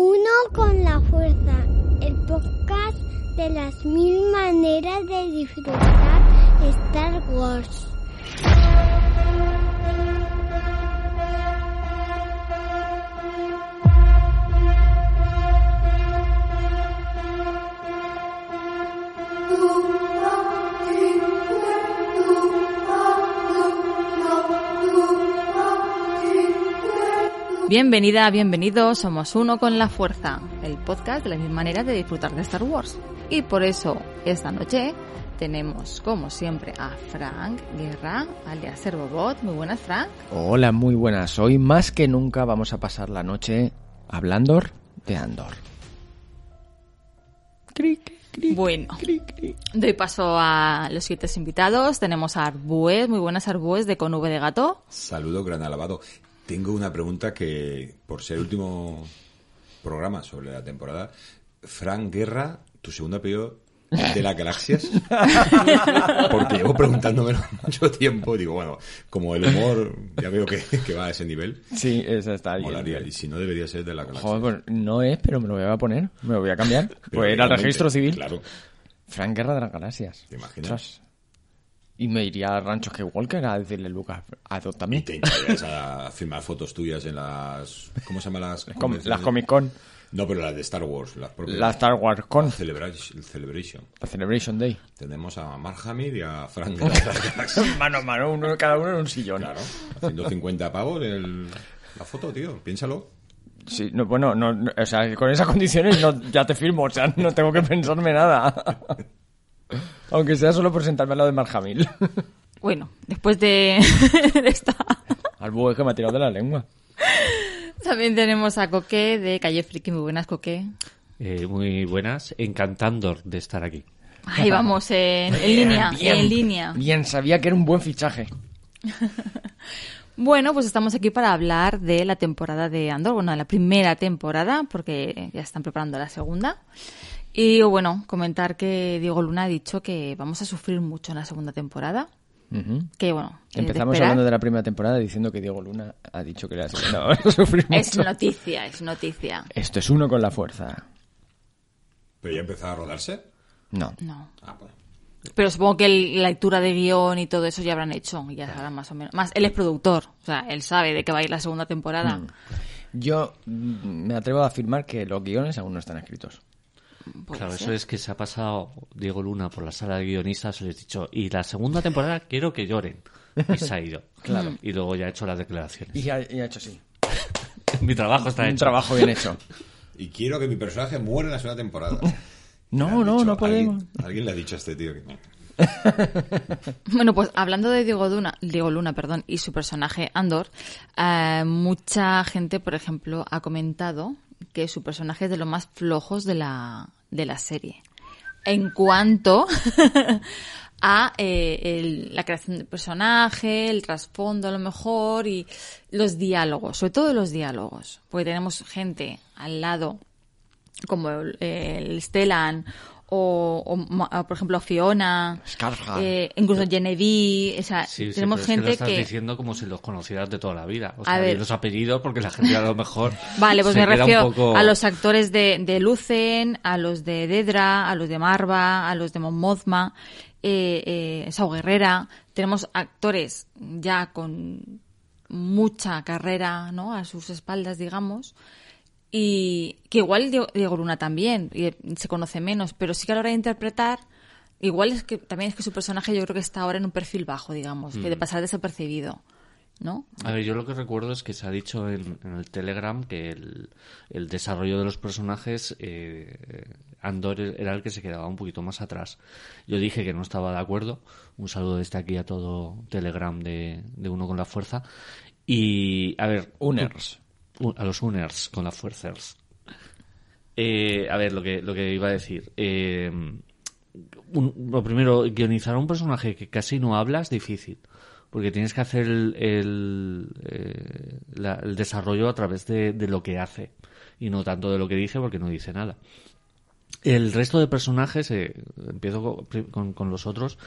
Uno con la fuerza, el podcast de las mil maneras de disfrutar Star Wars. Bienvenida, bienvenidos, somos uno con la fuerza, el podcast de la misma manera de disfrutar de Star Wars. Y por eso, esta noche tenemos, como siempre, a Frank Guerra, alias Servobot. Muy buenas, Frank. Hola, muy buenas. Hoy más que nunca vamos a pasar la noche hablando de Andor. Cric, cric, Bueno, cric, cric. doy paso a los siguientes invitados. Tenemos a Arbues, muy buenas Arbues de Con V de Gato. Saludo, gran alabado. Tengo una pregunta que, por ser el último programa sobre la temporada, Frank Guerra, tu segundo apellido de las galaxias, porque llevo preguntándomelo mucho tiempo. Digo, bueno, como el humor ya veo que, que va a ese nivel, Sí, esa está ahí. molaría. Y si no, debería ser de la galaxia. Joder, pues no es, pero me lo voy a poner. Me lo voy a cambiar. Pero Pues ir al legalmente, registro civil. Claro. Frank Guerra de las Galaxias. ¿Te imaginas? Ostras. Y me iría a Rancho Skywalker a decirle Lucas a Dot Y te hincharías a firmar fotos tuyas en las... ¿Cómo se llaman las? Com- las Comic Con, No, pero las de Star Wars. Las propias. la Star Wars Con, Celebration. Celebration. la Celebration Day. Tenemos a Mark Hamill y a Frank. Mano a mano, uno, cada uno en un sillón. Claro, haciendo 50 pavos el, la foto, tío. Piénsalo. Sí, no, bueno, no, no, o sea, con esas condiciones no, ya te firmo, o sea, no tengo que pensarme nada. Aunque sea solo por sentarme al lado de Marjamil. Bueno, después de, de esta... Al búho que me ha tirado de la lengua. También tenemos a Coque de Calle Friki. Muy buenas, Coque. Eh, muy buenas, encantando de estar aquí. Ahí vamos, en, en línea, Bien, en línea. Bien, sabía que era un buen fichaje. Bueno, pues estamos aquí para hablar de la temporada de Andor, bueno, de la primera temporada, porque ya están preparando la segunda. Y bueno, comentar que Diego Luna ha dicho que vamos a sufrir mucho en la segunda temporada. Que bueno, es de Empezamos hablando de la primera temporada diciendo que Diego Luna ha dicho que la segunda vamos a sufrir Es mucho. noticia, es noticia. Esto es uno con la fuerza. ¿Pero ya empezó a rodarse? No. No. Ah, bueno. Pero supongo que el- la lectura de guion y todo eso ya habrán hecho, y ya sabrán más o menos. Más, él es productor, o sea, él sabe de qué va a ir la segunda temporada. Yo mm, me atrevo a afirmar que los guiones aún no están escritos. Claro, ser. eso es que se ha pasado Diego Luna por la sala de guionistas y les he dicho, y la segunda temporada quiero que lloren. Y se ha ido. Claro. Y luego ya ha hecho las declaraciones. Y ha, y ha hecho sí. Mi trabajo está Un hecho. trabajo bien hecho. Y quiero que mi personaje muera en la segunda temporada. No, no, dicho- no podemos. Alguien, alguien le ha dicho a este tío que no. Bueno, pues hablando de Diego Luna, Diego Luna, perdón, y su personaje Andor, eh, mucha gente, por ejemplo, ha comentado que su personaje es de los más flojos de la, de la serie. En cuanto a eh, el- la creación del personaje, el trasfondo a lo mejor y los diálogos, sobre todo los diálogos, porque tenemos gente al lado como el, el Stellan o, o, por ejemplo Fiona, eh, incluso Genevieve, o sea, Sí, sí, tenemos es que lo gente estás que... diciendo como si los conocieras de toda la vida. O A sea, ver. los apellidos porque la gente a lo mejor. Vale, pues se me refiero poco- a los actores de, de Lucen, a los de Dedra, a los de Marva, a los de Mon Mothma, eh, eh, Sao Guerrera. Tenemos actores ya con mucha carrera, ¿no? A sus espaldas, digamos. Y que igual Diego, Diego Luna también, y se conoce menos, pero sí que a la hora de interpretar, igual es que también es que su personaje yo creo que está ahora en un perfil bajo, digamos, que de Mm. pasar desapercibido, ¿no? A ver, yo lo que recuerdo es que se ha dicho en, en el Telegram que el, el desarrollo de los personajes, eh, Andor era el que se quedaba un poquito más atrás. Yo dije que no estaba de acuerdo. Un saludo desde aquí a todo Telegram de, de Uno con la Fuerza. Y, a ver... Uners. A los Uners con la Fuerzers. Eh, a ver, lo que, lo que iba a decir. Eh, un- lo primero, guionizar a un personaje que casi no habla es difícil. Porque tienes que hacer el, el, eh, la- el desarrollo a través de, de lo que hace. Y no tanto de lo que dice, porque no dice nada. El resto de personajes, eh, empiezo con, con- los otros,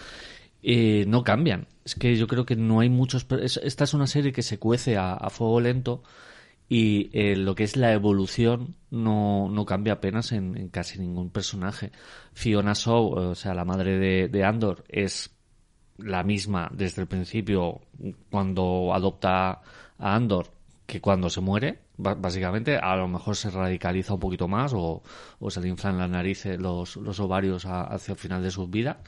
eh, no cambian. Es que yo creo que no hay muchos... Esta es una serie que se cuece a fuego lento Y eh, lo que es la evolución no, no cambia apenas en, casi ningún personaje. Fiona Shaw, o sea, la madre de, Andor, es la misma desde el principio cuando adopta a Andor que cuando se muere, básicamente, a lo mejor se radicaliza un poquito más o, o se le inflan las narices, los, los ovarios a- hacia el final de su vida,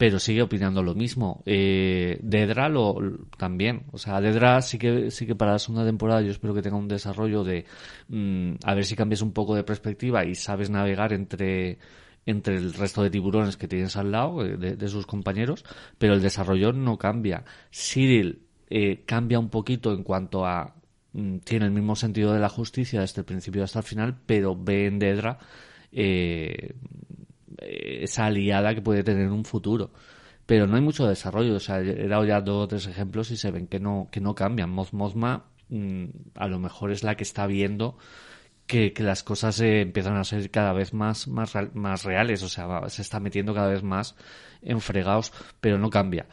pero sigue opinando lo mismo. Eh, Dedra lo, también, o sea, Dedra sí que, sí que para la segunda temporada yo espero que tenga un desarrollo de mm, a ver si cambias un poco de perspectiva y sabes navegar entre entre el resto de tiburones que tienes al lado eh, de, de sus compañeros, pero el desarrollo no cambia. Cyril eh, cambia un poquito en cuanto a mm, tiene el mismo sentido de la justicia desde el principio hasta el final, pero ve en Dedra eh, esa aliada que puede tener un futuro. Pero no hay mucho desarrollo, o sea, he dado ya dos o tres ejemplos y se ven que no, que no cambian. Moz Mothma mm, a lo mejor es la que está viendo que, que las cosas eh, empiezan a ser cada vez más, más, más reales, o sea, se está metiendo cada vez más en fregados, pero no cambia.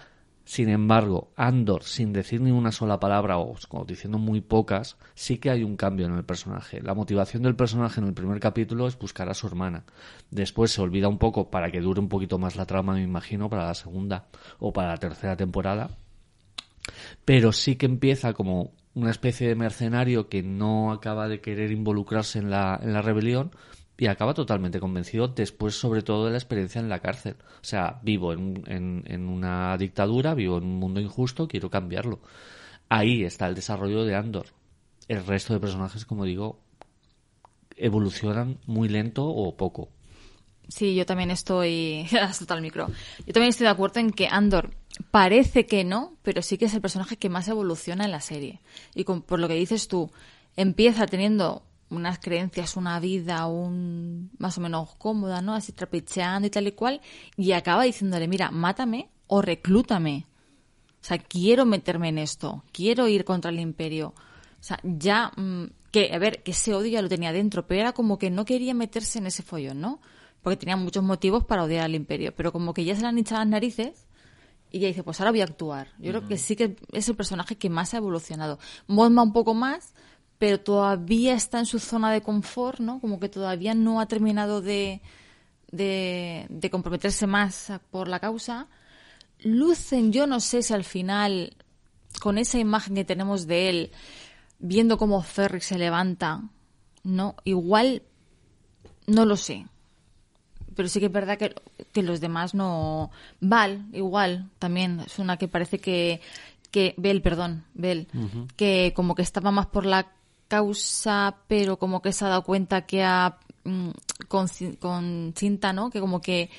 Sin embargo, Andor, sin decir ni una sola palabra o diciendo muy pocas, sí que hay un cambio en el personaje. La motivación del personaje en el primer capítulo es buscar a su hermana. Después se olvida un poco para que dure un poquito más la trama, me imagino, para la segunda o para la tercera temporada pero sí que empieza como una especie de mercenario que no acaba de querer involucrarse en la, en la rebelión y acaba totalmente convencido después sobre todo de la experiencia en la cárcel. O sea, vivo en, en, una dictadura, vivo en un mundo injusto, quiero cambiarlo. Ahí está el desarrollo de Andor. El resto de personajes, como digo, evolucionan muy lento o poco. Sí, yo también estoy. Has el micro. Yo también estoy de acuerdo en que Andor parece que no, pero sí que es el personaje que más evoluciona en la serie. Y por lo que dices tú, empieza teniendo unas creencias, una vida, un más o menos cómoda, ¿no? Así trapicheando y tal y cual, y acaba diciéndole, mira, mátame o reclútame. O sea, quiero meterme en esto, quiero ir contra el imperio. O sea, ya, mm, que, a ver, que ese odio ya lo tenía dentro, pero era como que no quería meterse en ese follón, ¿no? Porque tenía muchos motivos para odiar al imperio, pero como que ya se le han hinchado las narices y ya dice, pues ahora voy a actuar. Yo creo que sí que es el personaje que más ha evolucionado. Mothma un poco más, pero todavía está en su zona de confort, ¿no? Como que todavía no ha terminado de, de, de comprometerse más por la causa. Lucen, yo no sé si al final, con esa imagen que tenemos de él, viendo cómo Ferrick se levanta, ¿no? Igual, no lo sé. Pero sí que es verdad que, que los demás no. Val, igual, también. Es una que parece que. que Bel, perdón, Bel. Que como que estaba más por la causa, pero como que se ha dado cuenta que ha. mm, con, ci- con cinta, ¿no? Que como que.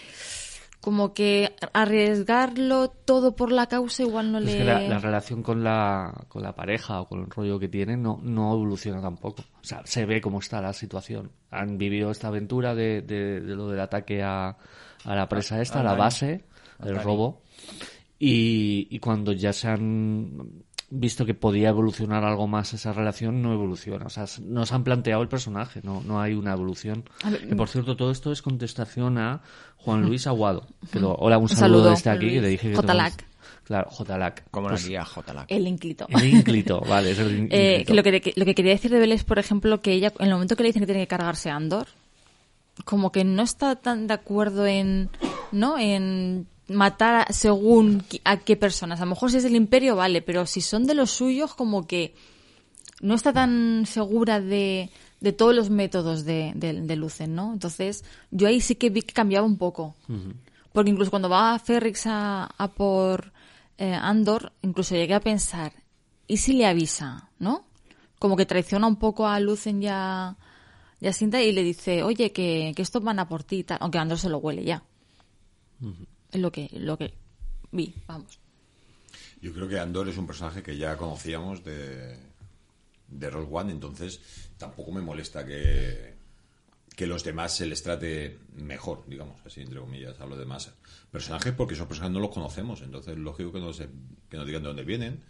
Como que arriesgarlo todo por la causa igual no Es le. que la, la relación con la, con la pareja o con el rollo que tienen no, no evoluciona tampoco. O sea, se ve cómo está la situación. Han vivido esta aventura de, de- de lo del ataque a, a la presa esta, a la base, el robo. Y, y cuando ya se han visto que podía evolucionar algo más esa relación, no evoluciona. O sea, no se han planteado el personaje, no, no hay una evolución. Que por cierto, todo esto es contestación a Juan Luis Aguado. Que lo- hola, un Un saludo, saludo, desde aquí, Luis. que le dije que Jotalac. Claro, Jotalac. Como Pues, la guía J. El ínclito. el ínclito, vale, es el Eh, ínclito. que lo, que, que- lo que quería decir de Bel es, por ejemplo, que ella, en el momento que le dicen que tiene que cargarse a Andor, como que no está tan de acuerdo en, ¿no? En matar según a qué personas. A lo mejor si es del imperio, vale, pero si son de los suyos, como que no está tan segura de, de todos los métodos de, de, de Lucen, ¿no? Entonces, yo ahí sí que vi que cambiaba un poco. Porque incluso cuando va Ferrix a, a por eh, Andor, incluso llegué a pensar, ¿y si le avisa, no? Como que traiciona un poco a Lucen ya, ya Cinta y le dice, oye, que, que estos van a por ti, tal. aunque Andor se lo huele ya. Es lo que, lo que vi, vamos. Yo creo que Andor es un personaje que ya conocíamos de, de Roll One, entonces tampoco me molesta que, que los demás se les trate mejor, digamos, así entre comillas, a los demás personajes, porque esos personajes no los conocemos, entonces es lógico que nos, que nos digan de dónde vienen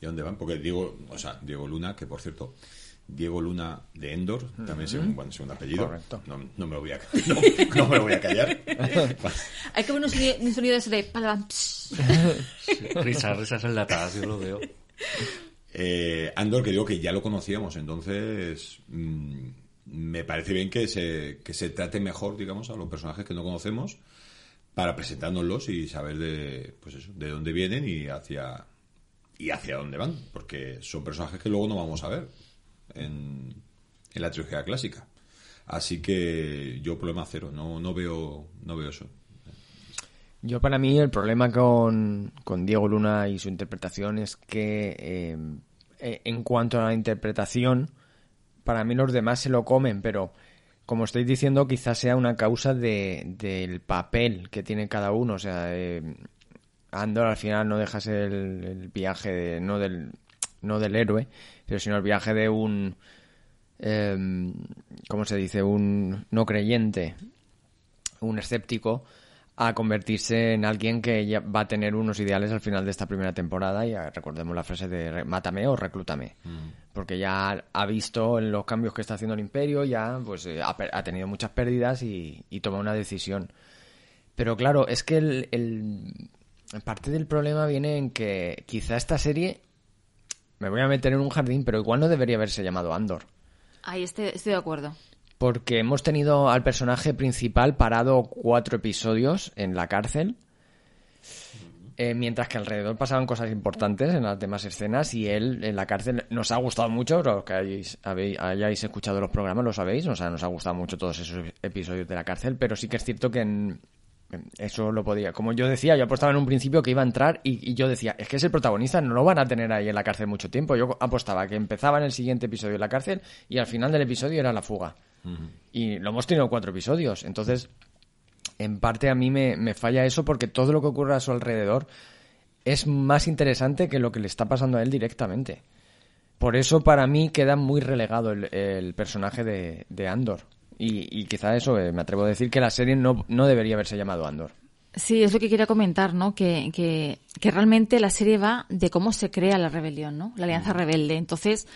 y a dónde van, porque Diego, o sea, Diego Luna, que por cierto, Diego Luna de Endor, también según, bueno, según apellido, Correcto. no, no me lo voy a, no, no me lo voy a callar. Hay que poner un sonido, un sonido de ese de... palam, psh. Risas, risas enlatadas, yo lo veo. Eh, Andor, que digo que ya lo conocíamos, entonces mm, me parece bien que se, que se trate mejor, digamos, a los personajes que no conocemos para presentárnoslos y saber de, pues eso, de dónde vienen y hacia, y hacia dónde van, porque son personajes que luego no vamos a ver en, la trilogía clásica. Así que yo problema cero, no, no veo no veo eso. Yo para mí el problema con, con Diego Luna y su interpretación es que eh, eh, en cuanto a la interpretación, para mí los demás se lo comen, pero como estáis diciendo, quizás sea una causa de, del papel que tiene cada uno. O sea, eh, Andor al final no deja ser el, viaje de, no del no del héroe, pero sino el viaje de un eh, ¿cómo se dice? un no creyente, un escéptico a convertirse en alguien que ya va a tener unos ideales al final de esta primera temporada y recordemos la frase de mátame o reclútame mm. porque ya ha visto los cambios que está haciendo el imperio ya pues eh, ha, tenido muchas pérdidas y, toma una decisión pero claro es que el, parte del problema viene en que quizá esta serie me voy a meter en un jardín pero igual no debería haberse llamado Andor ahí estoy, estoy de acuerdo porque hemos tenido al personaje principal parado cuatro episodios en la cárcel. Eh, mientras que alrededor pasaban cosas importantes en las demás escenas y él en la cárcel nos ha gustado mucho, los que hayáis, hayáis escuchado los programas lo sabéis, o sea, nos ha gustado mucho todos esos episodios de la cárcel, pero sí que es cierto que eso lo podía, como yo decía, yo apostaba en un principio que iba a entrar y, y, yo decía, es que es el protagonista, no lo van a tener ahí en la cárcel mucho tiempo, yo apostaba que empezaba en el siguiente episodio de la cárcel y al final del episodio era la fuga. Y lo hemos tenido cuatro episodios. Entonces, en parte a mí me, falla eso porque todo lo que ocurre a su alrededor es más interesante que lo que le está pasando a él directamente. Por eso para mí queda muy relegado el, personaje de, Andor. Y, quizá eso, eh, me atrevo a decir que la serie no, no debería haberse llamado Andor. Sí, es lo que quería comentar, ¿no? Que, que, que, realmente la serie va de cómo se crea la rebelión, ¿no? La alianza rebelde. Entonces,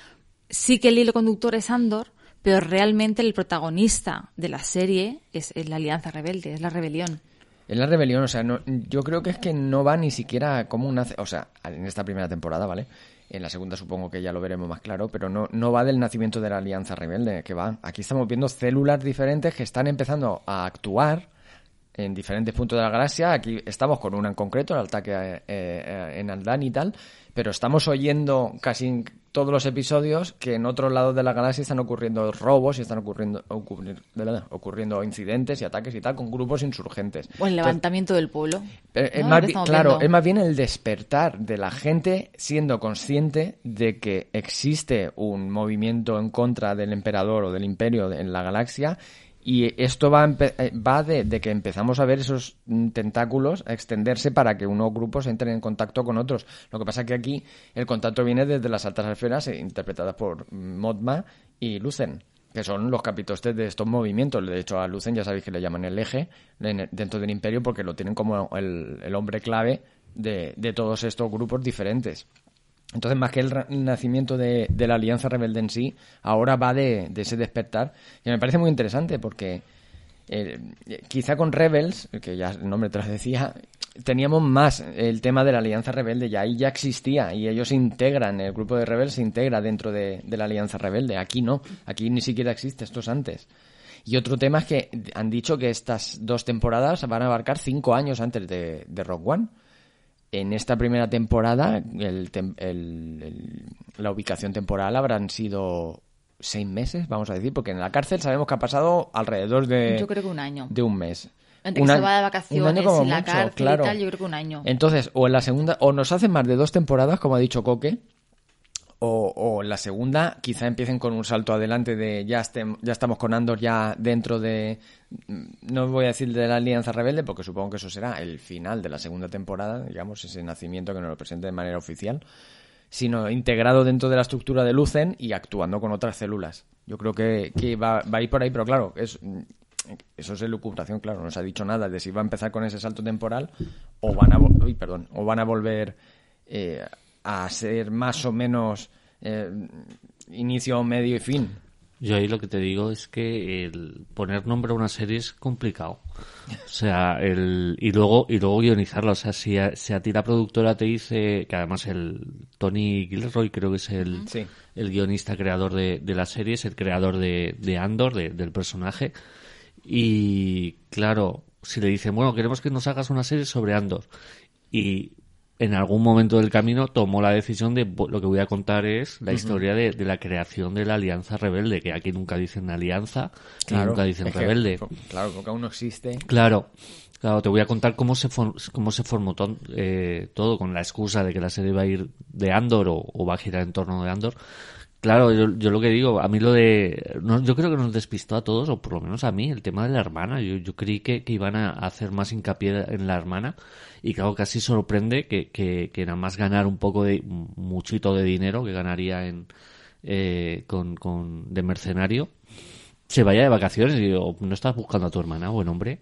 sí que el hilo conductor es Andor, pero realmente el protagonista de la serie es, la Alianza Rebelde, es la rebelión. Es la rebelión, o sea, no, yo creo que es que no va ni siquiera como una... O sea, en esta primera temporada, ¿vale? En la segunda supongo que ya lo veremos más claro, pero no, no va del nacimiento de la Alianza Rebelde, que va. Aquí estamos viendo células diferentes que están empezando a actuar en diferentes puntos de la galaxia. Aquí estamos con una en concreto, el ataque eh, eh, en Aldan y tal, pero estamos oyendo casi todos los episodios que en otros lados de la galaxia están ocurriendo robos y están ocurriendo ocurriendo incidentes y ataques y tal con grupos insurgentes. O el levantamiento del pueblo. es más claro, es más bien el despertar de la gente siendo consciente de que existe un movimiento en contra del emperador o del imperio en la galaxia y esto va, eh, va de, que empezamos a ver esos tentáculos a extenderse para que unos grupos entren en contacto con otros. Lo que pasa es que aquí el contacto viene desde las altas esferas eh, interpretadas por Modma y Lucen, que son los capitostes de estos movimientos. De hecho, a Lucen ya sabéis que le llaman el eje dentro del imperio porque lo tienen como el, hombre clave de todos estos grupos diferentes. Entonces, más que el, nacimiento de, la Alianza Rebelde en sí, ahora va de, ese despertar. Y me parece muy interesante porque eh, quizá con Rebels, que ya el nombre te lo decía, teníamos más el tema de la Alianza Rebelde, ya ahí ya existía y ellos se integran, el grupo de Rebels se integra dentro de, la Alianza Rebelde. Aquí no, aquí ni siquiera existe, esto es antes. Y otro tema es que han dicho que estas dos temporadas van a abarcar cinco años antes de, de Rock One en esta primera temporada la ubicación temporal habrán sido seis meses, vamos a decir, porque en la cárcel sabemos que ha pasado alrededor de... Yo creo que un año. De un mes. Entre que se va de vacaciones en la cárcel y tal, yo creo que un año. Entonces, o en la segunda, o nos hacen más de dos temporadas, como ha dicho Coque, o, o la segunda quizá empiecen con un salto adelante de ya, ya estamos con Andor ya dentro de, no voy a decir de la Alianza Rebelde, porque supongo que eso será el final de la segunda temporada, digamos, ese nacimiento que nos lo presente de manera oficial, sino integrado dentro de la estructura de Lucen y actuando con otras células. Yo creo que, va, a ir por ahí, pero claro, es, eso es elucubración, claro, no se ha dicho nada de si va a empezar con ese salto temporal o van a, perdón, o van a volver eh, a ser más o menos eh, inicio, medio y fin. Yo ahí lo que te digo es que el poner nombre a una serie es complicado. O sea, el, y luego, y luego guionizarla. O sea, si a, si a ti la productora te dice, que además el Tony Gilroy creo que es el, el guionista creador de, de la serie, es el creador de, de Andor, del personaje. Y claro, si le dicen, bueno, queremos que nos hagas una serie sobre Andor. Y en algún momento del camino tomó la decisión de lo que voy a contar es la historia de, la creación de la Alianza Rebelde, que aquí nunca dicen alianza, nunca dicen rebelde. claro, porque aún no existe. Claro, claro, te voy a contar cómo se, cómo se formó eh, todo con la excusa de que la serie va a ir de Andor o, va a girar en torno de Andor. Claro, yo, lo que digo, a mí lo de... yo creo que nos despistó a todos, o por lo menos a mí, el tema de la hermana. Yo, yo creí que, que iban a hacer más hincapié en la hermana y claro, casi sorprende que, que, nada más ganar un poco de, muchito de dinero que ganaría en, eh, con, con, de mercenario, se vaya de vacaciones y digo, ¿no estás buscando a tu hermana, buen hombre?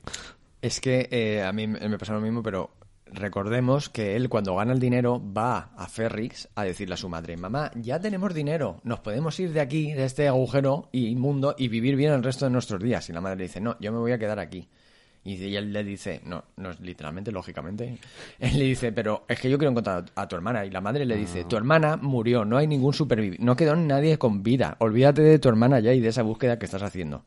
Es que eh, a mí me pasa lo mismo, pero recordemos que él cuando gana el dinero va a Ferrix a decirle a su madre, mamá, ya tenemos dinero, nos podemos ir de aquí, de este agujero inmundo y vivir bien el resto de nuestros días. Y la madre le dice, no, yo me voy a quedar aquí. Y él le dice, no, no es literalmente, lógicamente. Él le dice, pero es que yo quiero encontrar a tu hermana. Y la madre le dice, tu hermana murió, no hay ningún superviviente, no quedó nadie con vida. Olvídate de tu hermana ya y de esa búsqueda que estás haciendo.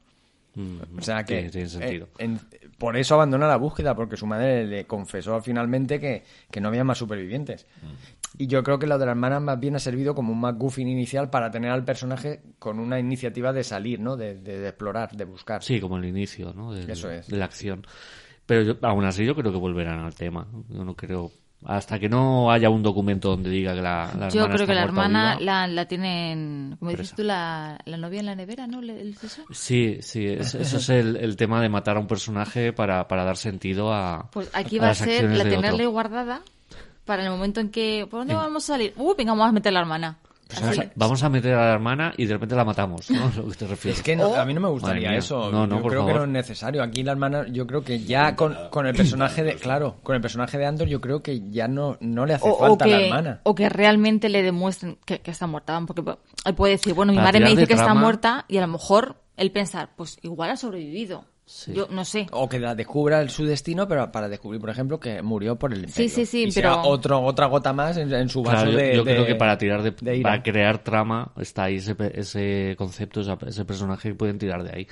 Mm, o sea que sentido. Eh, por eso abandona la búsqueda, porque su madre le confesó finalmente que, que no había más supervivientes. Mm. Y yo creo que lo de la hermana más bien ha servido como un McGuffin inicial para tener al personaje con una iniciativa de salir, ¿no? De, de, explorar, de buscar. Sí, como el inicio, ¿no? De, Eso es. De la acción. Pero yo, aún así yo creo que volverán al tema. Yo no creo... Hasta que no haya un documento donde diga que la, la Yo creo que la hermana la, la, tienen, como dices tú, la, la, novia en la nevera, ¿no? Sí, sí, eso es el, el, tema de matar a un personaje para, para dar sentido a. Pues aquí va a ser la tenerle guardada para el momento en que, ¿por dónde vamos a salir? Uh, venga, vamos a meter a la hermana. Pues vamos a meter a la hermana y de repente la matamos, ¿no? Lo que te refieres. Es que a mí no me gustaría eso. No, no, yo creo que no es necesario. Aquí la hermana, yo creo que ya con, con, el personaje de, claro, con el personaje de Andor, yo creo que ya no, no le hace falta a la hermana. O que realmente le demuestren que, está muerta. Porque él puede decir, bueno, mi madre me dice que está muerta y a lo mejor él pensar, pues igual ha sobrevivido. Yo no sé. O que la descubra su destino, pero para descubrir, por ejemplo, que murió por el imperio. Sí, sí, sí, pero... otro, otra gota más en, su vaso de Yo, creo que para tirar de, para crear trama está ahí ese, ese concepto, ese personaje que pueden tirar de ahí.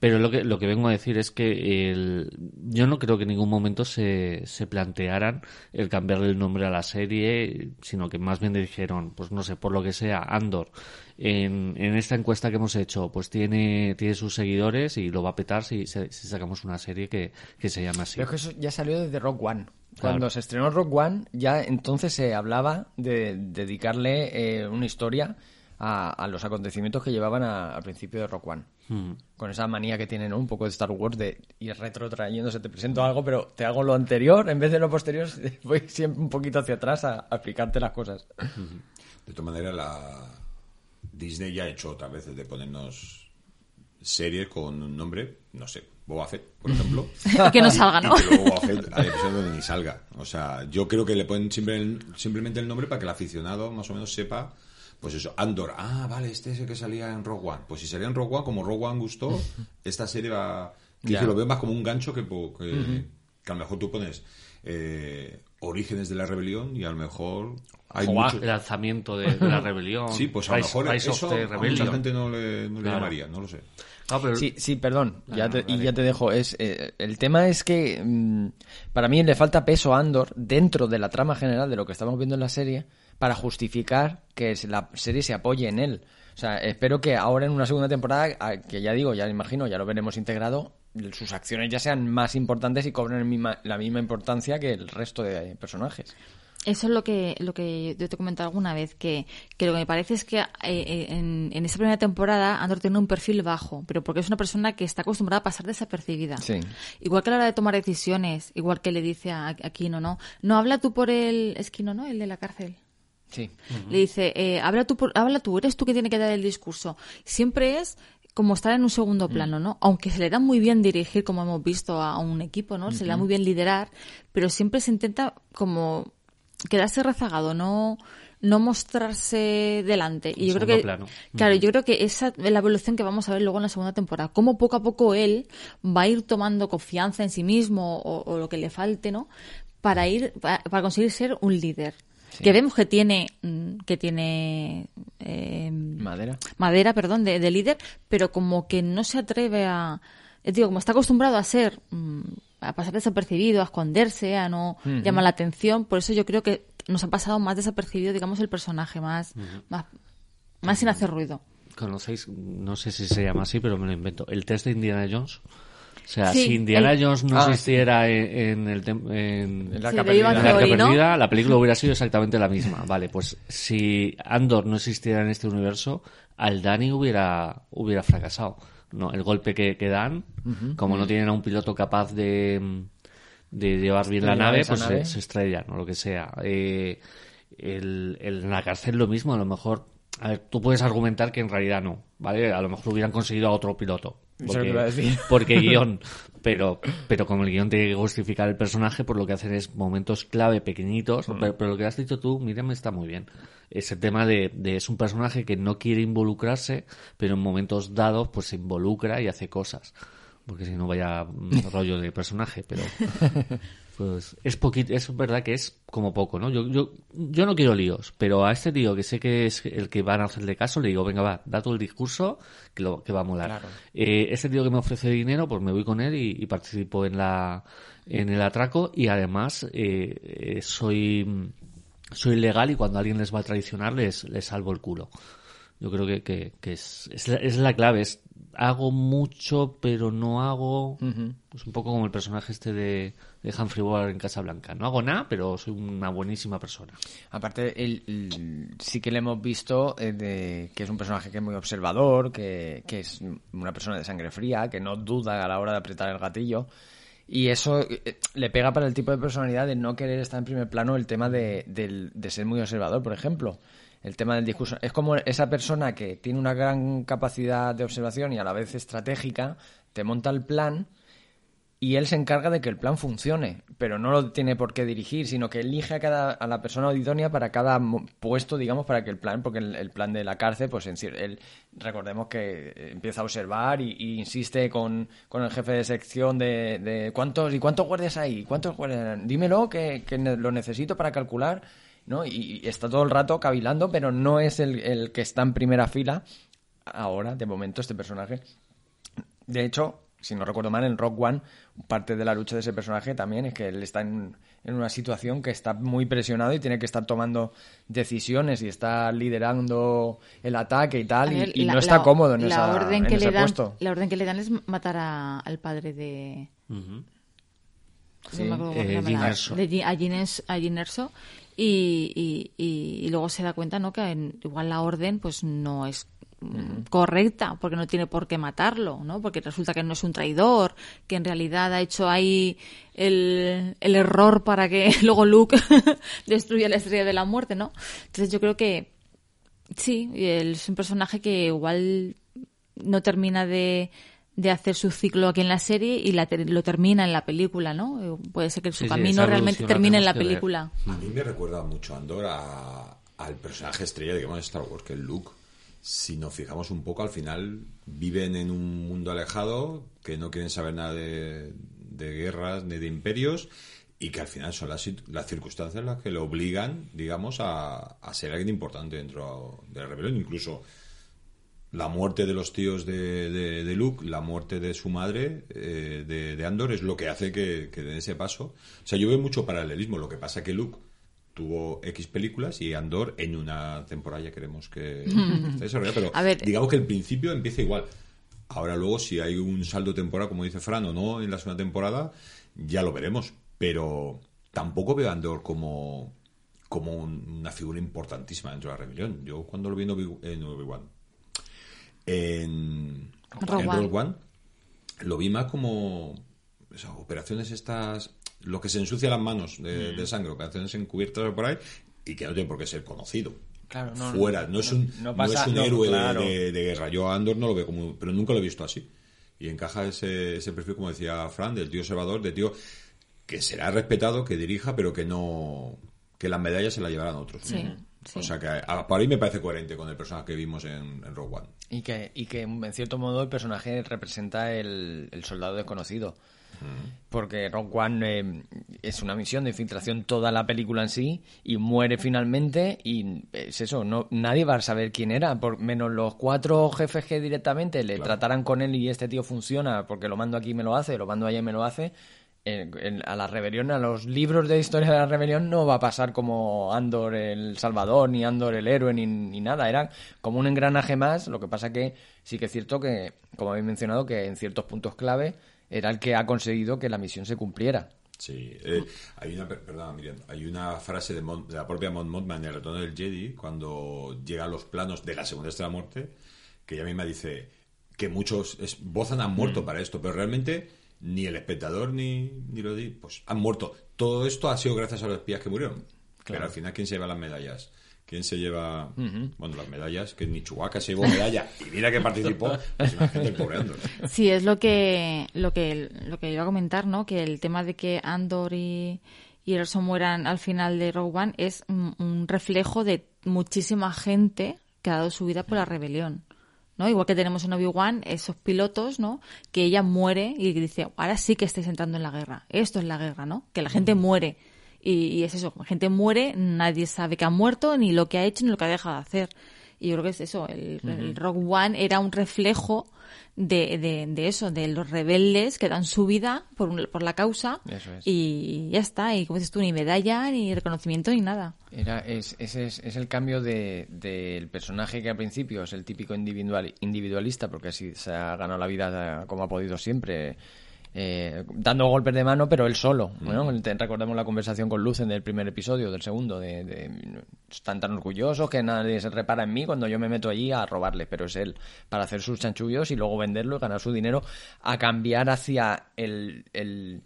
Pero lo que, lo que vengo a decir es que el, yo no creo que en ningún momento se, se plantearan el cambiarle el nombre a la serie, sino que más bien dijeron, pues no sé, por lo que sea, Andor, en, en esta encuesta que hemos hecho, pues tiene, tiene sus seguidores y lo va a petar si, si, sacamos una serie que, que se llama así. Pero que eso ya salió desde Rock One. Cuando se estrenó Rock One, ya entonces se hablaba de dedicarle eh, una historia a, los acontecimientos que llevaban al principio de Rock One. Hmm. Con esa manía que tienen un poco de Star Wars de ir retrotrayéndose, te presento algo, pero te hago lo anterior, en vez de lo posterior, voy siempre un poquito hacia atrás a, explicarte las cosas. De todas maneras, la Disney ya ha hecho otras veces de ponernos series con un nombre, no sé, Boba Fett, por ejemplo. que no salga, ¿no? Y Boba Fett a donde ni salga. O sea, yo creo que le ponen simplemente el nombre para que el aficionado más o menos sepa pues eso, Andor, ah, vale, este es el que salía en Rogue One. Pues si salía en Rogue One, como Rogue One gustó, esta serie va... Que lo veo más como un gancho que, que, a lo mejor tú pones eh, Orígenes de la Rebelión y a lo mejor hay mucho... El lanzamiento de, la rebelión. Sí, pues a lo mejor eso a mucha gente no le, no le llamaría, no lo sé. Sí, sí, perdón, ya te, y ya te dejo. Es, eh, el tema es que mm, para mí le falta peso a Andor dentro de la trama general de lo que estamos viendo en la serie para justificar que la serie se apoye en él. O sea, espero que ahora en una segunda temporada, que ya digo, ya imagino, ya lo veremos integrado, sus acciones ya sean más importantes y cobren la misma importancia que el resto de personajes. Eso es lo que, lo que yo te he comentado alguna vez, que, que lo que me parece es que eh, eh, en, en esa primera temporada Andor tiene un perfil bajo, pero porque es una persona que está acostumbrada a pasar desapercibida. Igual que a la hora de tomar decisiones, igual que le dice a, a Kino, ¿no? No habla tú por el... Es Kino, ¿no? El de la cárcel. Sí. Le dice, eh, habla, tú, habla tú, eres tú que tiene que dar el discurso. Siempre es como estar en un segundo plano, ¿no? Aunque se le da muy bien dirigir, como hemos visto, a un equipo, ¿no? Se le da muy bien liderar, pero siempre se intenta como quedarse rezagado, no, no mostrarse delante. Y yo creo que, claro, yo creo que esa es la evolución que vamos a ver luego en la segunda temporada. Cómo poco a poco él va a ir tomando confianza en sí mismo o, lo que le falte, ¿no? Para ir, para, conseguir ser un líder. Que vemos que tiene, mm, que tiene eh, madera, madera, perdón, de, líder, pero como que no se atreve a, eh, digo, como está acostumbrado a ser, mm, a pasar desapercibido, a esconderse, a no llamar la atención, por eso yo creo que nos ha pasado más desapercibido, digamos, el personaje, más, más, sin hacer ruido. ¿Conocéis? No sé si se llama así, pero me lo invento. El test de Indiana Jones. O sea, si Indiana Jones no ah, existiera en, el en, la, perdida, la película hubiera sido exactamente la misma. Vale, pues si Andor no existiera en este universo, al Dani hubiera, hubiera fracasado. No, el golpe que, que dan, como no tienen a un piloto capaz de, de llevar bien la nave, pues Se, estrellan o lo que sea. Eh, el, en la cárcel lo mismo, a lo mejor. A ver, tú puedes argumentar que en realidad no, ¿vale? A lo mejor hubieran conseguido a otro piloto. Porque, porque guion. Pero, pero como el guion tiene que justificar el personaje, por lo que hacen es momentos clave pequeñitos. Mm. Pero, lo que has dicho tú, Miriam, está muy bien. Ese tema de, de, es un personaje que no quiere involucrarse, pero en momentos dados pues se involucra y hace cosas porque si no vaya rollo de personaje, pero pues es poquito, es verdad que es como poco, ¿no? Yo, yo, yo no quiero líos, pero a este tío que sé que es el que van a hacerle caso, le digo, venga, va, da todo el discurso que, lo, que va a molar. Eh, este tío que me ofrece dinero, pues me voy con él y, participo en la en el atraco y además eh, eh, soy soy legal y cuando alguien les va a traicionar les, les salvo el culo. Yo creo que, que, que es, es, la, es, la, clave, es hago mucho, pero no hago. Es un poco como el personaje este de, de Humphrey Bogart en Casablanca. No hago nada, pero soy una buenísima persona. Aparte, el, sí que le hemos visto eh, de, que es un personaje que es muy observador, que, que es una persona de sangre fría, que no duda a la hora de apretar el gatillo. Y eso eh, le pega para el tipo de personalidad de no querer estar en primer plano el tema de, de ser muy observador, por ejemplo el tema del discurso. Es como esa persona que tiene una gran capacidad de observación y a la vez estratégica, te monta el plan y él se encarga de que el plan funcione, pero no lo tiene por qué dirigir, sino que elige a, cada, a la persona idónea para cada puesto, digamos, para que el plan, porque el, plan de la cárcel, pues en él, recordemos que empieza a observar y, insiste con, con, el jefe de sección de, de, cuántos y cuántos guardias hay, cuántos guardias, dímelo que, que lo necesito para calcular ¿no? Y, está todo el rato cavilando, pero no es el, que está en primera fila ahora, de momento, este personaje. De hecho, si no recuerdo mal, en Rock One, parte de la lucha de ese personaje también es que él está en, una situación que está muy presionado y tiene que estar tomando decisiones y está liderando el ataque y tal, y, no está cómodo en, esa, orden que le dan, puesto. La orden que le dan es matar al padre de... a Ginerso y, y, luego se da cuenta no que igual la orden pues no es correcta porque no tiene por qué matarlo no porque resulta que no es un traidor que en realidad ha hecho ahí el, el error para que luego Luke destruya la estrella de la muerte no entonces yo creo que sí es un personaje que igual no termina de de hacer su ciclo aquí en la serie y lo termina en la película, ¿no? Puede ser que su camino realmente termine en la película. A mí me recuerda mucho Andor al personaje estrella, digamos, de Star Wars, que es Luke. Si nos fijamos un poco, al final viven en un mundo alejado, que no quieren saber nada de, guerras ni de imperios, y que al final son las, las circunstancias las que le obligan, digamos, a, a ser alguien importante dentro de la rebelión. Incluso la muerte de los tíos de, de, Luke, la muerte de su madre, eh, de, Andor, es lo que hace que, que den ese paso. O sea, yo veo mucho paralelismo. Lo que pasa que Luke tuvo X películas y Andor en una temporada ya queremos que esté desarrollado. Pero digamos que el principio empieza igual. Ahora luego, si hay un saldo temporal, como dice Fran, o no en la segunda temporada, ya lo veremos. Pero tampoco veo a Andor como, como una figura importantísima dentro de la rebelión. Yo cuando lo vi en Obi-Wan en Rogue, One. lo vi más como operaciones estas, lo que se ensucia las manos de, mm. sangre, operaciones encubiertas por ahí, y que no tiene por qué ser conocido. Claro, Fuera, no, es un, es un héroe de, guerra. Yo a Andor no lo veo como, pero nunca lo he visto así. Y encaja ese, ese perfil, como decía Fran, del tío observador, de tío que será respetado, que dirija, pero que no, que las medallas se las llevarán otros. Sí. O sea que para mí me parece coherente con el personaje que vimos en, Rogue One. Y que, y que en cierto modo el personaje representa el, soldado desconocido. Porque Rogue One eh, es una misión de infiltración toda la película en sí y muere finalmente y es eso, no nadie va a saber quién era, por menos los cuatro jefes que directamente le trataran con él y este tío funciona porque lo mando aquí y me lo hace, lo mando allá y me lo hace a la rebelión, a los libros de historia de la rebelión no va a pasar como Andor el Salvador, ni Andor el héroe, ni, nada. Era como un engranaje más. Lo que pasa que sí que es cierto que, como habéis mencionado, que en ciertos puntos clave era el que ha conseguido que la misión se cumpliera. Sí, eh, hay una, perdón, Miriam, hay una frase de, la propia Mon en el retorno del Jedi cuando llega a los planos de la segunda estrella de muerte, que ella misma dice que muchos es, Bozan han muerto mm. para esto, pero realmente ni el espectador ni, ni lo di, pues han muerto. Todo esto ha sido gracias a los espías que murieron. Pero al final, ¿quién se lleva las medallas? ¿Quién se lleva, bueno, las medallas? Que ni Chubaca se llevó medalla. Y mira que participó, pues el pobre Andor. Sí, es lo que, lo que, lo que iba a comentar, ¿no? Que el tema de que Andor y, y mueran al final de Rogue One es un reflejo de muchísima gente que ha dado su vida por la rebelión. ¿No? Igual que tenemos en Obi-Wan esos pilotos, ¿no? Que ella muere y dice, ahora sí que estáis entrando en la guerra. Esto es la guerra, ¿no? Que la gente muere. Y, es eso, la gente muere, nadie sabe que ha muerto, ni lo que ha hecho, ni lo que ha dejado de hacer. Y yo creo que es eso, el, el Rock One era un reflejo de, de, eso, de los rebeldes que dan su vida por, por la causa y ya está, y como dices tú, ni medalla, ni reconocimiento, ni nada. Era, es, ese es, es, el cambio del de, personaje que al principio es el típico individual, individualista, porque así se ha ganado la vida como ha podido siempre, eh, dando golpes de mano, pero él solo. ¿no? Recordemos la conversación con Lucen del primer episodio, del segundo, de, están tan orgullosos que nadie se repara en mí cuando yo me meto allí a robarle, pero es él para hacer sus chanchullos y luego venderlo y ganar su dinero, a cambiar hacia el, el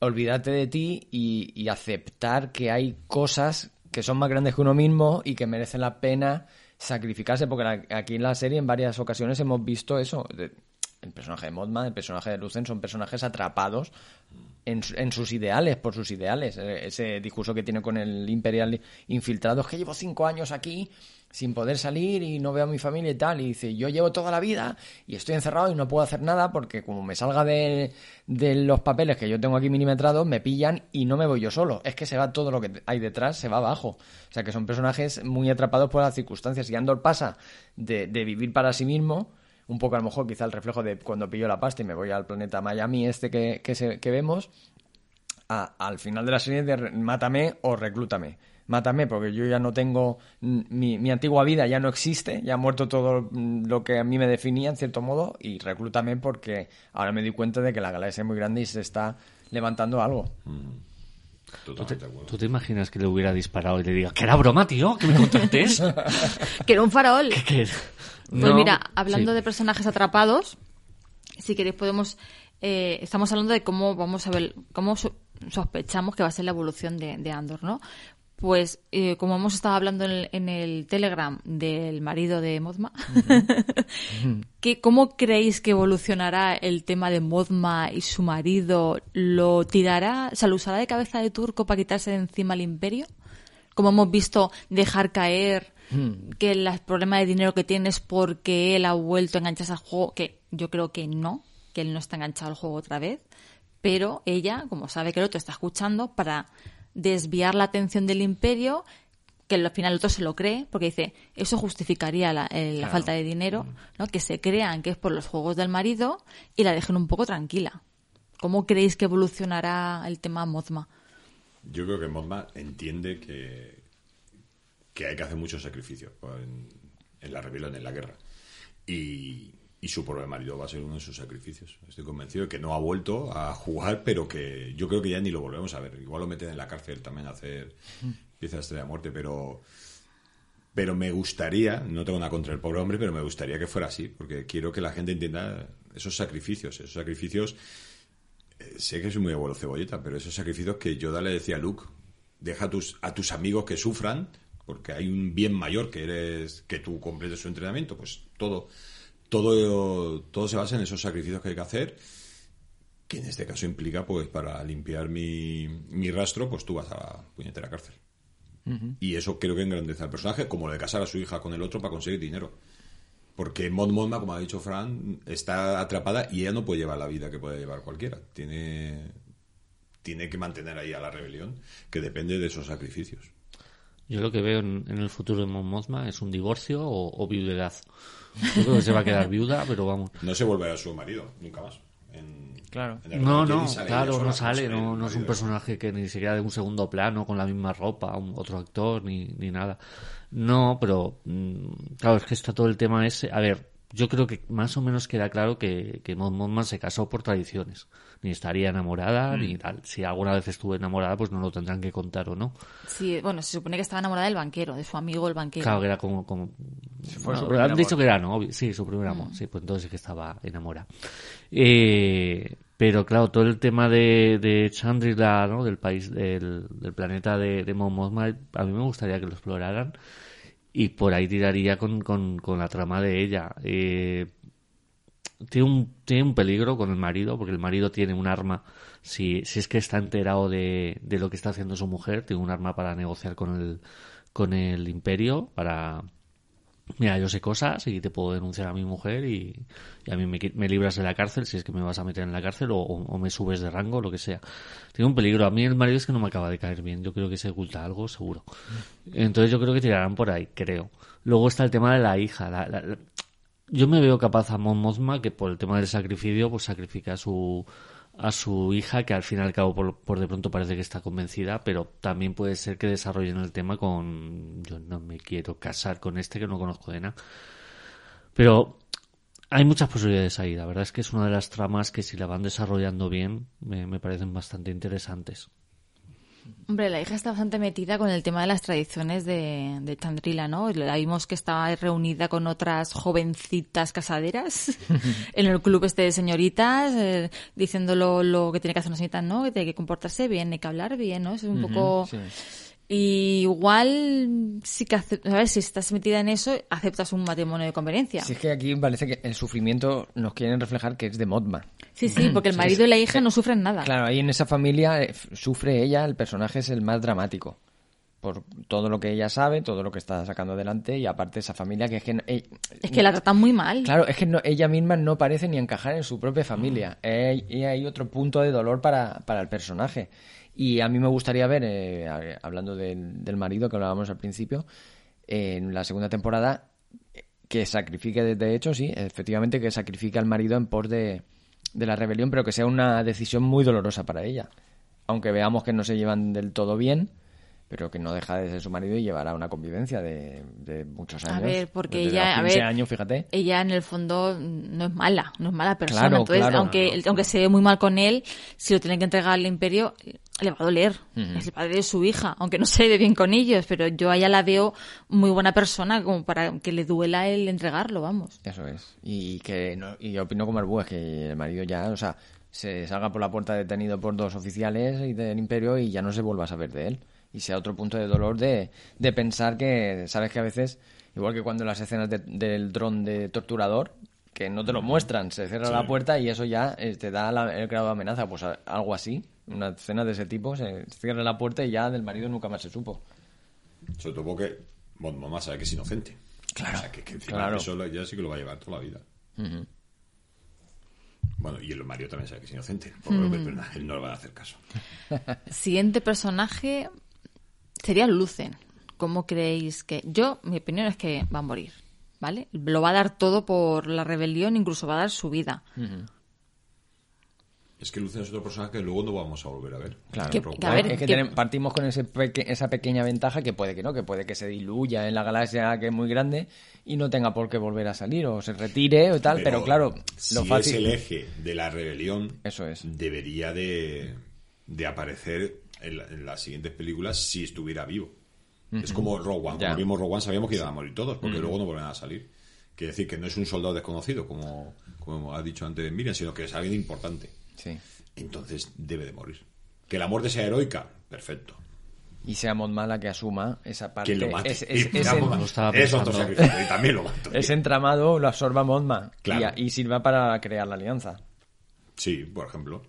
olvídate de ti y, y aceptar que hay cosas que son más grandes que uno mismo y que merecen la pena sacrificarse, porque aquí en la serie en varias ocasiones hemos visto eso el personaje de Modman, el personaje de Lucen son personajes atrapados en, sus ideales, por sus ideales. E, ese discurso que tiene con el imperial infiltrado es que llevo cinco años aquí sin poder salir y no veo a mi familia y tal. Y dice, yo llevo toda la vida y estoy encerrado y no puedo hacer nada porque como me salga de, de los papeles que yo tengo aquí milimetrados, me pillan y no me voy yo solo. Es que se va todo lo que hay detrás, se va abajo. O sea que son personajes muy atrapados por las circunstancias. Y Andor pasa de, de vivir para sí mismo un poco a lo mejor quizá el reflejo de cuando pillo la pasta y me voy al planeta Miami este que, que, vemos, al final de la serie de mátame o reclútame. Mátame porque yo ya no tengo, mi, mi, antigua vida ya no existe, ya ha muerto todo lo que a mí me definía en cierto modo y reclútame porque ahora me doy cuenta de que la galaxia es muy grande y se está levantando algo. Mm. ¿Tú te, imaginas que le hubiera disparado y le diga que era broma, tío? Que me contestes. que era un farol. Pues mira, hablando de personajes atrapados, si queréis podemos... Eh, estamos hablando de cómo vamos a ver, cómo sospechamos que va a ser la evolución de, Andor, ¿no? Pues eh, como hemos estado hablando en el, Telegram del marido de Modma, ¿cómo creéis que evolucionará el tema de Modma y su marido? ¿Lo tirará, se lo usará de cabeza de turco para quitarse de encima el imperio? Como hemos visto dejar caer Hmm. que el problema de dinero que tiene es porque él ha vuelto a engancharse al juego, que yo creo que no, que él no está enganchado al juego otra vez, pero ella, como sabe que el otro está escuchando, para desviar la atención del imperio, que al final el otro se lo cree, porque dice, eso justificaría la, la falta de dinero, hmm. ¿no? que se crean que es por los juegos del marido y la dejen un poco tranquila. ¿Cómo creéis que evolucionará el tema Mozma? Yo creo que Mozma entiende que, que hay que hacer muchos sacrificios en, la rebelión, en la guerra. Y, su pobre marido va a ser uno de sus sacrificios. Estoy convencido de que no ha vuelto a jugar, pero que yo creo que ya ni lo volvemos a ver. Igual lo meten en la cárcel también a hacer piezas de la muerte, pero pero me gustaría, no tengo nada contra el pobre hombre, pero me gustaría que fuera así, porque quiero que la gente entienda esos sacrificios, esos sacrificios, eh, sé que soy muy abuelo cebolleta, pero esos sacrificios que Yoda le decía a Luke, deja tus, a tus amigos que sufran porque hay un bien mayor que eres que tú completes su entrenamiento, pues todo todo todo se basa en esos sacrificios que hay que hacer, que en este caso implica pues para limpiar mi, mi rastro, pues tú vas a la puñetera cárcel. Y eso creo que engrandece al personaje, como lo de casar a su hija con el otro para conseguir dinero. Porque Mon Mothma, como ha dicho Fran, está atrapada y ella no puede llevar la vida que puede llevar cualquiera. Tiene, tiene que mantener ahí a la rebelión, que depende de esos sacrificios. Yo lo que veo en, el futuro de Mon Mothma es un divorcio o, viudedad. Yo creo que se va a quedar viuda, pero vamos. No se vuelve a su marido, nunca más. claro. no, no, claro, no sale, no, no es un personaje que ni siquiera de un segundo plano, con la misma ropa, un, otro actor, ni, ni nada. No, pero mm, claro, es que está todo el tema ese. A ver, yo creo que más o menos queda claro que, que Mon se casó por tradiciones. Ni estaría enamorada, ni mm. tal. Si alguna vez estuvo enamorada, pues no lo tendrán que contar o no. Sí, bueno, se supone que estaba enamorada del banquero, de su amigo el banquero. Claro, que era como... como... han dicho que era, ¿no? Sí, su primer amor. Mm. Sí, pues entonces sí que estaba enamorada. Eh, pero claro, todo el tema de, de Chandrila, ¿no? Del país, del, del planeta de, de Mon a mí me gustaría que lo exploraran y por ahí tiraría con, con, con la trama de ella. Eh, tiene, un, tiene un peligro con el marido, porque el marido tiene un arma, si, si es que está enterado de, de lo que está haciendo su mujer, tiene un arma para negociar con el, con el imperio, para, mira, yo sé cosas y te puedo denunciar a mi mujer y, a mí me, libras de la cárcel si es que me vas a meter en la cárcel o, me subes de rango, lo que sea. Tiene un peligro. A mí el marido es que no me acaba de caer bien. Yo creo que se oculta algo, seguro. Entonces yo creo que tirarán por ahí, creo. Luego está el tema de la hija. Yo me veo capaz a Mon Mothma que por el tema del sacrificio, pues sacrifica a su a su hija, que al fin y al cabo por, de pronto parece que está convencida, pero también puede ser que desarrollen el tema con yo no me quiero casar con este que no conozco de nada. Pero hay muchas posibilidades ahí, la verdad es que es una de las tramas que si la van desarrollando bien me parecen bastante interesantes. Hombre, la hija está bastante metida con el tema de las tradiciones de, de Chandrila, ¿no? La vimos que estaba reunida con otras jovencitas casaderas en el club este de señoritas, eh, diciendo lo, que tiene que hacer una señorita, ¿no? Que tiene que comportarse bien, hay que hablar bien, ¿no? Es un poco... Y igual sí que, a ver, si estás metida en eso, aceptas un matrimonio de conveniencia. Sí, es que aquí parece que el sufrimiento nos quieren reflejar que es de Modma. Sí, sí, porque el marido y la hija no sufren nada. Claro, ahí en esa familia eh, sufre ella, el personaje es el más dramático. Por todo lo que ella sabe, todo lo que está sacando adelante y aparte esa familia que es que... Eh, es que la tratan muy mal. Claro, es que ella misma no parece ni encajar en su propia familia. y hay otro punto de dolor para, para el personaje. Y a mí me gustaría ver, eh, hablando del, marido que hablábamos al principio, en la segunda temporada, que sacrifique, de, hecho, sí, efectivamente, que sacrifique al marido en pos de, de la rebelión, pero que sea una decisión muy dolorosa para ella. Aunque veamos que no se llevan del todo bien, pero que no deja de ser su marido y llevará una convivencia de, muchos años. A ver, porque ella, a ver, años, fíjate. ella en el fondo no es mala, no es mala persona. Entonces, aunque, aunque se ve muy mal con él, si lo tienen que entregar al imperio, le va a doler. Es el padre de su hija, aunque no se ve bien con ellos, pero yo a ella la veo muy buena persona como para que le duela el entregarlo, vamos. Eso es. Y que no, y opino como el es que el marido ya, o sea, se salga por la puerta detenido por dos oficiales y del imperio y ya no se vuelva a saber de él y sea otro punto de dolor de, de pensar que, sabes que a veces, igual que cuando las escenas del dron de torturador, que no te lo muestran, se cierra la puerta y eso ya eh, te da el grado de amenaza, pues algo así, una escena de ese tipo, se cierra la puerta y ya del marido nunca más se supo. Sobre todo porque mamá sabe que es inocente. Claro. O sea, que, claro. eso ya sí que lo va a llevar toda la vida. Bueno, y el Mario también sabe que es inocente, pero él no le va a hacer caso. Siguiente personaje, sería Lucen. ¿Cómo creéis que.? Yo, mi opinión es que va a morir, ¿vale? Lo va a dar todo por la rebelión, incluso va a dar su vida. Es que Lucen es otro personaje que luego no vamos a volver a ver. Claro, es que partimos con ese esa pequeña ventaja que puede que no, que puede que se diluya en la galaxia que es muy grande y no tenga por qué volver a salir o se retire o tal, pero, claro, lo si es el eje de la rebelión, eso es. debería de, de aparecer en, las siguientes películas si estuviera vivo. Es como Rogue One. Cuando vimos Rogue One sabíamos que iban a morir todos, porque luego no vuelven a salir. Quiere decir que no es un soldado desconocido, como, como ha dicho antes Miriam, sino que es alguien importante. Sí. Entonces debe de morir. Que la muerte sea heroica, perfecto. Y sea Mala que asuma esa parte. Que lo mate. Es, también lo mato. Ese entramado lo absorba Modma. Y, y sirva para crear la alianza. Sí, por ejemplo.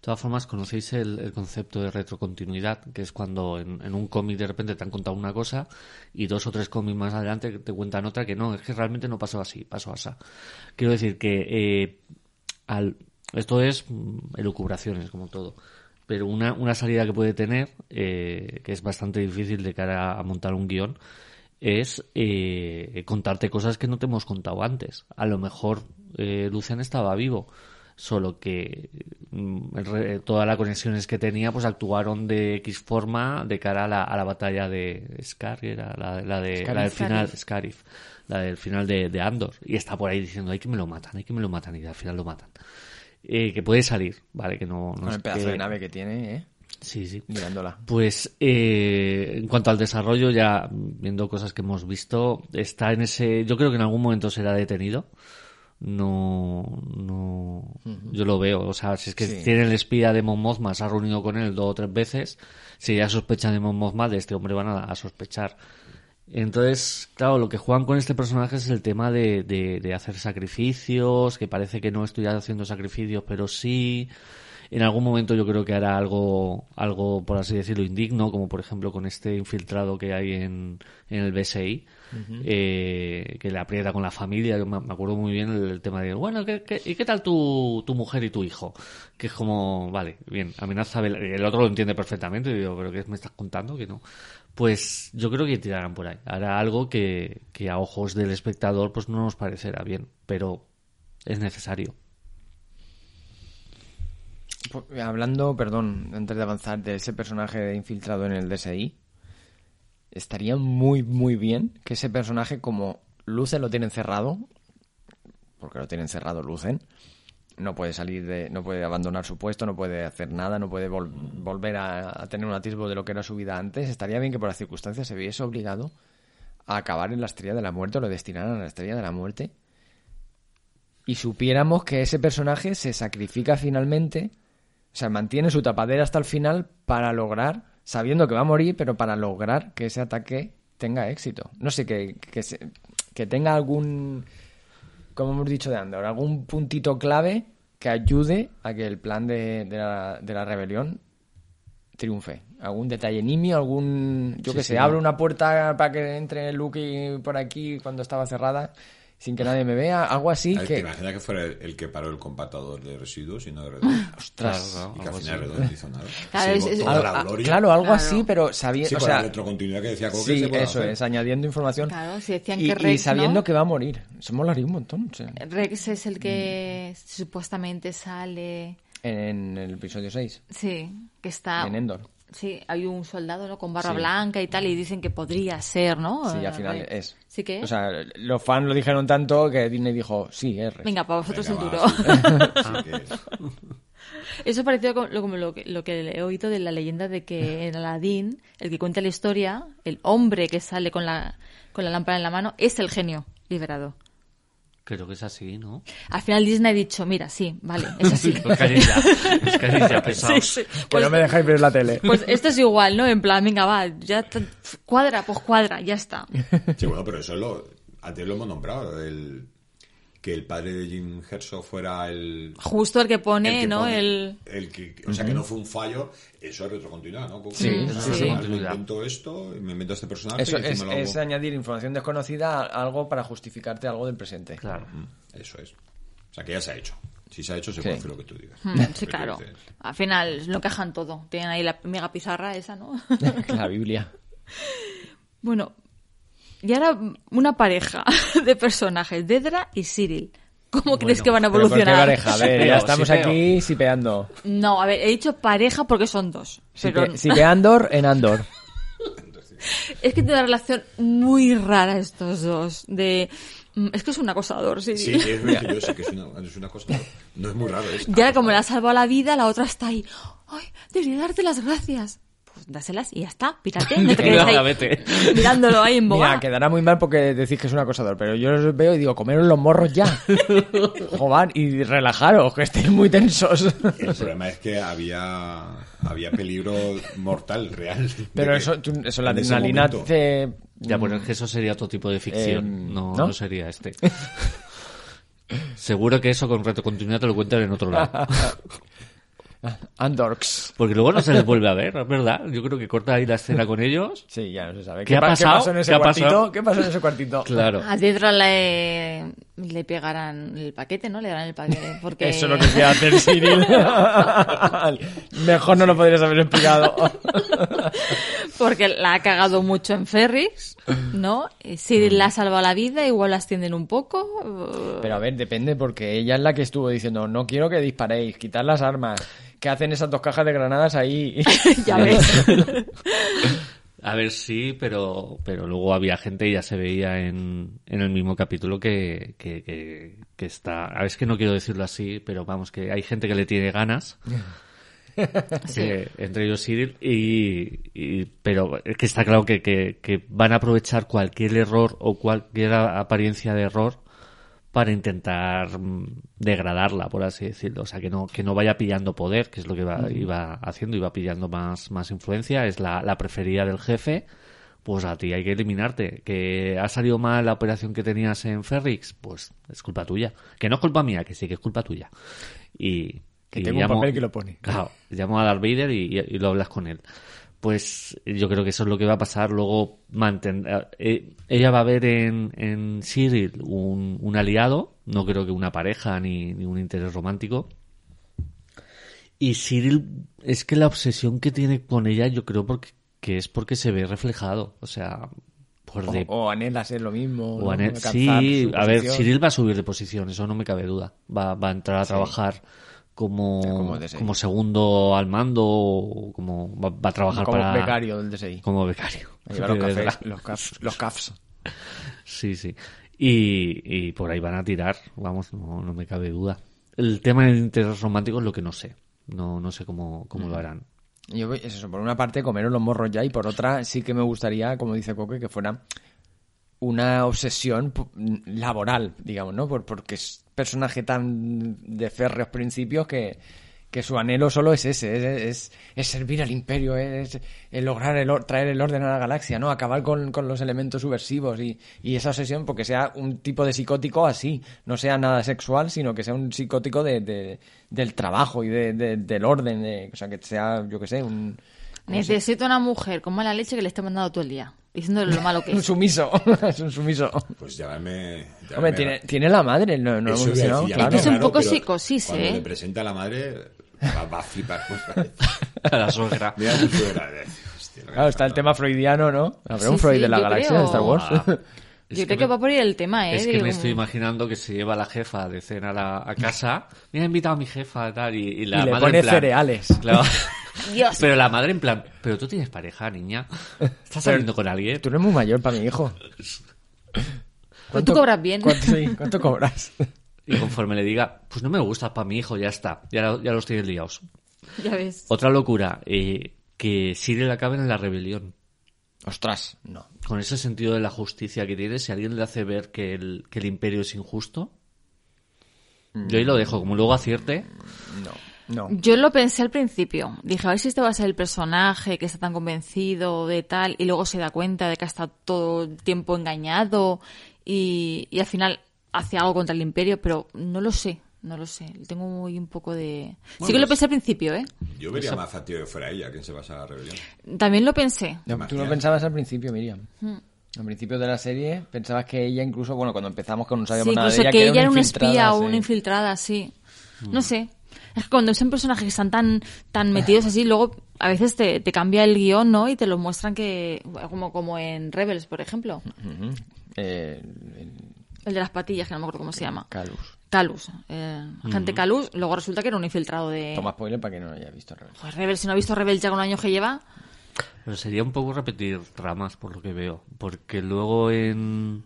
Todas formas, conocéis el, concepto de retrocontinuidad, que es cuando en, un cómic de repente te han contado una cosa y dos o tres cómics más adelante te cuentan otra que no, es que realmente no pasó así, pasó así. Quiero decir que eh, al, esto es mm, elucubraciones, como todo. Pero una, una salida que puede tener, eh, que es bastante difícil de cara a montar un guion, es eh, contarte cosas que no te hemos contado antes. A lo mejor eh, Lucian estaba vivo, solo que mm, todas las conexiones que tenía pues actuaron de X forma de cara a la, a la batalla de Scar, era la, la, de, la del final, Scarif, la del final de, de, Andor. Y está por ahí diciendo, hay que me lo matan, hay que me lo matan, y al final lo matan. Eh, que puede salir, ¿vale? Que no, no es el pedazo de nave que tiene, ¿eh? Sí, sí. Mirándola. Pues eh, en cuanto al desarrollo, ya viendo cosas que hemos visto, está en ese. Yo creo que en algún momento será detenido. No, no. Yo lo veo. O sea, si es que tiene el espía de Mon Mothma, se ha reunido con él dos o tres veces. Si ya sospechan de Mon Mothma, de este hombre van a, sospechar. Entonces, claro, lo que juegan con este personaje es el tema de, de, de hacer sacrificios, que parece que no estoy haciendo sacrificios, pero sí en algún momento yo creo que hará algo, algo por así decirlo, indigno, como por ejemplo con este infiltrado que hay en, en el BSI, eh, que le aprieta con la familia. Yo me, acuerdo muy bien el, tema de, bueno, ¿qué, y qué tal tu, tu mujer y tu hijo? Que es como, vale, bien, amenaza, el otro lo entiende perfectamente, y digo, pero ¿qué me estás contando? Que no. Pues yo creo que tirarán por ahí. Hará algo que, que a ojos del espectador pues no nos parecerá bien, pero es necesario. Hablando, perdón, antes de avanzar, de ese personaje infiltrado en el DSI, estaría muy, muy bien que ese personaje, como Lucen lo tiene encerrado, porque lo tiene encerrado Lucen, no puede salir de, no puede abandonar su puesto, no puede hacer nada, no puede volver a, tener un atisbo de lo que era su vida antes. Estaría bien que por las circunstancias se viese obligado a acabar en la estrella de la muerte o lo destinaran a la estrella de la muerte y supiéramos que ese personaje se sacrifica finalmente o sea, mantiene su tapadera hasta el final para lograr, sabiendo que va a morir, pero para lograr que ese ataque tenga éxito. No sé, que, que, que tenga algún, como hemos dicho de Andor, algún puntito clave que ayude a que el plan de, de, la, de la rebelión triunfe. Algún detalle nimio, algún, yo que sé, abre una puerta para que entre Luke por aquí cuando estaba cerrada sin que nadie me vea, algo así que... ¿Te imaginas que fuera el, que paró el compactador de residuos y no de redondo? Ostras. y que al final redondo no hizo nada. Claro, claro algo así, pero sabiendo... Sí, o sea, la retrocontinuidad que decía Coque Sí, eso es, añadiendo información. Claro, si decían y, que Rex, y sabiendo que va a morir. Eso molaría un montón. Rex es el que supuestamente sale... En el episodio 6. Sí, que está... En Endor. Sí, hay un soldado ¿no? con barra blanca y tal, y dicen que podría ser, ¿no? Sí, al final es. ¿Sí que O sea, los fans lo dijeron tanto que Disney dijo, sí, es. Venga, para vosotros el duro. Eso parecido con lo, como lo, que, lo que he oído de la leyenda de que en Aladdin, el que cuenta la historia, el hombre que sale con la, con la lámpara en la mano, es el genio liberado. Creo que es así, ¿no? Al final Disney ha dicho, mira, sí, vale, es así. es caricia, es caricia, pesado. Sí, Pues, no me dejáis ver la tele. Pues esto es igual, ¿no? En plan, venga, va, ya cuadra, pues cuadra, ya está. Sí, bueno, pero eso lo, antes lo hemos nombrado, el que el padre de Jim Herzog fuera el justo el que pone, ¿no? el... el que, o sea que no fue un fallo eso es retrocontinuidad ¿no? sí, sí, sí, me invento esto me invento este personaje eso es, es, añadir información desconocida a algo para justificarte algo del presente. Claro. Eso es. O sea que ya se ha hecho. Si se ha hecho se puede hacer lo que tú digas. Sí claro. al final lo quejan todo. Tienen ahí la mega pizarra esa ¿no? la Biblia. Bueno y ahora una pareja de personajes, Dedra y Cyril. ¿Cómo crees que van a evolucionar? ¿Pero pareja? A ver, ya estamos aquí sipeando. No, a ver, he dicho pareja porque son dos. Pero... Sipeandor en Andor. es que tiene una relación muy rara estos dos. De mm, es que es un acosador, sí. Sí, es verdad, yo sé que es, una, es un acosador. No es muy raro esto. Ya como le ha salvado la vida, la otra está ahí. Ay, debería darte las gracias pues dáselas y ya está, pírate, no te quedes ahí mirándolo ahí en boga. Mira, quedará muy mal porque decís que es un acosador, pero yo los veo y digo, comeros los morros ya. Joder, y relajaros, que estéis muy tensos. El problema es que había, había peligro mortal real. Pero eso, eso la adrenalina te... Ya, pues es que eso sería otro tipo de ficción, em, no, no, sería este. Seguro que eso con retrocontinuidad te lo cuentan en otro lado. Andorks. Porque luego no se les vuelve a ver, es verdad. Yo creo que corta ahí la escena con ellos. Sí, ya no se sabe. ¿Qué ha pasado? pasó en ese ¿Qué ha cuartito? pasado? ¿Qué pasó en ese cuartito? Claro. A Dedra le, le pegarán el paquete, ¿no? Le darán el paquete. Porque... Eso es lo que quiere hacer Cyril. Mejor no lo podrías haber explicado. Porque la ha cagado mucho en Ferris, ¿no? Si la ha salvado la vida, igual la ascienden un poco. Pero a ver, depende, porque ella es la que estuvo diciendo, no quiero que disparéis, quitar las armas. ¿Qué hacen esas dos cajas de granadas ahí? ya ves. A ver, sí, pero, pero luego había gente y ya se veía en, en el mismo capítulo que, que, que, que está. A ver, es que no quiero decirlo así, pero vamos, que hay gente que le tiene ganas. que- entre ellos Cyril y, y- pero es que está claro que, que, que van a aprovechar cualquier error o cualquier apariencia de error para intentar mm, degradarla por así decirlo. O sea que no que no vaya pillando poder que es lo que iba, iba haciendo iba pillando más más influencia. Es la, la preferida del jefe. Pues a ti hay que eliminarte. Que ha salido mal la operación que tenías en Ferrix pues es culpa tuya. Que no es culpa mía que sí que es culpa tuya. Y Que y tengo un papel que lo pone. Claro, llamo a Darth Vader y, y- y lo hablas con él. Pues yo creo que eso es lo que va a pasar. Luego manten- eh, ella va a ver en, en Cyril un, un aliado, no creo que una pareja ni, ni un interés romántico. Y Cyril, es que la obsesión que tiene con ella, yo creo porque, que es porque se ve reflejado. O sea, por O, de, o anhela ser lo mismo. o Alcanzar sí, a ver. Cyril va a subir de posición, eso no me cabe duda. Va, va a entrar a trabajar como, Como como segundo al mando, o como va, va a trabajar Como para becario del DSI. como becario. Los cafés, los cafs, los cafs. Sí, sí. Y, y por ahí van a tirar, vamos, no, no me cabe duda. El tema del interés romántico es lo que no sé. No, no sé cómo, cómo lo harán. Yo es eso, por una parte comeros los morros ya y por otra sí que me gustaría, como dice Coque, que fuera una obsesión laboral, digamos, ¿no? Por, porque es personaje tan de férreos principios que, que su anhelo solo es ese, es, es, es servir al imperio, es, es lograr el, traer el orden a la galaxia, ¿no? Acabar con, con los elementos subversivos y, y esa obsesión porque sea un tipo de psicótico así, no sea nada sexual, sino que sea un psicótico de, de- del trabajo y de, de- del orden, de, o sea, que sea, yo que sé, un... Necesito una mujer con mala leche que le esté mandando todo el día, diciéndole lo malo que Un es. sumiso, es un sumiso. Pues llamarme... Hombre, tiene, tiene la madre, no, no lo hemos Eso decir, claro. Es un claro, poco psicosis, cuando ¿eh? le presenta a la madre, va, va a flipar. A la suegra. Mira su suegra. hostia, Claro, está el tema freudiano, ¿no? Habrá Sí, un Freud sí, de la galaxia creo. de Star Wars. Ah, es Yo creo me- que va por ahí el tema, ¿eh? Es que Digo, me estoy imaginando que se lleva a la jefa de cena a, casa. Me ha invitado a mi jefa tal, y, y la y le madre pone en plan- cereales. Claro. Dios. Pero la madre en plan, pero tú tienes pareja, niña. ¿Estás saliendo con alguien? Tú eres muy mayor para mi hijo. Tú cobras bien. ¿Cuánto, sí, ¿cuánto cobras? Y conforme le diga, pues no me gusta para mi hijo, ya está. Ya, lo- ya los tienes liados. Ya ves. Otra locura, eh, que Cyril acabe en la rebelión. Ostras, no. Con ese sentido de la justicia que tiene, si alguien le hace ver que el, que el imperio es injusto, yo ahí lo dejo. Como luego acierte, No, no. Yo lo pensé al principio. Dije, a ver si este va a ser el personaje que está tan convencido de tal, y luego se da cuenta de que ha estado todo el tiempo engañado y, y al final hace algo contra el imperio, pero no lo sé, no lo sé. Tengo muy un poco de... sí que lo pues- pensé al principio, ¿eh? Yo vería más factible que fuera ella quien se pasa a la rebelión. También lo pensé. No, Tú lo pensabas al principio, Miriam. Al principio de la serie pensabas que ella incluso, bueno, cuando empezamos con no Sí, sabíamos nada de incluso ella, que ella era una espía o sí. una infiltrada, sí. No sé. Es que cuando son personajes que están tan, tan metidos así, luego a veces te, te cambia el guion, ¿no? Y te lo muestran que, como, como en Rebels, por ejemplo. Ujú. Eh, el El de las patillas, que no me acuerdo cómo se llama. Calus. Calus. Eh, Agente Calus. Luego resulta que era un infiltrado de... Toma spoiler para que no lo haya visto. Rebel. Pues Rebels, si no ha visto Rebels ya con los años que lleva... pero sería un poco repetir tramas, por lo que veo. Porque luego en,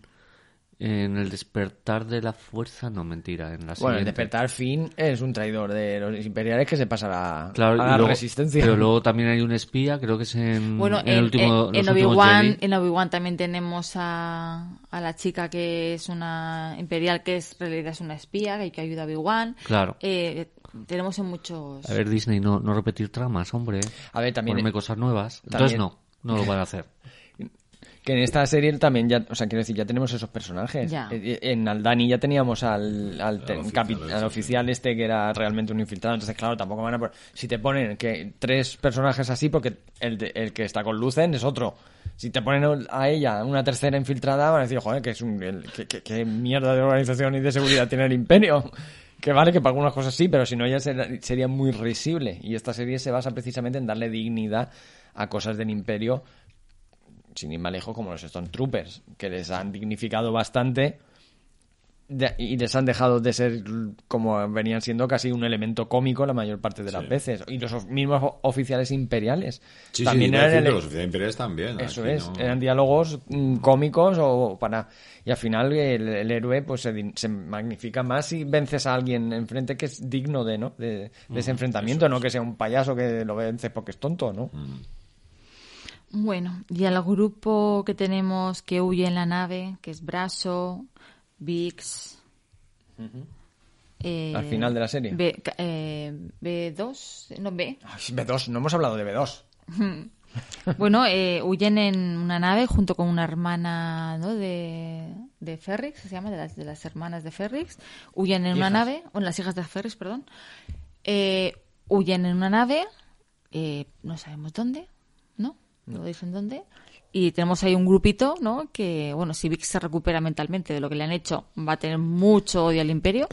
en el despertar de la fuerza, no, mentira, en la Bueno, el despertar Finn es un traidor de los imperiales que se pasa a la, Claro, a y la luego- resistencia. Pero luego también hay un espía, creo que es en, Bueno, en, en, el último, en- en Obi-Wan Obi-Wan también tenemos a, a la chica que es una imperial que es, en realidad es una espía y que ayuda a Obi-Wan. Claro. Eh, tenemos en muchos... A ver, Disney, no, no repetir tramas, hombre. A ver, también- Ponerme cosas nuevas. Entonces no, no lo van a hacer. Que en esta serie también ya, o sea, quiero decir, ya tenemos esos personajes. Ya. Eh, En Aldani ya teníamos al, al, oficial al oficial este que era realmente un infiltrado. Entonces, claro, tampoco van a por... Si te ponen que tres personajes así, porque el, de- el que está con Lucen es otro. Si te ponen a ella una tercera infiltrada, van a decir, joder, que es un... el- que, que- que mierda de organización y de seguridad tiene el imperio. Que vale, que para algunas cosas sí, pero si no ya ser- sería muy risible. Y esta serie se basa precisamente en darle dignidad a cosas del imperio sin ir más lejos, como los Stone Troopers, que les han dignificado bastante de- y les han dejado de ser como venían siendo casi un elemento cómico la mayor parte de las Sí. veces. Y los of- mismos oficiales imperiales Sí, también sí, eran los oficiales imperiales también. eso es, no- eran diálogos mm, cómicos o para y al final el, el héroe pues se, se magnifica más si vences a alguien enfrente que es digno de no de, de ese enfrentamiento, no que sea un payaso que lo vences porque es tonto, ¿no? Bueno, y al grupo que tenemos que huye en la nave, que es Braso, Vix. eh, Al final de la serie. B, eh, B2, no B. Ay, B2, no hemos hablado de B2. Bueno, eh, huyen en una nave junto con una hermana ¿no? de, de Ferrix, se llama, de las, de las hermanas de Ferrix. Huyen en una nave, o las hijas de Ferrix, perdón. Eh, huyen en una nave, eh, no sabemos dónde, ¿no? No dicen dónde. Y tenemos ahí un grupito, ¿no? Que, bueno, si Vix se recupera mentalmente de lo que le han hecho, va a tener mucho odio al Imperio.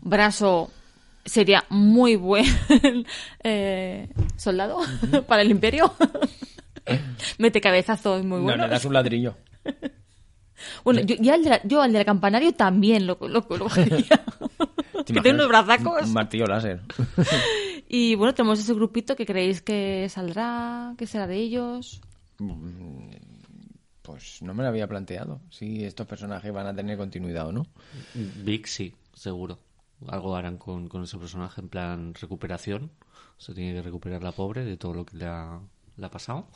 Braso sería muy buen eh, soldado para el Imperio. Mete cabezazos muy No, buenos. le das un ladrillo. Bueno, yo, al de la- yo al del campanario también lo, lo, lo cogería. ¿Te que tiene unos brazacos. Un martillo láser. Y bueno, tenemos ese grupito que creéis que saldrá, que será de ellos. Pues no me lo había planteado. Si estos personajes van a tener continuidad o no. Vic sí, seguro. Algo harán con, con ese personaje en plan recuperación. Se tiene que recuperar la pobre de todo lo que le ha, le ha pasado.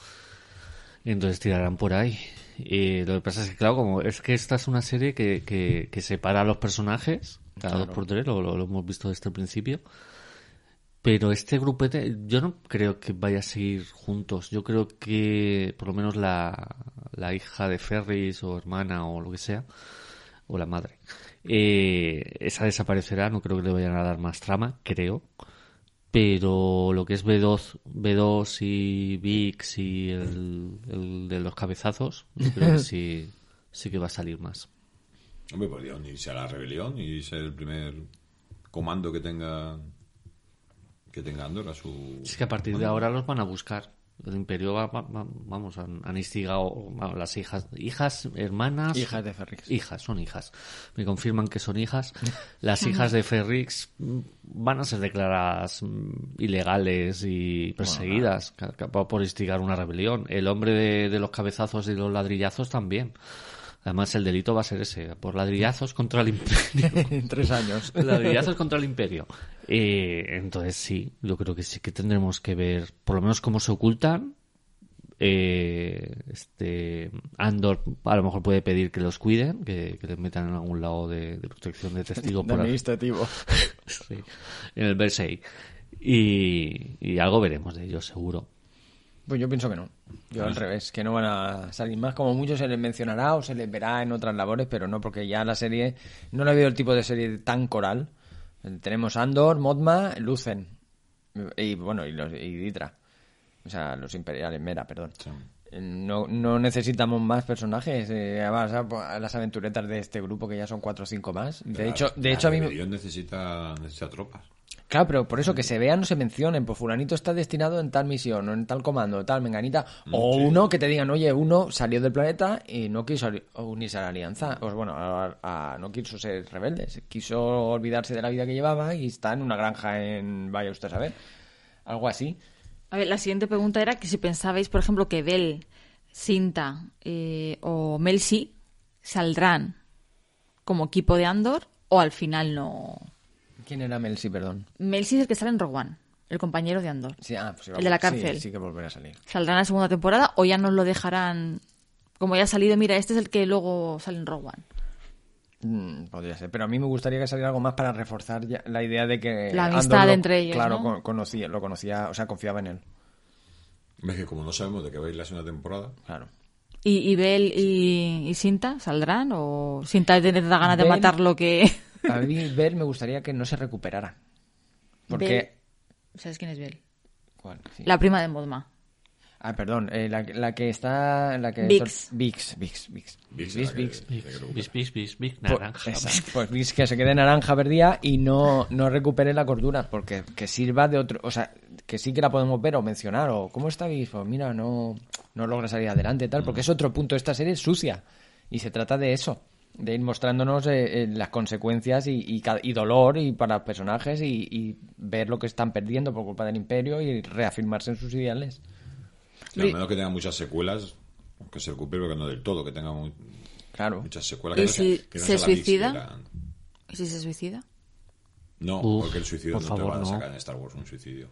Y entonces tirarán por ahí. Y lo que pasa es que, claro, como es que esta es una serie que, que, que separa a los personajes, cada dos por tres, lo, lo- lo hemos visto desde el principio. Pero este grupete, yo no creo que vaya a seguir juntos. Yo creo que, por lo menos, la, la hija de Ferris o hermana o lo que sea, o la madre, eh, esa desaparecerá. No creo que le vayan a dar más trama, creo. Pero lo que es B2, B2 y VIX y el, el de los cabezazos, yo creo que sí, sí que va a salir más. Hombre, podría unirse a la rebelión y ser el primer comando que tenga que tenga Andor a su... Es que a partir de ahora los van a buscar. El imperio va, va- va- vamos, han, han instigado vamos, las hijas, hijas, hermanas. Hijas de Ferrix. Hijas, son hijas. Me confirman que son hijas. Las hijas de Ferrix mm, van a ser declaradas mm, ilegales y perseguidas ca- por instigar una rebelión. El hombre de, de los cabezazos y los ladrillazos también. Además, el delito va a ser ese, por ladrillazos contra el imperio. En tres años. Ladrillazos contra el imperio. Eh, entonces sí, yo creo que sí que tendremos que ver por lo menos cómo se ocultan. Eh, este Andor a lo mejor puede pedir que los cuiden, que, que les metan en algún lado de, de protección de testigos por. Administrativo. Sí, en el Versailles. Y, y algo veremos de ellos, seguro. Pues yo pienso que no. Yo al revés, que no van a salir más. Como mucho se les mencionará o se les verá en otras labores, pero no, porque ya la serie, no ha habido el tipo de serie tan coral. Tenemos Andor, Modma, Lucen. Y bueno, y, los, y Ditra. O sea, los imperiales, Mera, perdón. No, no necesitamos más personajes. eh, vas a, las aventuretas de este grupo, que ya son cuatro o cinco más. De hecho, de La hecho a mí... necesita, necesita tropas. Claro, pero por eso que se vean, no se mencionen. Pues fulanito está destinado en tal misión, o en tal comando, o tal menganita. O uno que te digan, oye, uno salió del planeta y no quiso unirse a la alianza. O bueno, a- a- no quiso ser rebelde. Quiso olvidarse de la vida que llevaba y está en una granja en... Vaya usted a saber. Algo así. A ver, la siguiente pregunta era que si pensabais, por ejemplo, que Bell, Sinta eh, o Melsi saldrán como equipo de Andor o al final no. ¿Quién era Melsi, perdón? Melsi es el que sale en Rogue One, el compañero de Andor. Sí, ah, pues sí, El de la sí, cárcel. Sí, que volverá a salir. ¿Saldrá en la segunda temporada o ya nos lo dejarán como ya ha salido? Mira, este es el que luego sale en Rogue One. Mm, podría ser, pero a mí me gustaría que saliera algo más para reforzar ya la idea de que La Andor amistad lo- entre ellos, Claro, ¿no? con- conocía, lo conocía, o sea, confiaba en él. Es que como no sabemos de qué va a ir la segunda temporada, Claro. ¿Y, Bel y, Sinta saldrán? ¿O Sinta tiene tanta ganas de matar lo que.? A mí, Bel me gustaría que no se recuperara. Porque. ¿Sabes quién es Bel? ¿Cuál? La prima de Modma. Ah, perdón, eh, la, la, que está... La que Vix. Vix, Vix, Vix. Vix, Vix, Vix, Vix, Vix, Vix, pues, naranja. Pues, Vix que se quede naranja verdía y no, no recupere la cordura, porque que sirva de otro... O sea, que sí que la podemos ver o mencionar, o ¿cómo está Vix? Pues mira, no, no logra salir adelante tal, porque es otro punto. Esta serie es sucia y se trata de eso de ir mostrándonos eh, eh, las consecuencias y, y, dolor y para los personajes y, y, ver lo que están perdiendo por culpa del imperio y reafirmarse en sus ideales al menos que tenga muchas secuelas, que se recupere, pero no del todo, que tenga muy, claro. muchas secuelas. ¿Y que si no se suicida? ¿Y si se suicida? No, porque el suicidio no te va a sacar en Star Wars un suicidio.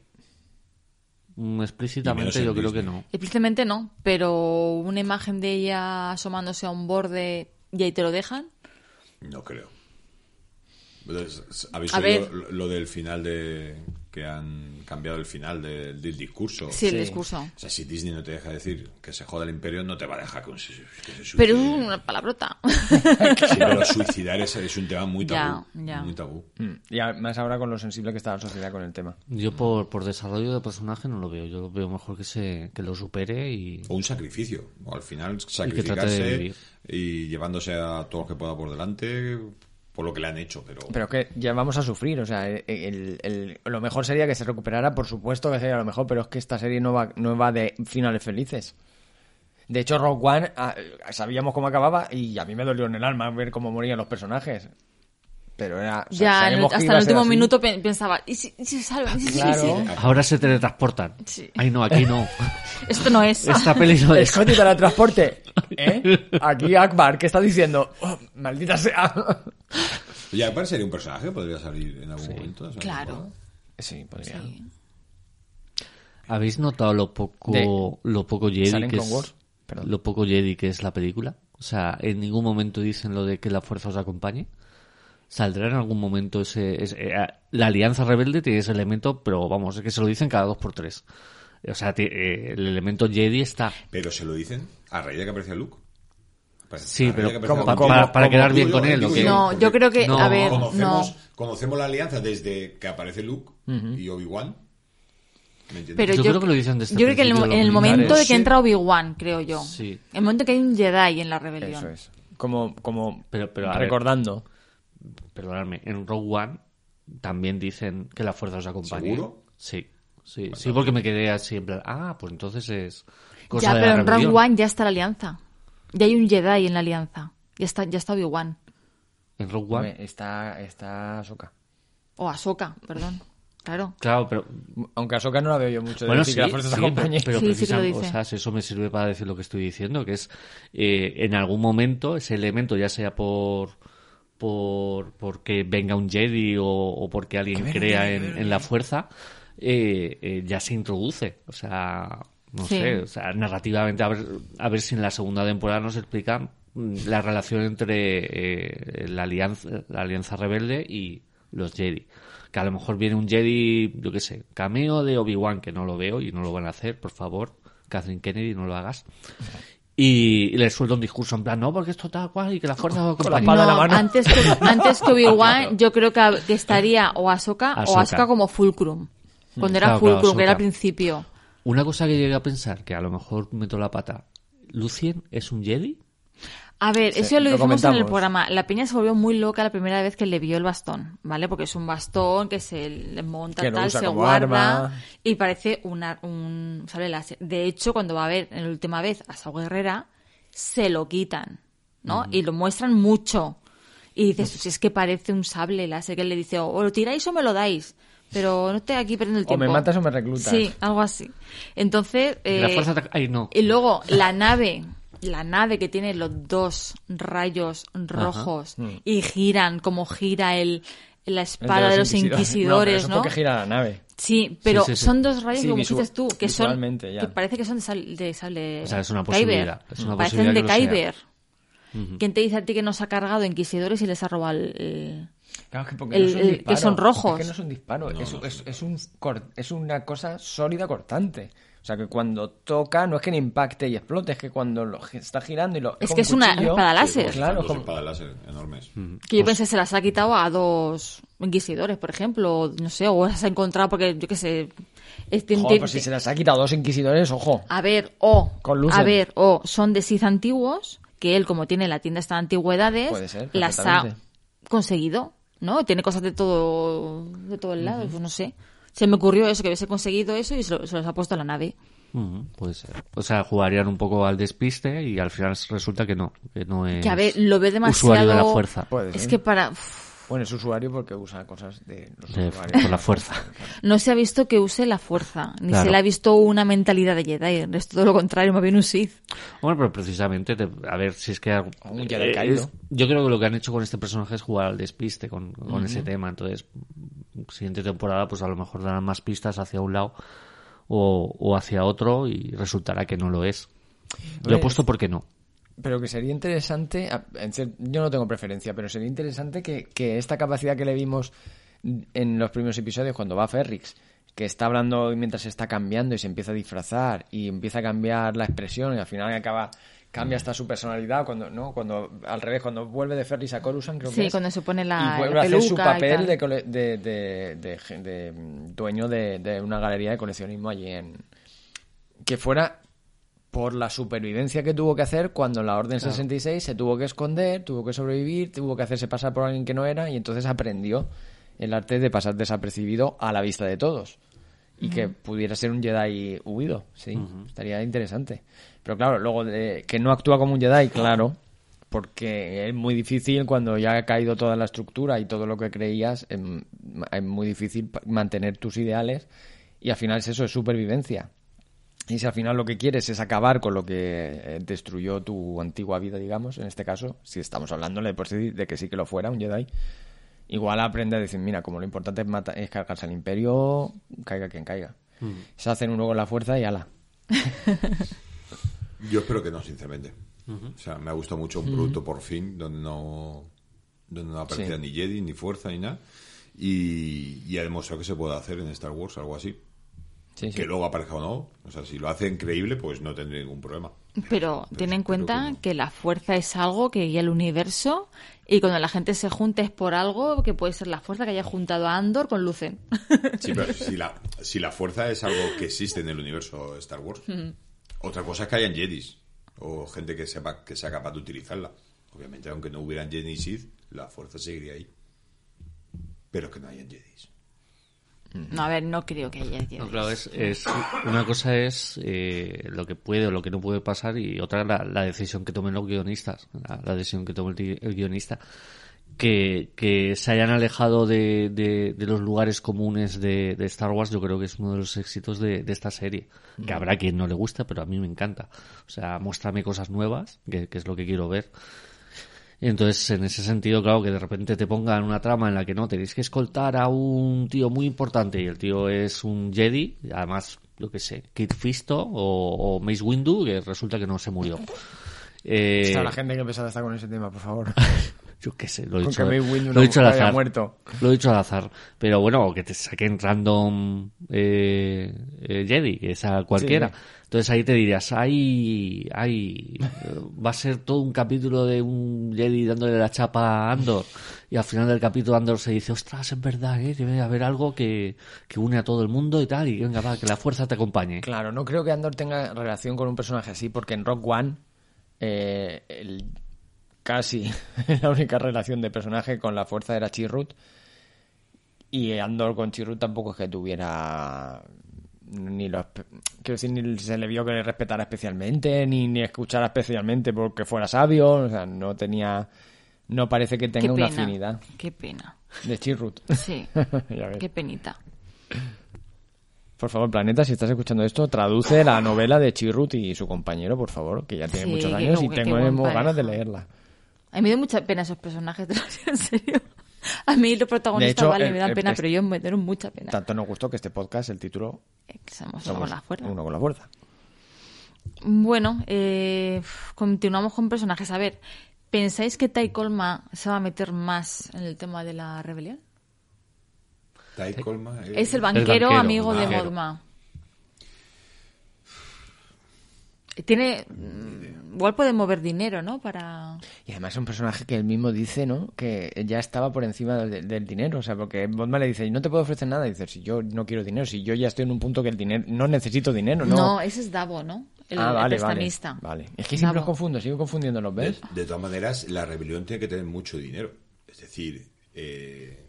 Mm, explícitamente yo creo que no. Explícitamente no, pero una imagen de ella asomándose a un borde y ahí te lo dejan. No creo. ¿Habéis oído lo, del final de que han cambiado el final del, discurso? Sí, el discurso. O sea, si Disney no te deja decir que se joda el imperio, no te va a dejar que, se, suicide. Pero es una palabrota. Sí, pero suicidar es, un tema muy tabú. Muy tabú. Mm, y además ahora con lo sensible que está la sociedad con el tema. Yo por, por desarrollo de personaje no lo veo. Yo lo veo mejor que se que lo supere y... O un sacrificio. O al final sacrificarse y, y llevándose a todos los que pueda por delante por lo que le han hecho, pero... Pero que ya vamos a sufrir, o sea, lo mejor sería que se recuperara, por supuesto que sería lo mejor, pero es que esta serie no va, no va de finales felices. De hecho, Rogue One ah, sabíamos cómo acababa y a mí me dolió en el alma ver cómo morían los personajes. Pero era. ya, hasta el último minuto pensaba, ¿y si, salvan? claro. Ahora se teletransportan. Sí. Ay, no, aquí no. Esto no es. Esta peli no es. Scotty teletransporte. ¿Eh? Aquí Akbar, ¿qué está diciendo? Oh, maldita sea. Y Akbar sería un personaje podría salir en algún momento. Claro. Sí, podría. ¿Habéis notado lo poco, lo poco Jedi que es, lo poco Jedi que es la película? O sea, en ningún momento dicen lo de que la fuerza os acompañe. ¿Saldrá en algún momento ese, eh, la alianza rebelde tiene ese elemento, pero vamos, es que se lo dicen cada dos por tres. O sea, eh, el elemento Jedi está. Pero se lo dicen a raíz de que aparece Luke. Sí, pero para, quedar bien con él. no, yo creo que, a ver, conocemos, conocemos la alianza desde que aparece Luke y Obi-Wan. Pero yo, creo que lo dicen desde Yo creo que en el, momento de que entra Obi-Wan, creo yo. Sí. El momento que hay un Jedi en la rebelión. Eso es. Como, como pero, pero, recordando perdonadme, en Rogue One también dicen que la fuerza os acompaña. ¿Seguro? Sí, sí, sí, porque me quedé así en plan, ah, pues entonces es cosa Ya, pero en Rogue One ya está la alianza. Ya hay un Jedi en la alianza. Ya está, ya está Obi-Wan. ¿En Rogue One? Está, está Ahsoka. O Ahsoka, perdón. Claro. Claro, pero. Aunque Ahsoka no la veo yo mucho. bueno, sí, que la fuerza sí, acompañe. Pero, pero sí, eso me sirve para decir lo que estoy diciendo, que es eh, en algún momento ese elemento, ya sea por por porque venga un Jedi o, porque alguien crea en, la fuerza, eh, eh, ya se introduce. O sea, no sé, o sea, narrativamente, a ver, a ver si en la segunda temporada nos explican mm, la relación entre eh, la, alianza, la alianza rebelde y los Jedi. Que a lo mejor viene un Jedi, yo qué sé, cameo de Obi-Wan, que no lo veo y no lo van a hacer, por favor. Catherine Kennedy, no lo hagas y, le suelta un discurso en plan, no, porque esto tal cual y que la fuerza va con la Antes que, antes que Obi-Wan, yo creo que, estaría o Ahsoka, o Ahsoka como Fulcrum. Cuando era Fulcrum, que era al principio. Una cosa que llegué a pensar, que a lo mejor meto la pata, ¿Lucien es un Jedi? A ver, eso lo, dijimos en el programa. La peña se volvió muy loca la primera vez que le vio el bastón, ¿vale? Porque es un bastón que se le monta tal, se guarda y parece una, un sable láser. De hecho, cuando va a ver en la última vez a Sao Guerrera, se lo quitan, ¿no? Y lo muestran mucho. Y dices, si es que parece un sable láser, que él le dice, o lo tiráis o me lo dais pero no estoy aquí perdiendo el tiempo. O me matas o me reclutas. Sí, algo así. Entonces... la eh, fuerza... Ay, no. Y luego, la nave la nave que tiene los dos rayos rojos mm. y giran como gira el la espada de los, inquisidores, ¿no? que gira la nave. Sí, pero son dos rayos, como dices tú, que son que parece que son de sable, O sea, es una posibilidad. Es una Parecen de Kyber. ¿Quién te dice a ti que nos ha cargado inquisidores y les ha robado el, Claro, que, porque El- no es un el- disparo. que son rojos. Es que no es un disparo, No, es, no, es- no. es un cor- es una cosa sólida cortante. O sea, que cuando toca no es que le impacte y explote, es que cuando lo está girando y lo... Es que un es una espada Sí, láser. pues, Claro, como- espadas láser enormes. Que yo pensé se las ha quitado a dos inquisidores, por ejemplo, o no sé, o las ha encontrado porque, yo qué sé... es- tien- Joder, pues si se las ha quitado dos inquisidores, ojo. A ver, o... Con Lucen. A ver, o son de Sith antiguos, que él, como tiene la tienda esta de antigüedades, Puede ser, las ha conseguido, ¿no? Tiene cosas de todo de todo el lado, pues no sé. Se me ocurrió eso, que hubiese conseguido eso y se, lo- se los ha puesto a la nave. Ujú, puede ser. O sea, jugarían un poco al despiste y al final resulta que no, que no es Que a ver, lo ve demasiado... usuario de la fuerza. Puede Es ser. que para... Bueno, es usuario porque usa cosas de los De- usuarios. por la fuerza. no se ha visto que use la fuerza, ni Claro. se le ha visto una mentalidad de Jedi. Es todo lo contrario, más bien un Sith. Bueno, pero precisamente, te- a ver si es que... Un Jedi caído. yo creo que lo que han hecho con este personaje es jugar al despiste con, con ese tema. Entonces, siguiente temporada, pues a lo mejor darán más pistas hacia un lado o, o hacia otro y resultará que no lo es. Lo he Ves. puesto porque no. Pero que sería interesante, yo no tengo preferencia, pero sería interesante que, que esta capacidad que le vimos en los primeros episodios cuando va a Ferrix, que está hablando mientras se está cambiando y se empieza a disfrazar y empieza a cambiar la expresión y al final acaba cambia hasta su personalidad cuando no cuando al revés cuando vuelve de Ferrix a Coruscant creo Sí, que es, cuando se pone la- y vuelve la a hacer su papel de, de, de- de mm, dueño de una galería de coleccionismo allí en que fuera por la supervivencia que tuvo que hacer cuando la Orden 66 se tuvo que esconder, tuvo que sobrevivir, tuvo que hacerse pasar por alguien que no era y entonces aprendió el arte de pasar desapercibido a la vista de todos. Y que pudiera ser un Jedi huido, sí, estaría interesante. Pero claro, luego de, que no actúa como un Jedi, claro, porque es muy difícil cuando ya ha caído toda la estructura y todo lo que creías, em, es muy difícil mantener tus ideales y al final es eso, es supervivencia. Y si al final lo que quieres es acabar con lo que eh, destruyó tu antigua vida, digamos, en este caso, si estamos hablando de, que sí que lo fuera, un Jedi, igual aprende a decir, mira, como lo importante es, mata- es cargarse al imperio, caiga quien caiga. Se hacen uno con la fuerza y ala. Yo espero que no, sinceramente. O sea, me ha gustado mucho un producto por fin donde no, donde no aparecía Sí. ni Jedi, ni fuerza, ni nada. Y, y ha demostrado que se puede hacer en Star Wars algo así. Sí, sí. Que luego aparezca o no. O sea, si lo hace increíble, pues no tendré ningún problema. Pero ten en cuenta que no. que la fuerza es algo que guía el universo y cuando la gente se junta es por algo que puede ser la fuerza que haya juntado a Andor con Lucen. Sí, pero si la, si la fuerza es algo que existe en el universo Star Wars, otra cosa es que hayan Jedis o gente que sepa que sea capaz de utilizarla. Obviamente, aunque no hubieran Jedi y Sith, la fuerza seguiría ahí. Pero que no hayan Jedis. No, a ver, no creo que haya No, claro, es, es- una cosa es eh, lo que puede o lo que no puede pasar y otra la, la decisión que tomen los guionistas, la, la decisión que tome el, el guionista. Que, que se hayan alejado de, de- de los lugares comunes de, de Star Wars, yo creo que es uno de los éxitos de, de esta serie. Que habrá quien no le gusta, pero a mí me encanta. O sea, muéstrame cosas nuevas, que, que es lo que quiero ver. Y entonces, en ese sentido, claro, que de repente te pongan una trama en la que no tenéis que escoltar a un tío muy importante y el tío es un Jedi, además, lo que sé, Kid Fisto o, o Mace Windu, que resulta que no se murió. Eh, Está la gente que pesada está con ese tema, por favor. yo qué sé, lo he dicho, lo he dicho al azar. muerto. Lo he dicho al azar. Pero bueno, o que te saquen random eh, eh, Jedi, que sea cualquiera. Sí. Entonces ahí te dirías, ay, ay, va a ser todo un capítulo de un Jedi dándole la chapa a Andor. Y al final del capítulo Andor se dice, ostras, es verdad, ¿eh? debe haber algo que, que une a todo el mundo y tal. Y venga, va, que la fuerza te acompañe. Claro, no creo que Andor tenga relación con un personaje así, porque en Rock One eh, el- casi la única relación de personaje con la fuerza era Chirrut. Y Andor con Chirrut tampoco es que tuviera ni los quiero decir ni se le vio que le respetara especialmente ni ni escuchara especialmente porque fuera sabio o sea no tenía no parece que Qué tenga una afinidad Qué pena. de Chirrut Sí. Qué penita. Por favor, Planeta, si estás escuchando esto, traduce la novela de Chirrut y su compañero, por favor, que ya tiene Sí, muchos años y tengo ganas de leerla. A mí me dio mucha pena esos personajes, te lo digo en serio. A mí los protagonistas, De hecho, vale, el- me dan el- pena, es- pero ellos me dieron mucha pena. Tanto nos gustó que este podcast, el título, Eh, que Somos, somos somos la fuerza. uno con la fuerza. Bueno, eh, continuamos con personajes. A ver, ¿Pensáis que Tai Colma se va a meter más en el tema de la rebelión? Tai Colma es, el banquero, amigo de Modma. Tiene. Igual puede mover dinero, ¿no? Para. Y además es un personaje que él mismo dice, ¿no? Que ya estaba por encima del, dinero. O sea, porque Bodma le dice, no te puedo ofrecer nada. Y dice, si yo no quiero dinero, si yo ya estoy en un punto que el dinero. No necesito dinero, ¿no? No, ese es Davo, ¿no? El, ah, vale, vale, Es que siempre los confundo, sigo confundiéndolos, ¿ves? De, todas maneras, la rebelión tiene que tener mucho dinero. Es decir, eh,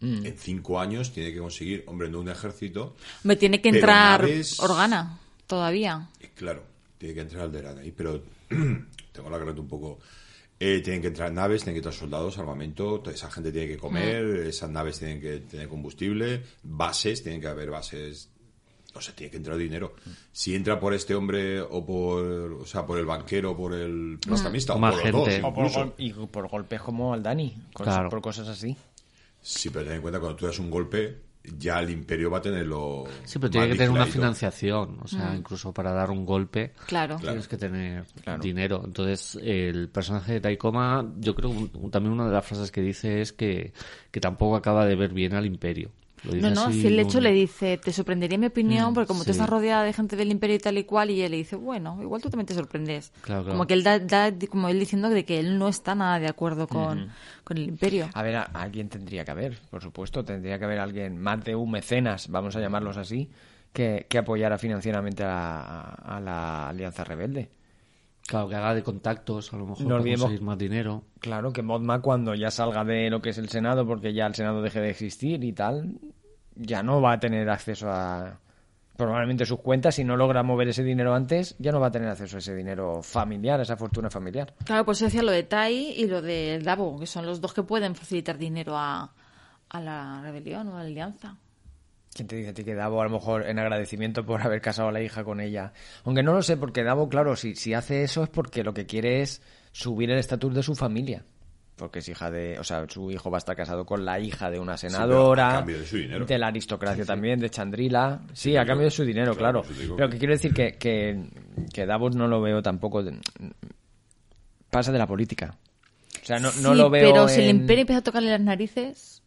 mm. en cinco años tiene que conseguir, hombre, no un ejército. Me tiene que entrar Organa todavía. Claro tiene que entrar Alderaan ahí, pero tengo la garganta un poco... Eh, tienen que entrar naves, tienen que entrar soldados, armamento, esa gente tiene que comer, mm. esas naves tienen que tener combustible, bases, tienen que haber bases o sea, tiene que entrar dinero. Si entra por este hombre o por, o sea, por el banquero, por el prestamista, o, por gente. Los dos, y por golpes como al Dani, por cosas así. Sí, pero ten en cuenta cuando tú das un golpe, ya el imperio va a tenerlo. Sí, pero tiene que tener una financiación, o sea, mm. incluso para dar un golpe claro. tienes que tener dinero. Entonces, el personaje de Taikoma, yo creo que también una de las frases que dice es que, que tampoco acaba de ver bien al imperio. No, no, si el hecho le dice, te sorprendería mi opinión, mm, porque como tú estás rodeada de gente del imperio y tal y cual, y él le dice, bueno, igual tú también te sorprendes. Como que él da, como él diciendo de que él no está nada de acuerdo con, con el imperio. A ver, alguien tendría que haber, por supuesto, tendría que haber alguien, más de un mecenas, vamos a llamarlos así, que, que apoyara financieramente a, la Alianza Rebelde. Claro, que haga de contactos, a lo mejor para conseguir más dinero. Claro, que Modma cuando ya salga de lo que es el Senado, porque ya el Senado deje de existir y tal, ya no va a tener acceso a probablemente sus cuentas, si no logra mover ese dinero antes, ya no va a tener acceso a ese dinero familiar, a esa fortuna familiar. Claro, pues decía lo de Tai y lo de Davo, que son los dos que pueden facilitar dinero a, a la rebelión o a la alianza. ¿Quién te dice a ti que Davo a lo mejor en agradecimiento por haber casado a la hija con ella? Aunque no lo sé, porque Davo, claro, si, si hace eso es porque lo que quiere es subir el estatus de su familia porque es hija de, o sea, su hijo va a estar casado con la hija de una senadora, a cambio de, su dinero. de la aristocracia también, de Chandrila, sí, a cambio de su dinero, claro. Pero que quiero decir que, que, Davos no lo veo tampoco, pasa de la política. O sea, no, no lo veo. Pero si el imperio empieza a tocarle las narices.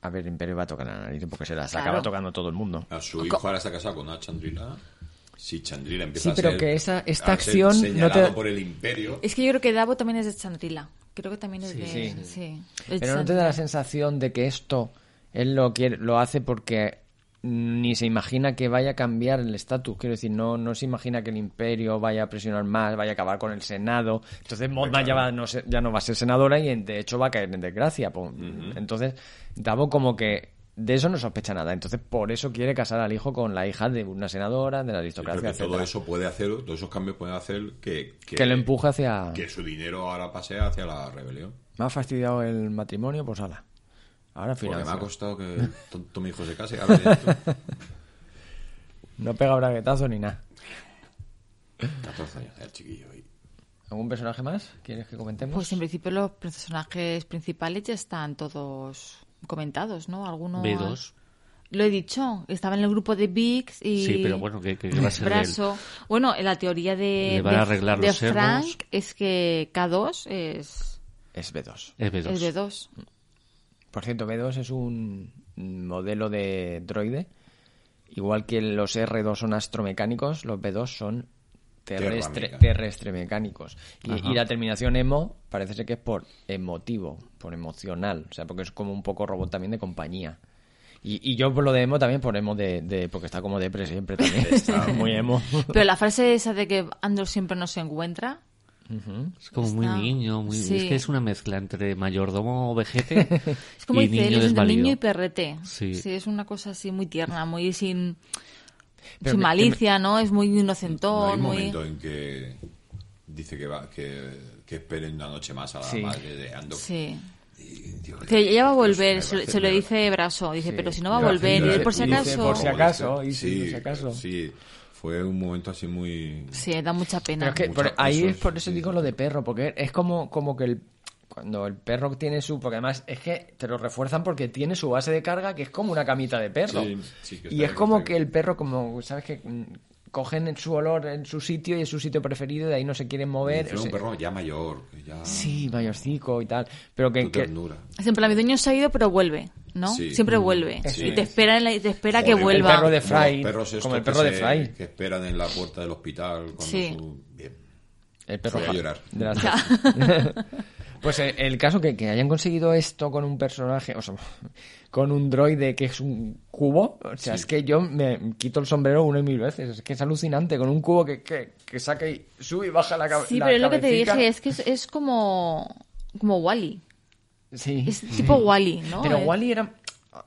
A ver, imperio va a tocar las narices porque se las acaba tocando todo el mundo. A su hijo ahora está casado con una Chandrila. Sí, Chandrila empieza sí, pero que esa, esta acción no te... por el imperio. Es que yo creo que Davo también es de Chandrila. Creo que también es de... Sí. pero no te da la sensación de que esto él lo quiere, lo hace porque ni se imagina que vaya a cambiar el estatus. Quiero decir, no, no se imagina que el imperio vaya a presionar más, vaya a acabar con el Senado. Entonces Modma ya, no, ya no va a ser senadora y de hecho va a caer en desgracia. Entonces, Davo como que de eso no sospecha nada. Entonces, por eso quiere casar al hijo con la hija de una senadora, de la aristocracia. todo eso puede hacer, todos esos cambios pueden hacer que, que, lo empuje hacia. Que su dinero ahora pase hacia la rebelión. Me ha fastidiado el matrimonio, pues ala. Ahora Porque me ha costado que tu mi hijo se case. no pega braguetazo ni nada. 14 años, el chiquillo. ¿Algún personaje más? ¿Quieres que comentemos? Pues en principio los personajes principales ya están todos comentados, ¿no? Algunos... B2. Lo he dicho, estaba en el grupo de Biggs y... Sí, pero bueno, ¿qué, va a ser Brazo. Bueno, la teoría de, de, Frank es que K2 es... Es B2. Es B2. Es B2. Por cierto, B2 es un modelo de droide. Igual que los R2 son astromecánicos, los B2 son terrestre, terrestre mecánicos. Y, la terminación emo parece ser que es por emotivo, por emocional, o sea, porque es como un poco robot también de compañía. Y, yo por lo de emo también por emo de, porque está como depre siempre también, está muy emo. Pero la frase esa de que Andor siempre no se Es como muy niño, muy... es que es una mezcla entre mayordomo vejete es como y dice, niño es niño y perrete. Sí. sí. es una cosa así muy tierna, muy sin sin malicia, ¿no? Es muy inocentón. hay un momento en que dice que va que, que esperen una noche más a la madre de Ando. Sí. que ella va a volver, se, lo dice Braso, dice, pero si no va a volver, y por si acaso. por si acaso, y sí, por si acaso. Sí, fue un momento así muy. Sí, da mucha pena. ahí es por eso digo lo de perro, porque es como, como que el cuando el perro tiene su. Porque además es que te lo refuerzan porque tiene su base de carga que es como una camita de perro. y es como que el perro, como. ¿Sabes que cogen su olor en su sitio y es su sitio preferido y de ahí no se quieren mover. un perro ya mayor. Ya... Sí, mayorcico y tal. Pero que... que... Siempre la mi dueño se ha ido, pero vuelve, ¿no? Siempre mm. vuelve. Y te espera, te espera que vuelva. El perro de Fry. Como el perro de Fry. Que esperan en la puerta del hospital. Cuando sí. Su... Bien. El perro a llorar. Pues eh, el, caso que, que, hayan conseguido esto con un personaje, o sea, con un droide que es un cubo, o sea, es que yo me quito el sombrero una y mil veces, es que es alucinante, con un cubo que, que, que saca y sube y baja la cabeza. Sí, pero es lo que te dije, es que es, como, como Wally. Sí. Es tipo Wally, ¿no? Pero Wally era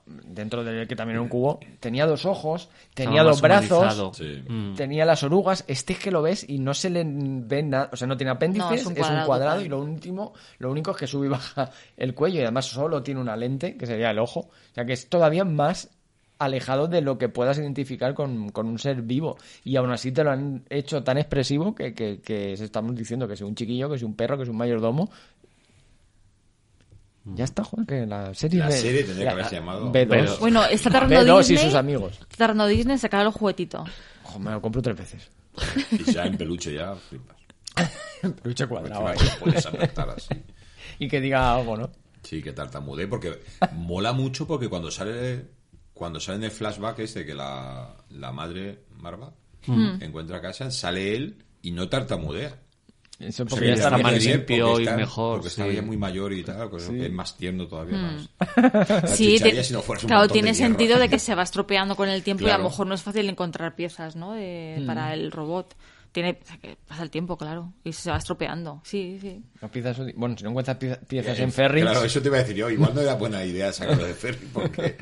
dentro de que también era un cubo, tenía dos ojos, tenía dos brazos, mm. tenía las orugas. Este es que lo ves y no se le ve nada, o sea, no tiene apéndices, es un cuadrado, y lo último, lo único es que sube y baja el cuello y además solo tiene una lente, que sería el ojo. O sea, que es todavía más alejado de lo que puedas identificar con, un ser vivo. Y aún así te lo han hecho tan expresivo que, que, que estamos diciendo que es un chiquillo, que es un perro, que es un mayordomo, ya está, Juan, que la serie... La serie tendría que haberse llamado B2. Bueno, está tardando Disney... y sus amigos. Está tardando Disney sacar los juguetitos. Ojo, me lo compro tres veces. Y ya en peluche ya flipas. peluche cuadrado. Puedes así. Y que diga algo, ¿no? Sí, que tartamude, porque mola mucho porque cuando sale cuando sale en el flashback ese que la, la madre Marva mm. encuentra a casa, sale él y no tartamudea. Eso porque ya está más limpio y mejor. Porque está ya muy mayor y tal, pues es más tierno todavía mm. más. sí, claro, tiene sentido de que se va estropeando con el tiempo y a lo mejor no es fácil encontrar piezas, ¿no? Mm. Para el robot. Tiene, que pasa el tiempo, claro, y se va estropeando. Sí, sí. bueno, si no encuentras piezas en ferry. Claro, eso te iba a decir yo. Igual no era buena idea sacarlo de ferry, porque.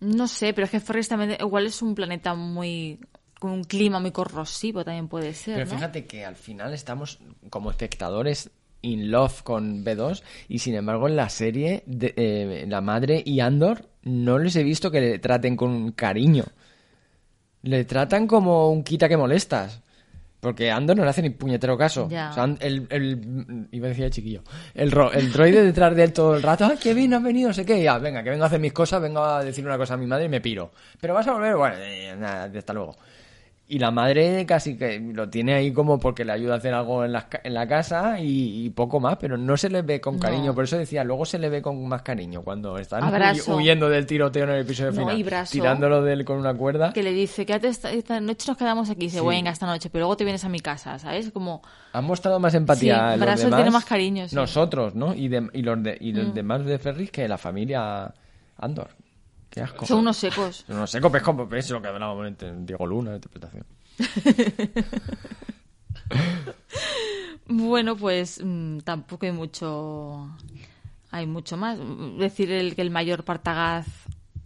No sé, pero es que Ferris también igual es un planeta muy con un clima muy corrosivo también puede ser. Pero fíjate que al final estamos como espectadores in love con B2 y sin embargo en la serie de, eh, la madre y Andor no les he visto que le traten con cariño. Le tratan como un quita que molestas. Porque Andor no le hace ni puñetero caso. O sea, el, el, iba a decir el chiquillo. El, el droide detrás de él todo el rato. ¡Ay, qué bien has venido! No sé qué. Ya, venga, que vengo a hacer mis cosas, vengo a decir una cosa a mi madre y me piro. Pero vas a volver, bueno, eh, nada, hasta luego. Y la madre casi que lo tiene ahí como porque le ayuda a hacer algo en la, en la casa y, poco más, pero no se le ve con cariño. Por eso decía, luego se le ve con más cariño cuando están huyendo del tiroteo en el episodio final, tirándolo de él con una cuerda. Que le dice, quédate esta, esta noche nos quedamos aquí. Dice, venga, esta noche, pero luego te vienes a mi casa, ¿sabes? Como... Han mostrado más empatía. Sí, tiene más cariño. Nosotros, ¿no? Y, y los, de, y los mm. demás de Ferris que la familia Andor. Qué asco. Son unos secos. Son unos secos, como es lo que hablábamos en Diego Luna, interpretación. bueno, pues mm, tampoco hay mucho. Hay mucho más. Decir el, que el mayor Partagaz,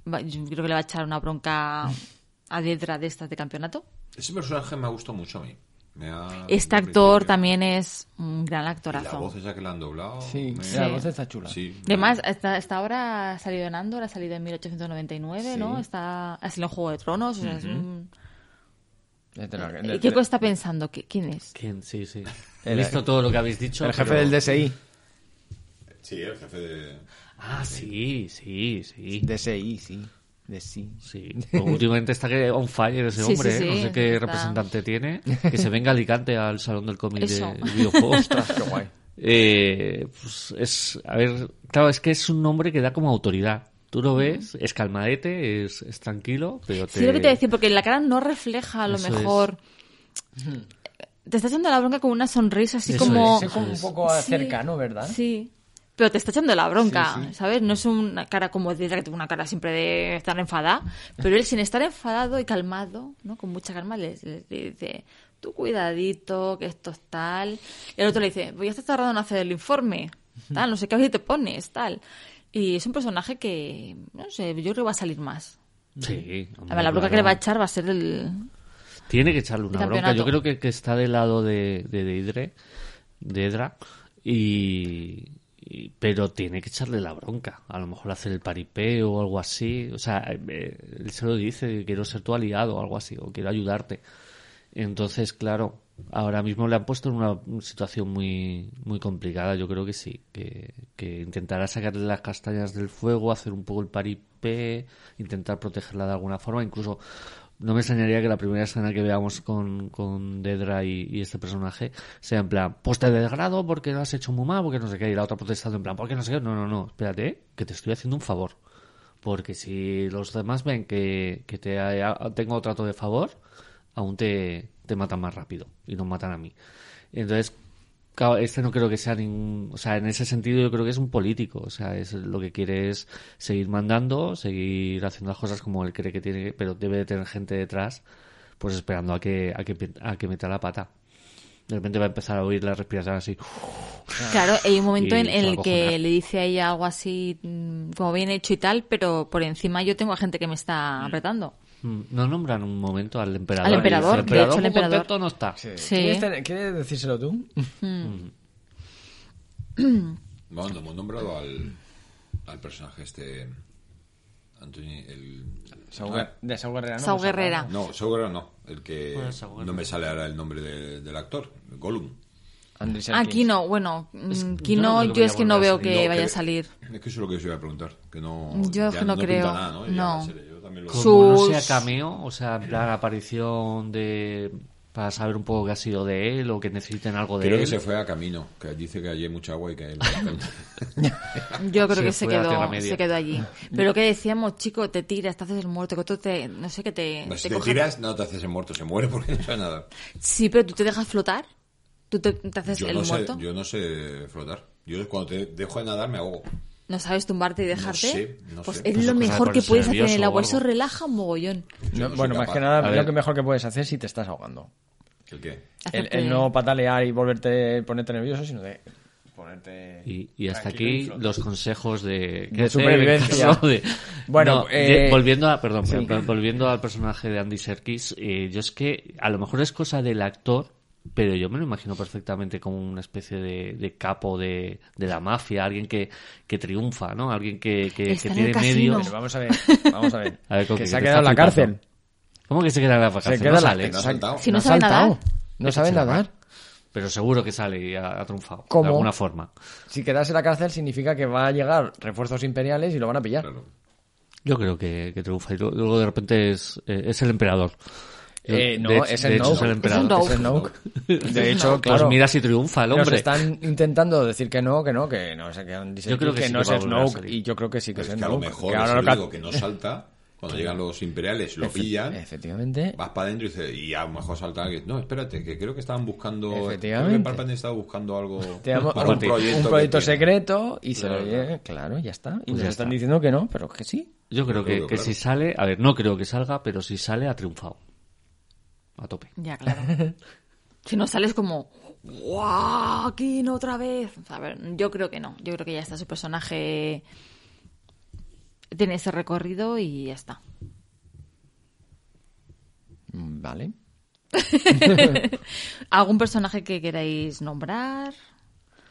yo creo que le va a echar una bronca a Diedra de estas de campeonato. Ese personaje me ha gustado mucho a mí. Este actor también es un gran actorazo. la voz esa que le han doblado. Sí, la voz está chula. Además, esta, esta, obra ha salido en Andor, ha salido en 1899, ¿no? Está, ha salido en Juego de Tronos. es un ¿Qué está pensando? ¿Quién es? ¿Quién? Sí, sí. He visto todo lo que habéis dicho. El jefe del DSI. Sí, el jefe de... Ah, sí, sí, sí. DSI, sí. De sí. Sí. últimamente está que on fire ese hombre, ¿eh? no sé qué representante tiene. Que se venga a Alicante al Salón del Cómic de Videojuegos. qué guay. Eh, pues es, a ver, claro, es que es un nombre que da como autoridad. Tú lo ves, es calmadete, es, tranquilo, pero te... Sí, lo que te decía, porque la cara no refleja a lo mejor... Te está echando la bronca con una sonrisa así como... Es. como un poco cercano, ¿verdad? Sí. Pero te está echando la bronca, ¿sabes? No es una cara como de que tengo una cara siempre de estar enfadada, pero él sin estar enfadado y calmado, ¿no? Con mucha calma le, dice, tú cuidadito, que esto es tal. Y el otro le dice, voy a estar tardando en hacer el informe, tal, no sé qué, te pones, tal. Y es un personaje que, no sé, yo creo que va a salir más. Sí. A ver, la bronca que le va a echar va a ser el... Tiene que echarle una bronca. Yo creo que, que, está del lado de, de Deidre, de Edra, y, pero tiene que echarle la bronca. A lo mejor hacer el paripé o algo así. O sea, eh, él se lo dice, quiero ser tu aliado o algo así, o quiero ayudarte. Entonces, claro, ahora mismo le han puesto en una situación muy, muy complicada. Yo creo que sí, que, que intentará sacarle las castañas del fuego, hacer un poco el paripé, intentar protegerla de alguna forma, incluso no me extrañaría que la primera escena que veamos con, con Dedra y, este personaje sea en plan, pues te degrado porque lo has hecho muy mal, porque no sé qué, y la otra protestando en plan, porque no sé qué, no, no, no, espérate, que te estoy haciendo un favor. Porque si los demás ven que, que te tengo trato de favor, aún te, te matan más rápido y nos matan a mí. Entonces, este no creo que sea ningún, o sea, en ese sentido yo creo que es un político, o sea, es lo que quiere es seguir mandando, seguir haciendo las cosas como él cree que tiene, pero debe de tener gente detrás, pues esperando a que, a que, a que meta la pata. De repente va a empezar a oír la respiración así. Claro, hay un momento en, el que le dice a ella algo así, mm, como bien hecho y tal, pero por encima yo tengo a gente que me está apretando. Mm, no nombran un momento al emperador. Al emperador, el emperador, de hecho, el emperador no está. ¿Quieres, decírselo tú? Mm. bueno, hemos nombrado al, al personaje este. Anthony, el. de Sau Guerrera, ¿no? Sau Guerrera. No, Sau Guerrera no. El que. no me sale ahora el nombre del actor. Gollum. Aquí no, bueno, aquí no, yo, es que no veo que, vaya a salir. Es que eso es lo que os iba a preguntar. Que no, yo no, no creo. Nada, ¿no? No. Como no sea cameo, o sea, en plan aparición de para saber un poco qué ha sido de él o que necesiten algo de él. Creo que se fue a camino, que dice que allí hay mucha agua y que Yo creo que se quedó, se quedó allí. Pero que decíamos, chico, te tiras, te haces el muerto, que tú te, no sé, que te... si te, tiras, no te haces el muerto, se muere porque no sabe nada. Sí, pero tú te dejas flotar, tú te, haces el muerto. yo no sé flotar. Yo cuando te dejo de nadar me ahogo. ¿No sabes tumbarte y dejarte? pues es lo mejor que puedes hacer en el agua. Eso relaja un mogollón. bueno, más que nada, lo que mejor que puedes hacer si te estás ahogando. ¿El qué? El, no patalear y volverte, ponerte nervioso, sino de ponerte. Y, hasta aquí los consejos de, supervivencia. bueno, eh, volviendo a, perdón, volviendo al personaje de Andy Serkis, eh, yo es que a lo mejor es cosa del actor pero yo me lo imagino perfectamente como una especie de, capo de, la mafia, alguien que, triunfa, ¿no? Alguien que, tiene medios. vamos a ver, vamos a ver. que se ha quedado en la cárcel. ¿Cómo que se queda en la cárcel? Se queda sale. No ha saltado. Si no, sabe nadar. No sabe nadar. Pero seguro que sale y ha, triunfado. ¿Cómo? De alguna forma. Si quedas en la cárcel significa que va a llegar refuerzos imperiales y lo van a pillar. Yo creo que, triunfa y luego de repente es, eh, es el emperador. Eh, no, es, el no. Es el Noke. De hecho, claro. Pues mira si triunfa el hombre. Nos están intentando decir que no, que no, que no sé, que yo creo que, no es Snoke. Y yo creo que sí que es, es que a lo mejor que ahora es que no salta. Cuando llegan los imperiales, lo pillan. Efectivamente. Vas para adentro y dices, y a lo mejor salta alguien. No, espérate, que creo que estaban buscando. Efectivamente. Creo que estaba buscando algo. un, proyecto, un proyecto secreto y se lo oye, claro, ya está. Y pues nos están diciendo que no, pero que sí. Yo creo que, que si sale, a ver, no creo que salga, pero si sale ha triunfado a tope. Ya, claro. si no sales como, ¡guau! Aquí no otra vez. A ver, yo creo que no. Yo creo que ya está su personaje. Tiene ese recorrido y ya está. Mm, vale. ¿Algún personaje que queráis nombrar?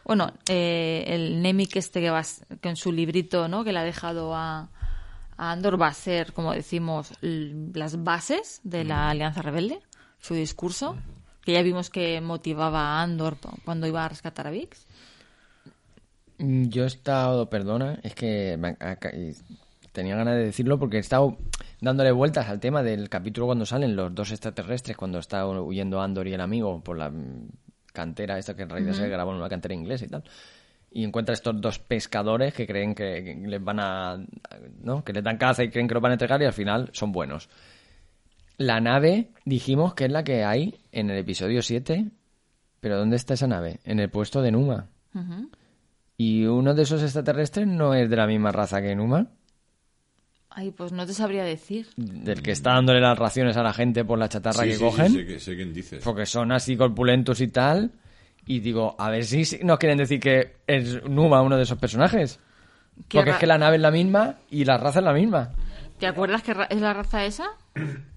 Bueno, eh, el Nemik este que, va, que en su librito, ¿no? Que le ha dejado a, a Andor va a ser, como decimos, las bases de la mm. Alianza Rebelde su discurso, que ya vimos que motivaba a Andor cuando iba a rescatar a Vix. Mm, yo he estado, perdona, es que tenía ganas de decirlo porque he estado dándole vueltas al tema del capítulo cuando salen los dos extraterrestres, cuando está huyendo Andor y el amigo por la cantera esta que en realidad se grabó en una cantera inglesa y tal. Y encuentra estos dos pescadores que creen que les van a... ¿no? que les dan caza y creen que lo van a entregar y al final son buenos. La nave, dijimos que es la que hay en el episodio 7. Pero ¿dónde está esa nave? En el puesto de Numa. Y uno de esos extraterrestres no es de la misma raza que Numa. Ay, pues no te sabría decir. Del que está dándole las raciones a la gente por la chatarra que cogen. Sí, sé, sé quién dices. Porque son así corpulentos y tal. Y digo, a ver si nos quieren decir que es Numa uno de esos personajes. Porque es que la nave es la misma y la raza es la misma. ¿Te acuerdas que es la raza esa?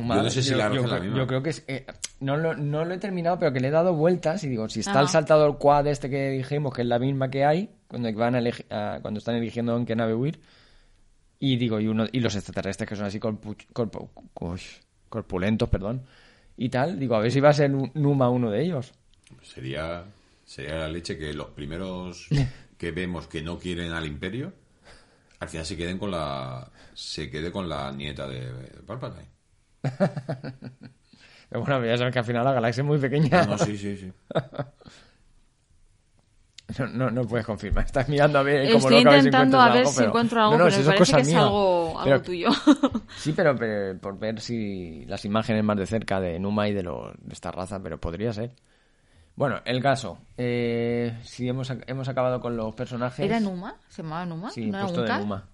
yo no sé si la yo, la yo creo que es, eh, no, lo, no lo he terminado, pero que le he dado vueltas y digo, si está el saltador quad este que dijimos, que es la misma que hay, cuando van a, cuando están eligiendo en qué nave huir, y digo, y uno y los extraterrestres que son así corpulentos, perdón, y tal, digo, a ver si va a ser Numa uno de ellos. Sería, sería la leche que los primeros que vemos que no quieren al imperio Al final se queden con la. Se quede con la nieta de Palpatine. bueno, ya sabes que al final la galaxia es muy pequeña. No, sí, sí, sí. No, no, no, puedes confirmar. Estás mirando a ver cómo Estoy lo intentando a ver algo, si pero... encuentro algo, no, no, pero si me eso parece que es algo, algo Pero- tuyo. Sí, pero, pero por ver si las imágenes más de cerca de Numa y de, lo, de esta raza, pero podría ser. Bueno, el caso. Eh, si hemos, hemos acabado con los personajes. ¿Era Numa? ¿Se llamaba Numa? Sí, ¿No era puesto de Unkar? Numa.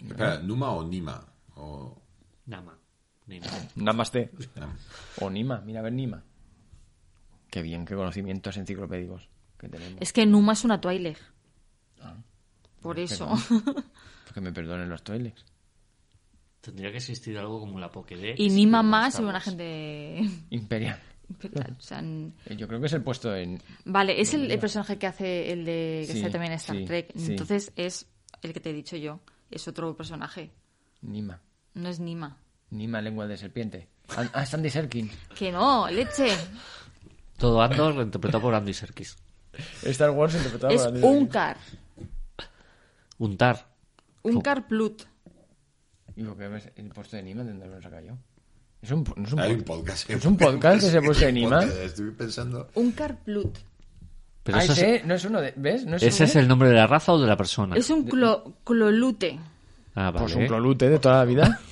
Espera, ¿Numa o Nima? O... Nama. Nima. Namaste. O Nima, mira a ver Nima. Qué bien, qué conocimientos enciclopédicos que tenemos. Es que Numa es una Twi'lek. Ah. Por eso. Que me perdonen los toilets. Tendría que existir algo como la Pokédex. y Nima más y una gente Imperial. imperial. O sea, n- Eh, Yo creo que es el puesto en. Vale, es el, el personaje que hace el de que Sí, sale también en Star sí, Trek. sí. Entonces es el que te he dicho yo. Es otro personaje. Nima. No es Nima. Nima, lengua de serpiente. Ah, ah, es Andy Serkin. Que no, leche. Todo Andor interpretado por Andy Serkis. Star Wars interpretado es por Andy Serkis. Unkar. Untar. Unkar Plut. ¿Y por qué ves el puesto de Nima? ¿De dónde lo he sacado yo? Es un, no es un, Hay un pod- podcast. ¿Es un podcast ese puesto de Nima? Podcast, Estoy pensando. Unkar Plut. Pero ah, eso es- ese no es uno de. ¿Ves? ¿No es ¿Ese es el nombre de la raza o de la persona? Es un clo- clolute. Ah, vale. Pues un clolute de toda la vida.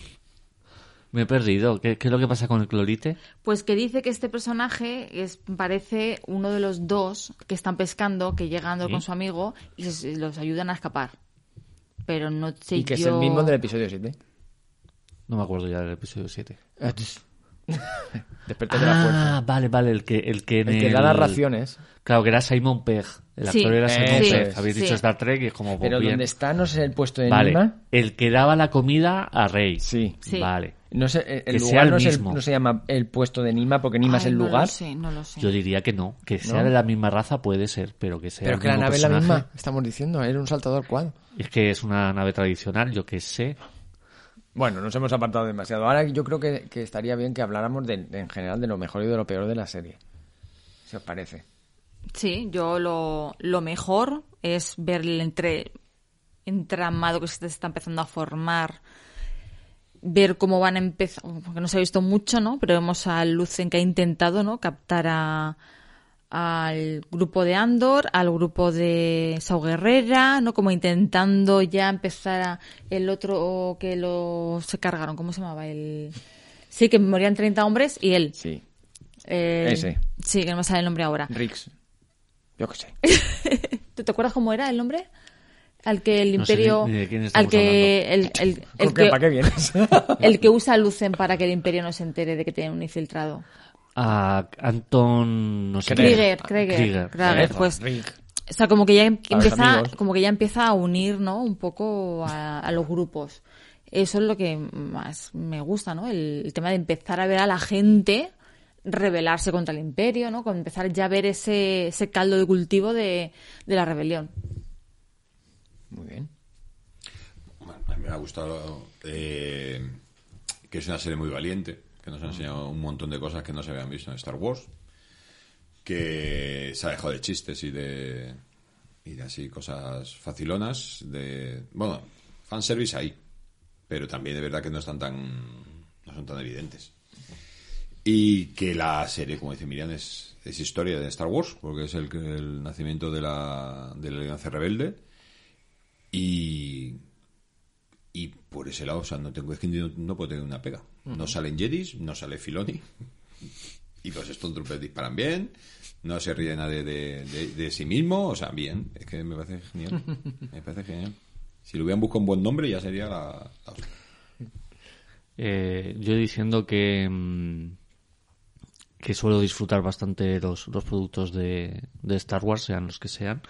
Me he perdido. ¿Qué, qué es lo que pasa con el clorite? Pues que dice que este personaje es, parece uno de los dos que están pescando, que llegando ¿Sí? con su amigo y se- los ayudan a escapar. Pero no sé y que es el mismo del episodio 7. No me acuerdo ya del episodio 7. Despertar de la fuerza. Ah, vale, vale. El que, el que, en El que da las raciones. Claro, que era Simon Pegg. El Sí. actor era Eh, Simon sí, Pegg. Habéis sí. dicho Star Trek y es como... Pero pues, bien. donde está no es el puesto de Vale. Nima. El que daba la comida a Rey. Sí. Sí. Vale. No sé, el- el Que lugar sea el no, es el- mismo. no se llama el puesto de Nima porque Nima es el no lugar. lo sé, no lo sé. Yo diría que no. Que sea ¿No? de la misma raza puede ser, pero que sea Pero el que la nave es la misma, estamos diciendo. Era un saltador cual. Es que es una nave tradicional, yo que sé. Bueno, nos hemos apartado demasiado. Ahora yo creo que, que estaría bien que habláramos de- en general de lo mejor y de lo peor de la serie. Si os parece. Sí, yo lo, lo mejor es ver el entre, entramado que se está empezando a formar, ver cómo van a empezar, porque no se ha visto mucho, ¿no? Pero vemos a Lucen que ha intentado, ¿no? Captar a, al grupo de Andor, al grupo de Sau Guerrera, ¿no? Como intentando ya empezar a el otro que lo se cargaron, ¿cómo se llamaba? El sí que morían 30 hombres y él. Sí. Eh, Ese. Sí, que no me sale el nombre ahora. Rix. Yo qué sé. ¿Tú te acuerdas cómo era el nombre? Al que el No sé imperio. al que. El, el, el ¿Con qué- que, ¿Para qué vienes? el que usa Lucen para que el imperio no se entere de que tiene un infiltrado. A Anton... No sé Krieger. Krieger, Krieger. Pues. Rick. O sea, como que ya em- empieza, como que ya empieza a unir, ¿no? Un poco a, a los grupos. Eso es lo que más me gusta, ¿no? El, el tema de empezar a ver a la gente rebelarse contra el imperio, ¿no? Con empezar ya a ver ese, ese caldo de cultivo de, de la rebelión. Muy bien. A mí me ha gustado eh, que es una serie muy valiente, que nos ha enseñado un montón de cosas que no se habían visto en Star Wars, que se ha dejado de chistes y de y de así cosas facilonas, de bueno, fanservice ahí, pero también de verdad que no están tan no son tan evidentes. Y que la serie, como dice Miriam, es, es historia de Star Wars, porque es el, el nacimiento de la, de la Alianza Rebelde. Y, y por ese lado, o sea, no tengo, es que no, no puedo tener una pega. No salen Jedis, no sale Filoni. Y los Stormtroopers disparan bien. No se ríe nadie de, de, de sí mismo. O sea, bien. Es que me parece genial. Me parece genial. Si le hubieran buscado un buen nombre, ya sería la. la. Eh, yo diciendo que mm, que suelo disfrutar bastante los, los productos de, de Star Wars, sean los que sean,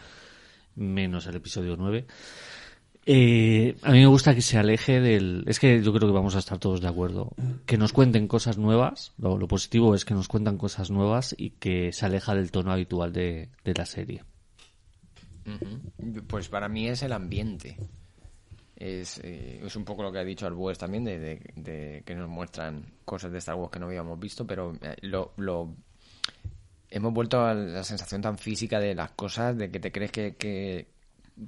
menos el episodio 9. Eh, a mí me gusta que se aleje del... Es que yo creo que vamos a estar todos de acuerdo. Que nos cuenten cosas nuevas. Lo, positivo es que nos cuentan cosas nuevas y que se aleja del tono habitual de, de la serie. Pues para mí es el ambiente. Es, eh, es un poco lo que ha dicho Arbues también, de, de- de que nos muestran cosas de Star Wars que no habíamos visto, pero eh, lo, lo- hemos vuelto a la sensación tan física de las cosas, de que te crees que, que,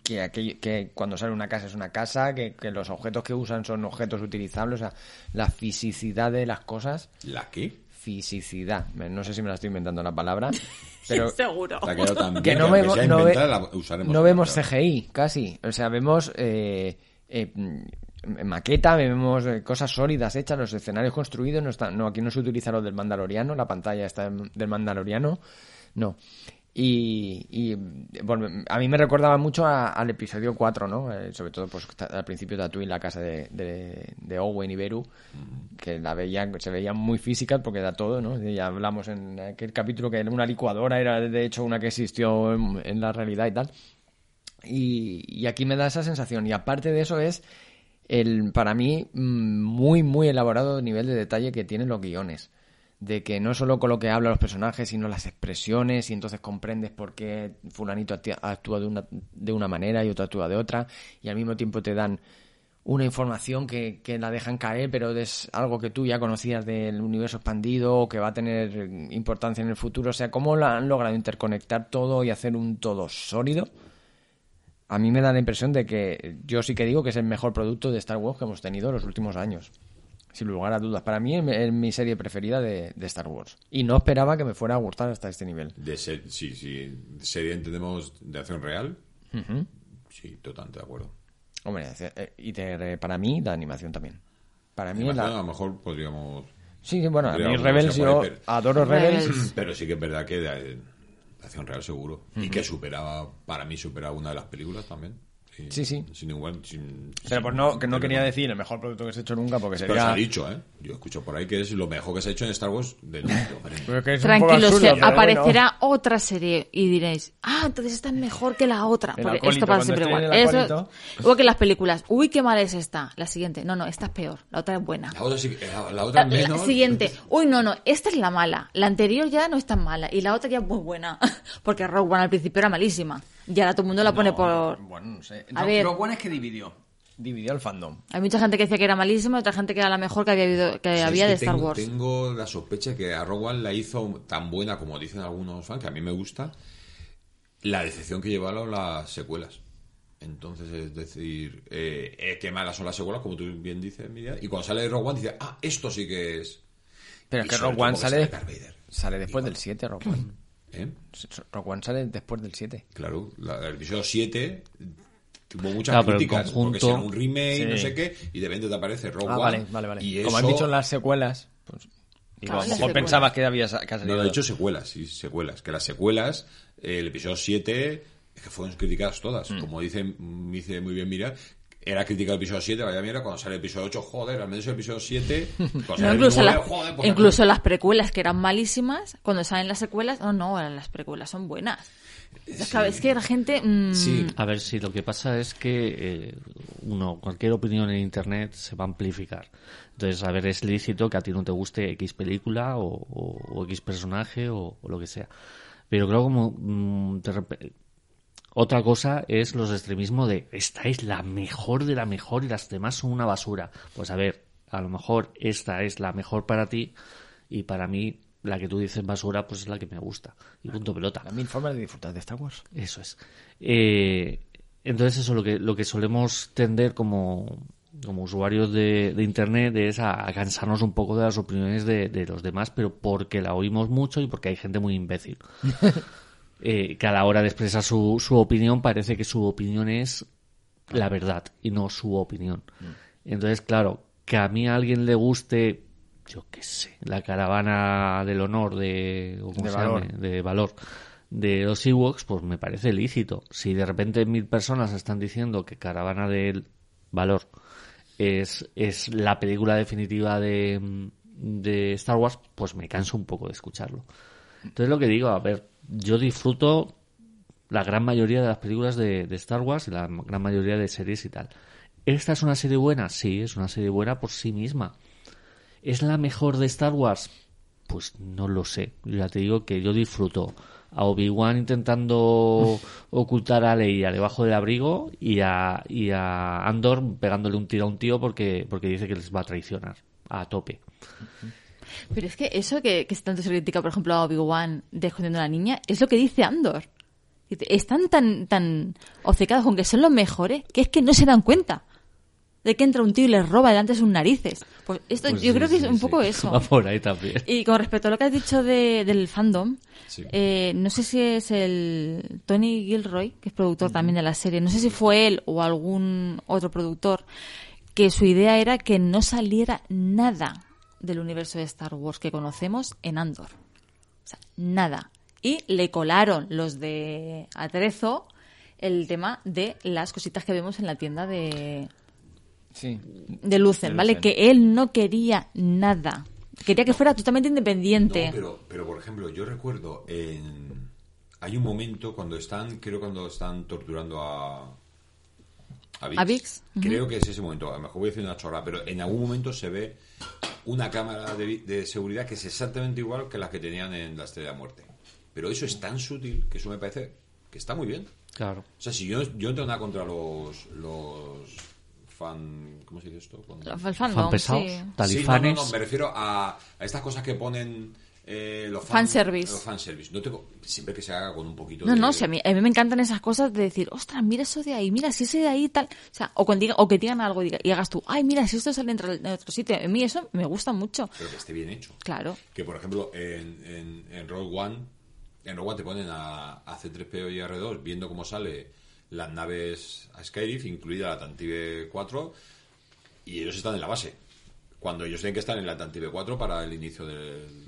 que, que cuando sale una casa es una casa, que, que, los objetos que usan son objetos utilizables, o sea, la fisicidad de las cosas. ¿La qué? Fisicidad. No sé si me la estoy inventando la palabra, pero... Seguro. que no, vemos, no, vemos CGI, casi. O sea, vemos... Eh, eh, maqueta, vemos eh, cosas sólidas hechas, los escenarios construidos, no, está, no aquí no se utiliza lo del Mandaloriano, la pantalla está del Mandaloriano, no. Y, bueno, a mí me recordaba mucho al episodio 4, ¿no? Eh, sobre todo pues al principio de Tatooine, la casa de, de, Owen y Beru, que la veían, se veía muy física porque da todo, ¿no? Ya hablamos en aquel capítulo que una licuadora era de hecho una que existió en, la realidad y tal. Y, y, aquí me da esa sensación. Y aparte de eso es el, para mí, mm, muy, muy elaborado nivel de detalle que tienen los guiones de que no solo con lo que hablan los personajes, sino las expresiones, y entonces comprendes por qué fulanito actúa de una, de una manera y otro actúa de otra, y al mismo tiempo te dan una información que, que la dejan caer, pero es algo que tú ya conocías del universo expandido o que va a tener importancia en el futuro. O sea, cómo la han logrado interconectar todo y hacer un todo sólido. A mí me da la impresión de que yo sí que digo que es el mejor producto de Star Wars que hemos tenido en los últimos años sin lugar a dudas. Para mí es mi serie preferida de, Star Wars. Y no esperaba que me fuera a gustar hasta este nivel. De sí, sí. Serie entendemos de acción real. Sí, totalmente de acuerdo. Hombre, eh, y para mí la animación también. Para mí la... a lo mejor podríamos... Sí, bueno, a mí Rebels yo adoro Rebels. Pero sí que es verdad que de, acción real seguro. Y que superaba, para mí superaba una de las películas también. Sí, sí. Sin igual, sin, pero pues no, que no quería decir el mejor producto que se ha hecho nunca porque sería... Pero se ha dicho, ¿eh? Yo escucho por ahí que es lo mejor que se ha hecho en Star Wars del mundo. Tranquilos, aparecerá otra serie y diréis, ah, entonces esta es mejor que la otra. Porque esto pasa siempre igual. Eso, igual que las películas, uy, qué mal es esta. La siguiente, no, no, esta es peor, la otra es buena. La otra, sí, la, otra menos. La siguiente, uy, no, no, esta es la mala. La anterior ya no es tan mala y la otra ya es muy buena. porque Rogue One al principio era malísima. Y ahora todo el mundo la pone por... Bueno, no sé. A ver, One es que dividió. Dividió el fandom. Hay mucha gente que decía que era malísima y otra gente que era la mejor que había, habido, que había de Star Wars. Tengo la sospecha que a Rogue One la hizo tan buena como dicen algunos fans, que a mí me gusta, la decepción que llevaron las secuelas. Entonces, es decir, eh, eh, qué malas son las secuelas, como tú bien dices, Miriam. Y cuando sale Rogue One, dice, ah, esto sí que es. Pero es que Rogue One sale, sale después del 7, Rogue One. ¿Eh? Rogue One sale después del 7. Claro, el episodio 7 tuvo muchas críticas porque era un remake, no sé qué, y de repente te aparece Rogue ah, One. Vale, vale, vale. Como han dicho en las secuelas, pues a lo mejor pensabas que había que No, de hecho secuelas, sí, secuelas. Que las secuelas, el episodio 7, es que fueron criticadas todas. Mm. Como dice, dice muy bien Mira, era crítica del episodio 7, vaya mierda, cuando sale el episodio 8, joder, al menos el episodio 7. incluso, pues incluso las precuelas que eran malísimas, cuando salen las secuelas, no, no, las precuelas son buenas. Es que la gente. Mm, sí, a ver, si lo que pasa es que eh, uno, cualquier opinión en internet se va a amplificar. Entonces, a ver, es lícito que a ti no te guste X película o, X personaje o, lo que sea. Pero creo como. Mm, otra cosa es los extremismos de esta es la mejor de la mejor y las demás son una basura. Pues a ver, a lo mejor esta es la mejor para ti y para mí la que tú dices basura pues es la que me gusta. Y punto pelota. La mil formas de disfrutar de Star Wars. Eso es. Eh, entonces eso lo que, lo que solemos tender como, como usuarios de, Internet es a, cansarnos un poco de las opiniones de, de los demás, pero porque la oímos mucho y porque hay gente muy imbécil. eh, que a la hora de expresar su, su opinión parece que su opinión es la verdad y no su opinión. Mm. Entonces, claro, que a mí a alguien le guste, yo qué sé, la caravana del honor de, de, valor. de valor de los Ewoks, pues me parece lícito. Si de repente mil personas están diciendo que Caravana del Valor es, es la película definitiva de, de Star Wars, pues me canso un poco de escucharlo. Entonces lo que digo, a ver, yo disfruto la gran mayoría de las películas de, Star Wars y la gran mayoría de series y tal. ¿Esta es una serie buena? Sí, es una serie buena por sí misma. ¿Es la mejor de Star Wars? Pues no lo sé. Ya te digo que yo disfruto a Obi-Wan intentando ocultar a Leia debajo del abrigo y a, y a Andor pegándole un tiro a un tío porque, porque dice que les va a traicionar a tope. Pero es que eso que, que tanto se critica, por ejemplo, a Obi-Wan de escondiendo a la niña, es lo que dice Andor. Están tan, tan obcecados con que son los mejores que es que no se dan cuenta de que entra un tío y les roba delante de sus narices. Pues esto Pues yo sí, creo que sí, es un sí. poco eso. Va por ahí también. Y con respecto a lo que has dicho de- del fandom, eh, no sé si es el Tony Gilroy, que es productor también de la serie, no sé si fue él o algún otro productor, que su idea era que no saliera nada del universo de Star Wars que conocemos en Andor. O sea, nada. Y le colaron los de Atrezo el tema de las cositas que vemos en la tienda de, Sí. de Lucen, De ¿vale? Lucen. Que él no quería nada. Quería que fuera totalmente independiente. No, pero, pero por ejemplo, yo recuerdo en... Hay un momento cuando están, creo cuando están torturando a... A Vix. A Vix, ujú. Creo que es ese momento. A lo mejor voy a decir una chorra, pero en algún momento se ve una cámara de, vi- de seguridad que es exactamente igual que la que tenían en la Estrella de la Muerte. Pero eso es tan sutil que eso me parece que está muy bien. Claro. O sea, si yo, yo no tengo nada contra los, los fan... ¿Cómo se dice esto? Cuando- Fan pesados, sí. Sí, no, talifanes. no, no, me refiero a, a estas cosas que ponen eh, los Fanservice. Los fanservice. No tengo, siempre que se haga con un poquito No, de... no, si a, mí, a mí me encantan esas cosas de decir, ostras, mira eso de ahí, mira si ese de ahí tal. O sea, o, cuando diga- o que digan algo y, diga- y hagas tú, ay, mira si esto sale en, en otro sitio. A mí eso me gusta mucho. Pero que esté bien hecho. Claro. Que, por ejemplo, en, en, en Rogue One, en Rogue One te ponen a, a C3PO y R2 viendo cómo sale las naves a Skyriff, incluida la Tantive 4, y ellos están en la base. Cuando ellos tienen que estar en la Tantive 4 para el inicio del,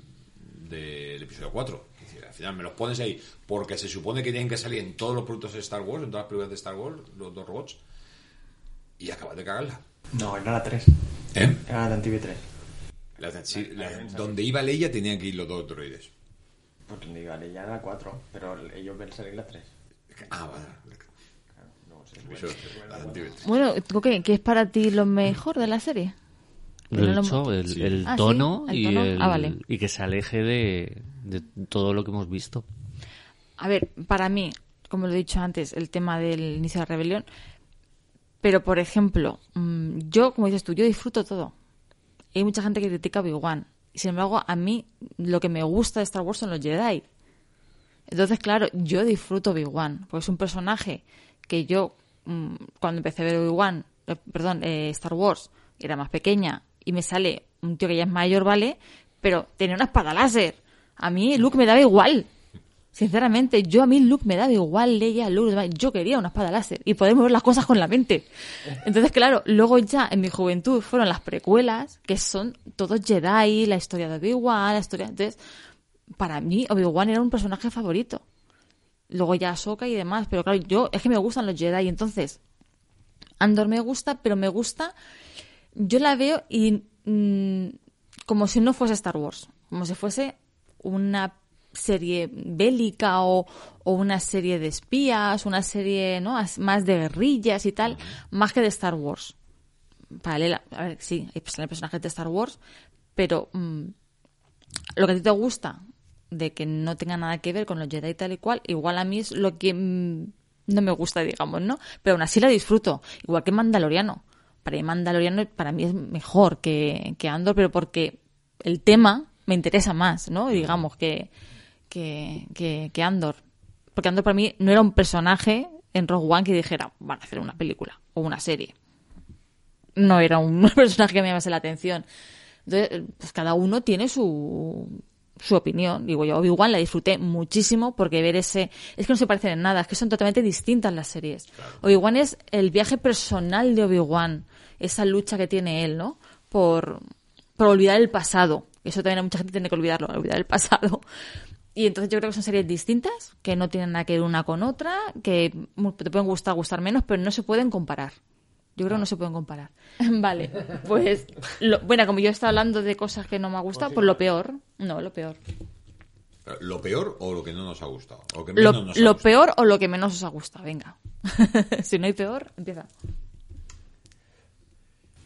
del episodio 4. Es decir, al final me los pones ahí porque se supone que tienen que salir en todos los productos de Star Wars, en todas las películas de Star Wars, los dos robots, y acabas de cagarla. No, era la 3. ¿Eh? Era la Tantive 3. La- sí, la- donde iba Leia tenían que ir los dos droides. Porque ni vale, ya era la 4. Pero ellos ven salir la 3. Ah, vale. No 3. Bueno, ¿tú qué, qué es para ti lo mejor de la serie? Lo he dicho, el, Sí. el Ah, sí, tono, y, tono. el- Ah, vale. y que se aleje de, de todo lo que hemos visto. A ver, para mí, como lo he dicho antes, el tema del inicio de la rebelión. Pero, por ejemplo, mm, yo, como dices tú, yo disfruto todo. Hay mucha gente que critica a Obi-Wan. Sin embargo, a mí lo que me gusta de Star Wars son los Jedi. Entonces, claro, yo disfruto Obi-Wan. Porque es un personaje que yo, mm, cuando empecé a ver Obi-Wan, eh, perdón, eh, Star Wars, era más pequeña y me sale un tío que ya es mayor, ¿vale? Pero tenía una espada láser. A mí Luke me daba igual. Sinceramente, yo a mí Luke me daba igual, Leia, Luke, yo quería una espada láser y poder mover las cosas con la mente. Entonces, claro, luego ya en mi juventud fueron las precuelas, que son todos Jedi, la historia de Obi-Wan, la historia... Entonces, para mí Obi-Wan era un personaje favorito. Luego ya Ahsoka y demás, pero claro, yo es que me gustan los Jedi, entonces Andor me gusta, pero me gusta yo la veo y mm, como si no fuese Star Wars, como si fuese una serie bélica o, o una serie de espías, una serie ¿no? Más de guerrillas y tal, más que de Star Wars. Paralela, a ver, sí, hay personajes de Star Wars, pero mm, lo que a ti te gusta de que no tenga nada que ver con los Jedi y tal y cual, igual a mí es lo que mm, no me gusta, digamos, ¿no? Pero aún así la disfruto, igual que Mandaloriano. Para Mandaloriano para mí es mejor que, que Andor, pero porque el tema me interesa más, ¿no? Digamos, que, que, que, que Andor. Porque Andor para mí no era un personaje en Rogue One que dijera, van a hacer una película o una serie. No era un personaje que me llamase la atención. Entonces, pues cada uno tiene su, su opinión. Digo, yo Obi-Wan la disfruté muchísimo porque ver ese... Es que no se parecen en nada, es que son totalmente distintas las series. Obi-Wan es el viaje personal de Obi-Wan, esa lucha que tiene él, ¿no? Por, por olvidar el pasado. Eso también mucha gente tiene que olvidarlo, olvidar el pasado. Y entonces yo creo que son series distintas, que no tienen nada que ver una con otra, que te pueden gustar, gustar menos, pero no se pueden comparar. Yo creo que no se pueden comparar. Vale, pues, lo- bueno, como yo estaba hablando de cosas que no me ha gustado, pues lo peor, no, lo peor. ¿Lo peor o lo que no nos ha gustado? O que Lo, menos nos ha lo gustado. peor o lo que menos os ha gustado, venga. si no hay peor, empieza.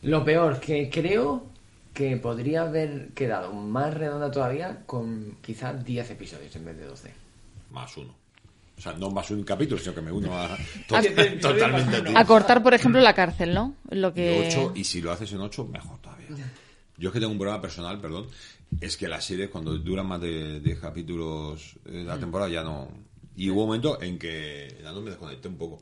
Lo peor, que creo que podría haber quedado más redonda todavía con quizás 10 episodios en vez de 12. Más uno. O sea, no más un capítulo, sino que me uno a... to- A- totalmente a ti. Acortar, por ejemplo, la cárcel, ¿no? Lo que... Ocho, y si lo haces en 8, mejor todavía. Yo es que tengo un problema personal, perdón, es que las series cuando duran más de 10 capítulos eh, Mm. la temporada ya no Y hubo un momento en que en Andor me desconecté un poco.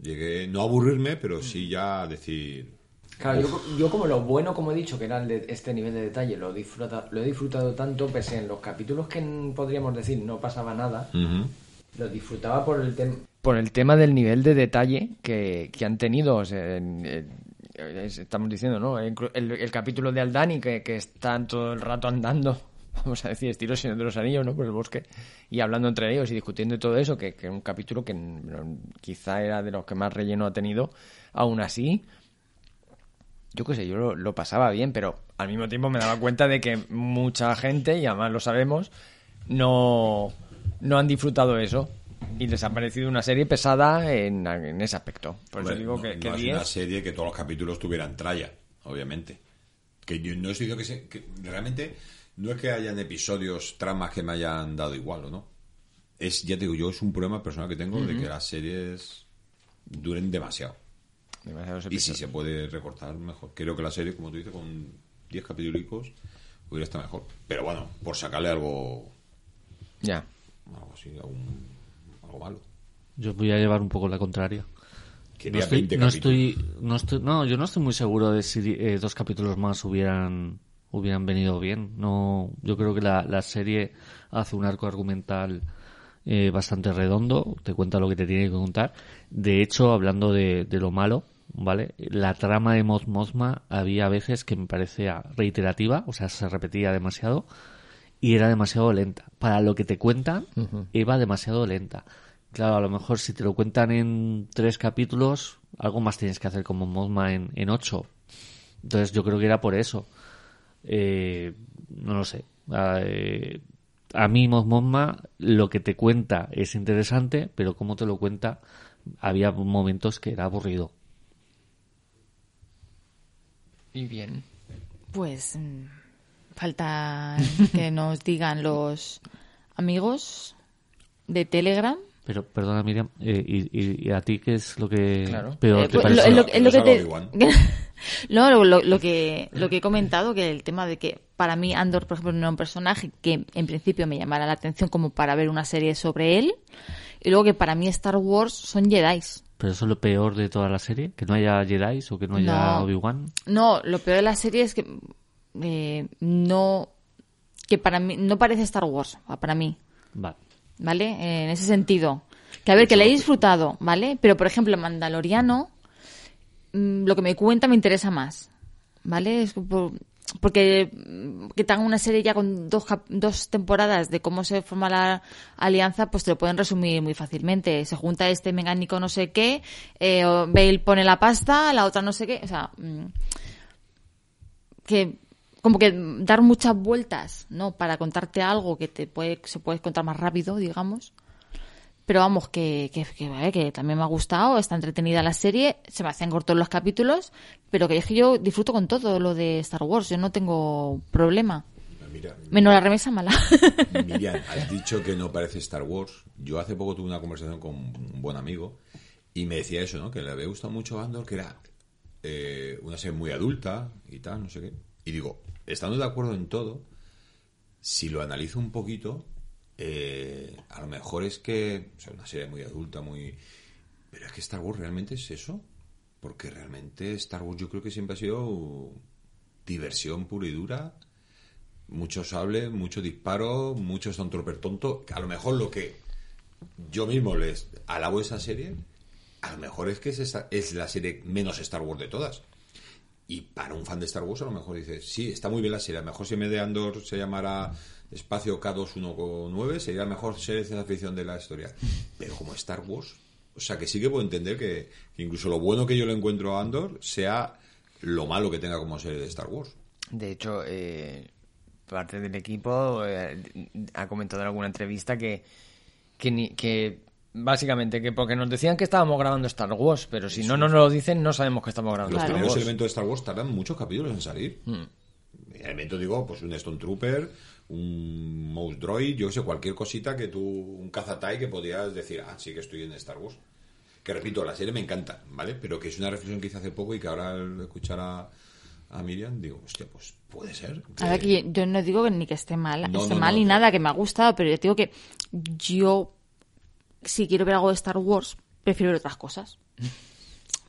Llegué, no a aburrirme, pero sí ya a decir... Claro, yo, yo como lo bueno, como he dicho, que era el de este nivel de detalle, lo, disfruta, lo he disfrutado tanto, pese en los capítulos que podríamos decir no pasaba nada, Ujú. lo disfrutaba por el tema por el tema del nivel de detalle que, que han tenido o sea, en- en- es- estamos diciendo no el, el- el capítulo de Aldani que, que están todo el rato andando vamos a decir estilo Señor de los Anillos no por el bosque y hablando entre ellos y discutiendo y todo eso que, que un capítulo que quizá era de los que más relleno ha tenido aún así yo qué sé, yo lo, lo pasaba bien, pero al mismo tiempo me daba cuenta de que mucha gente, y además lo sabemos, no, no han disfrutado eso. Y les ha parecido una serie pesada en, en ese aspecto. Por Hombre, eso digo no, que, no que es 10. una serie que todos los capítulos tuvieran tralla, obviamente. Que yo no estoy diciendo que, se- que realmente no es que hayan episodios, tramas que me hayan dado igual o no. Es, ya te digo, yo es un problema personal que tengo de que las series duren demasiado. Demasiados Y si se puede recortar, mejor. Creo que la serie, como tú dices, con 10 capítulos hubiera estado mejor. Pero bueno, por sacarle algo, Ya. algo así, algún- algo malo. Yo voy a llevar un poco la contraria. Quería no, estoy, 20 no, capítulos. estoy, no estoy- no, yo no estoy muy seguro de si eh, dos capítulos más hubieran hubieran venido bien. No, yo creo que la, la serie hace un arco argumental eh, bastante redondo, te cuenta lo que te tiene que contar. De hecho, hablando de, de lo malo, ¿vale? La trama de Moz Mothma había veces que me parecía reiterativa, o sea, se repetía demasiado y era demasiado lenta. Para lo que te cuentan, iba demasiado lenta. Claro, a lo mejor si te lo cuentan en tres capítulos, algo más tienes que hacer como Mothma en, en ocho. Entonces yo creo que era por eso. Eh, no lo sé. Ah, eh, a mí Moz Mothma lo que te cuenta es interesante, pero como te lo cuenta, había momentos que era aburrido. Y bien. Pues mm, falta que nos digan los amigos de Telegram. Pero, perdona Miriam, eh, y, y- y a ti qué es lo que Claro. peor Eh, te pues, parece? lo, lo- es lo que te... no, lo, lo- lo que, lo que he comentado, que el tema de que para mí Andor, por ejemplo, no era un personaje que en principio me llamara la atención como para ver una serie sobre él. Y luego que para mí Star Wars son Jedis. Pero eso es lo peor de toda la serie, que no haya Jedi o que no haya No. Obi-Wan. No, lo peor de la serie es que eh, no que para mí no parece Star Wars para mí, Vale. ¿vale? Eh, en ese sentido. Que a ver, que la he disfrutado, ¿vale? Pero por ejemplo, Mandaloriano mm, lo que me cuenta me interesa más, ¿vale? Es por- porque mm, hagan una serie ya con dos, dos temporadas de cómo se forma la alianza, pues te lo pueden resumir muy fácilmente. Se junta este mecánico no sé qué, eh, Bale pone la pasta, la otra no sé qué, o sea, mm, que como que dar muchas vueltas, ¿no? Para contarte algo que te puede, se puede contar más rápido, digamos. Pero vamos, que, que, que, que también me ha gustado, está entretenida la serie, se me hacen cortos los capítulos, pero que es que yo disfruto con todo lo de Star Wars, yo no tengo problema. Mira, Menos la remesa mala. Miriam, has dicho que no parece Star Wars. Yo hace poco tuve una conversación con un buen amigo y me decía eso, ¿no? Que le había gustado mucho Andor, que era eh, una serie muy adulta y tal, no sé qué. Y digo, estando de acuerdo en todo, si lo analizo un poquito, eh, a lo mejor es que, o sea, una serie muy adulta, muy... Pero es que Star Wars realmente es eso. Porque realmente Star Wars yo creo que siempre ha sido diversión pura y dura mucho sable, mucho disparo, mucho Stormtrooper tonto. A lo mejor lo que yo mismo les alabo esa serie, a lo mejor es que es, la serie menos Star Wars de todas. Y para un fan de Star Wars a lo mejor dice, sí, está muy bien la serie. A lo mejor si en vez de Andor se llamara Espacio K219, sería la mejor serie de ciencia ficción de la historia. Pero como Star Wars, o sea que sí que puedo entender que, que incluso lo bueno que yo le encuentro a Andor sea lo malo que tenga como serie de Star Wars. De hecho, eh, parte del equipo eh, ha comentado en alguna entrevista que, que, ni- que básicamente que porque nos decían que estábamos grabando Star Wars, pero si no nos lo dicen no sabemos que estamos grabando Los. Star primeros Wars. elementos de Star Wars tardan muchos capítulos en salir. Elementos, digo, pues un Stone Trooper, un Mouse Droid, yo sé, cualquier cosita que tú, un cazatai que podías decir, ah, sí que estoy en Star Wars. Que repito, la serie me encanta, ¿vale? Pero que es una reflexión que hice hace poco y que ahora al escuchar a, a Miriam digo, hostia, pues puede ser. A ver, que yo no digo que ni que esté mal, No, esté no, mal no, ni que- nada, que me ha gustado, pero yo digo que yo si quiero ver algo de Star Wars, prefiero ver otras cosas.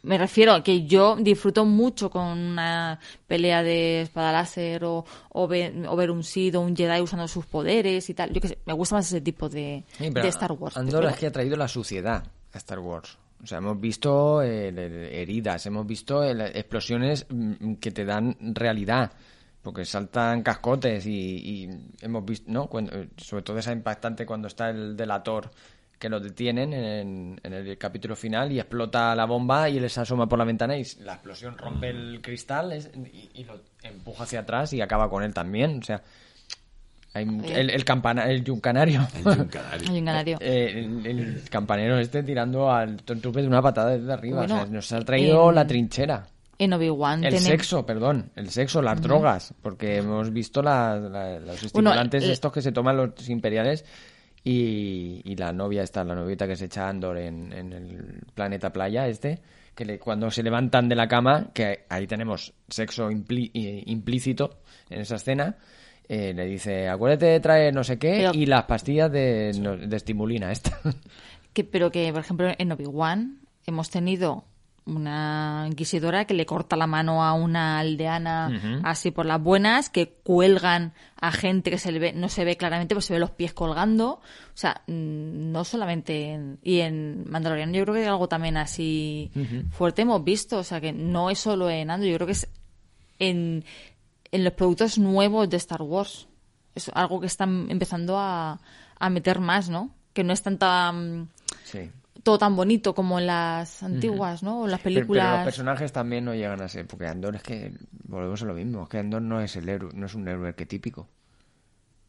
Me refiero a que yo disfruto mucho con una pelea de espada láser o, o, ver, o ver un Sith o un Jedi usando sus poderes y tal. Yo que sé, me gusta más ese tipo de, Sí, pero de Star Wars. Andor Pero- es que ha traído la suciedad a Star Wars. O sea, hemos visto eh, heridas, hemos visto eh, explosiones mm, que te dan realidad. Porque saltan cascotes y, y hemos visto, ¿no? Cuando- eh, sobre todo esa impactante cuando está el delator que lo detienen en, en el capítulo final y explota la bomba y él se asoma por la ventana y la explosión rompe el cristal es- y, y lo empuja hacia atrás y acaba con él también. O sea, hay el, el, campana, el yuncanario. Eh, el, el campanero este tirando al Stormtrooper de una patada desde arriba. Bueno, o sea, nos ha traído en- la trinchera. En Obi-Wan El sexo, perdón. El sexo, las drogas. Porque hemos visto las- la- los estimulantes el- estos que se toman los imperiales y, y la novia esta, la novieta que se echa Andor en, en el planeta playa este, que le- cuando se levantan de la cama, que ahí tenemos sexo implícito en esa escena, eh, le dice, acuérdate de traer no sé qué Pero- y las pastillas de, no- de estimulina esta. que, pero que, por ejemplo, en Obi-Wan hemos tenido una inquisidora que le corta la mano a una aldeana así por las buenas, que cuelgan a gente que se le ve, no se ve claramente, pues se ve los pies colgando. O sea, mm, no solamente en, y en Mandalorian yo creo que hay algo también así fuerte hemos visto, o sea que no es solo en Andor, yo creo que es en, en los productos nuevos de Star Wars. Es algo que están empezando a, a meter más, ¿no? Que no es tanta mm, sí. Todo tan bonito como en las antiguas, ¿no? O en las Pero, pero películas. los personajes también no llegan a ser, porque Andor es que volvemos a lo mismo, es que Andor no es el héroe, no es un héroe arquetípico.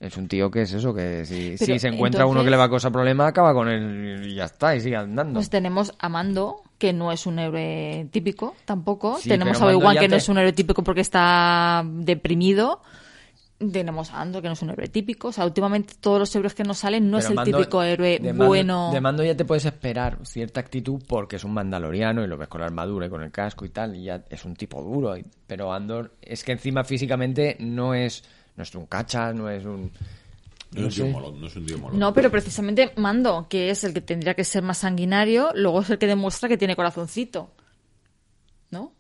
Es un tío que es eso, que si, se encuentra uno que le va a causar problema, acaba con él y ya está, y sigue andando. Pues tenemos a Mando, que no es un héroe típico tampoco. Sí, tenemos a Obi-Wan, que no es un héroe típico porque está deprimido. Tenemos a Andor, que no es un héroe típico. O sea, últimamente todos los héroes que nos salen no Pero es el Mando- típico héroe de Mando- bueno. De mando ya te puedes esperar cierta actitud porque es un mandaloriano y lo ves con la armadura y con el casco y tal, y ya es un tipo duro. y- pero Andor es que encima físicamente no es, no es un cacha, no es un... No es un tío molón, no es un tío molón. No, pero precisamente Mando, que es el que tendría que ser más sanguinario, luego es el que demuestra que tiene corazoncito. ¿No?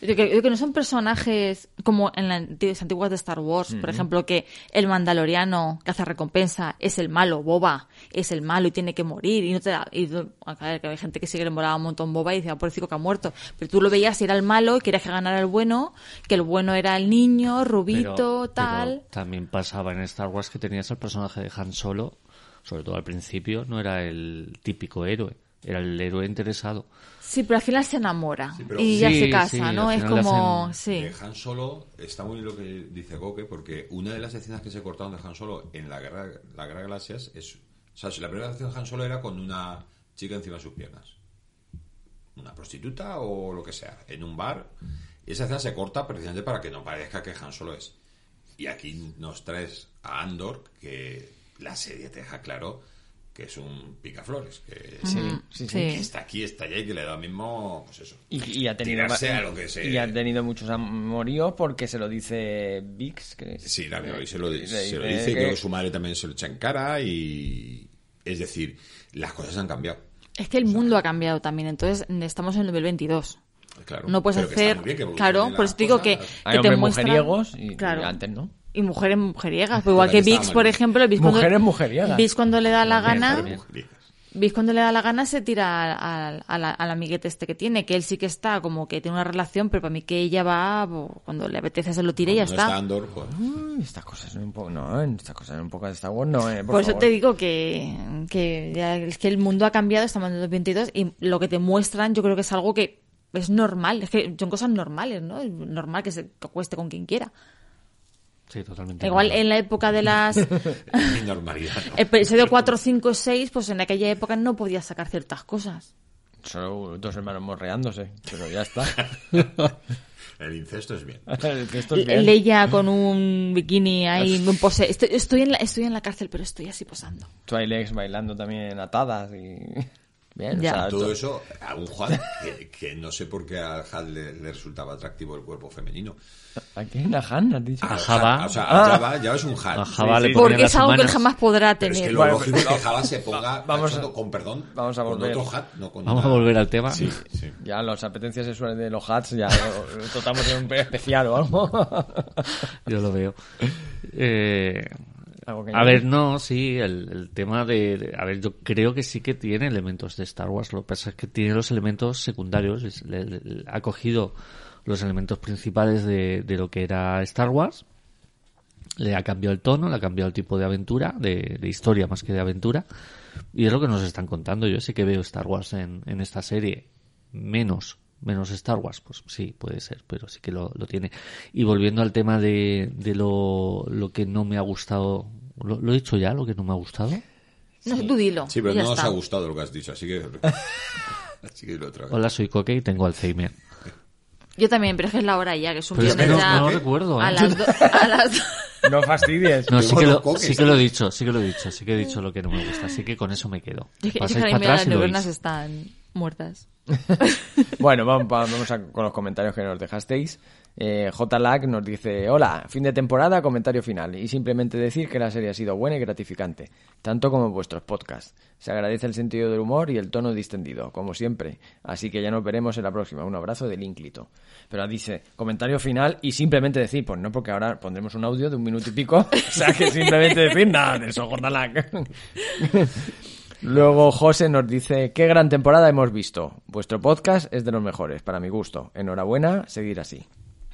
Yo creo que, no son personajes como en las antiguas de Star Wars, por ejemplo, que el mandaloriano que hace recompensa es el malo, Boba, es el malo y tiene que morir. Y no te da. Y, a ver, que hay gente que sí que le molaba un montón Boba y decía, por que ha muerto. Pero tú lo veías y era el malo y querías que ganara el bueno, que el bueno era el niño, rubito, Pero- tal. pero también pasaba en Star Wars que tenías el personaje de Han Solo, sobre todo al principio, no era el típico héroe, era el héroe interesado. Sí, pero al final se enamora pero- y ya Sí, se casa, sí, ¿no? Es como, hacen- sí. De Han Solo está muy bien lo que dice Goke, porque una de las escenas que se cortaron de Han Solo en la guerra, la guerra de Galaxias es. O sea, si la primera escena de Han Solo era con una chica encima de sus piernas. Una prostituta o lo que sea, en un bar. Y esa escena se corta precisamente para que no parezca que Han Solo es. Y aquí nos traes a Andor, que la serie te deja claro que es un picaflores. Que, Sí, sí, sí. Sí. que está aquí, está allá y que le da mismo. Pues eso. Y, y ha tenido a lo que se- y ha tenido muchos amoríos porque se lo dice Vix que Sí, la veo, y se lo, se lo dice dice, y que- creo que su madre también se lo echa en cara y... Es decir, las cosas han cambiado. Es que el mundo ha cambiado también, entonces estamos en el 2022. Claro, No puedes pero que está hacer. muy bien que evolucionen claro, por eso te digo que, cosas. que hay te muestran. mujeriegos y, Claro. y antes no. Y mujeres mujerigas. Pues igual que Vix, por ejemplo, Vix cuando. Vix cuando le da la gana. Vix cuando le da la gana se tira al, al, al amiguete este que tiene, que él sí que está como que tiene una relación, pero para mí que ella va, cuando le apetece se lo tira y ya no está. Andor, estas cosas son un poco no, estas cosas son un poco de Star Wars no, eh, por, Por, eso favor. te digo que, que, ya es que el mundo ha cambiado, estamos en el 2022 y lo que te muestran yo creo que es algo que es normal, es que son cosas normales, ¿no? Es normal que se acueste con quien quiera. Sí, totalmente. Igual normal. en la época de las... Mi normalidad. ¿no? El episodio 4, 5, 6, pues en aquella época no podías sacar ciertas cosas. Solo dos hermanos morreándose, pero ya está. El incesto es bien. Esto es bien. Leia con un bikini ahí, un pose. Estoy, estoy, en la, estoy en la cárcel, pero estoy así posando. Twilex bailando también atadas y Bien, Ya. o sea, Todo to- eso a un Juan que, que no sé por qué al Had le, le resultaba atractivo el cuerpo femenino. ¿A quién? ¿A Han? ¿Has dicho? A Java. O sea, Ah. a Java, Java es un. A Java le ponían Porque es algo que él humanas. jamás podrá Pero es tener. que lo Bueno, lógico es que Java se ponga vamos a- con perdón vamos a con volver. otro Had, no con Vamos a una- volver al tema. Sí, sí. Ya las apetencias sexuales de los hats ya lo, lo tratamos en un especial o algo. Yo lo veo. Eh, Algo que a ver, no, sí, el, el tema de, de- A ver, yo creo que sí que tiene elementos de Star Wars. Lo que pasa es que tiene los elementos secundarios. es- le- le- ha cogido los elementos principales de, de lo que era Star Wars. Le ha cambiado el tono, le ha cambiado el tipo de aventura, de, de historia más que de aventura. Y es lo que nos están contando. Yo sí que veo Star Wars en, en esta serie. Menos, menos Star Wars, pues sí, puede ser, pero sí que lo, lo tiene. Y volviendo al tema de, de lo, lo que no me ha gustado. ¿Lo, lo he dicho ya, lo que no me ha gustado? No, tú dilo. Sí, pero no está. ha gustado lo que has dicho, así que... así que dilo otra vez. Hola, soy Coque y tengo Alzheimer. Yo también, pero es que es la hora ya, que es un Pero es que viernes no, ya. no lo recuerdo, ¿eh? A las, do- a las do- No fastidies. No, sí que, lo, coques, sí que lo he dicho, sí que lo he dicho, sí que he dicho lo que no me gusta, así que con eso me quedo. Es que, es Pasáis que para atrás las y lo neuronas están muertas. Bueno, vamos, vamos a- con los comentarios que nos dejasteis. Eh, JLAC nos dice, hola, fin de temporada, comentario final. Y simplemente decir que la serie ha sido buena y gratificante, tanto como vuestros podcasts. Se agradece el sentido del humor y el tono distendido, como siempre. Así que ya nos veremos en la próxima. Un abrazo del ínclito. Pero dice, comentario final y simplemente decir, pues no, porque ahora pondremos un audio de un minuto y pico. o sea que simplemente decir nada de eso, JLAC. Luego José nos dice, qué gran temporada hemos visto. Vuestro podcast es de los mejores, para mi gusto. Enhorabuena, seguir así.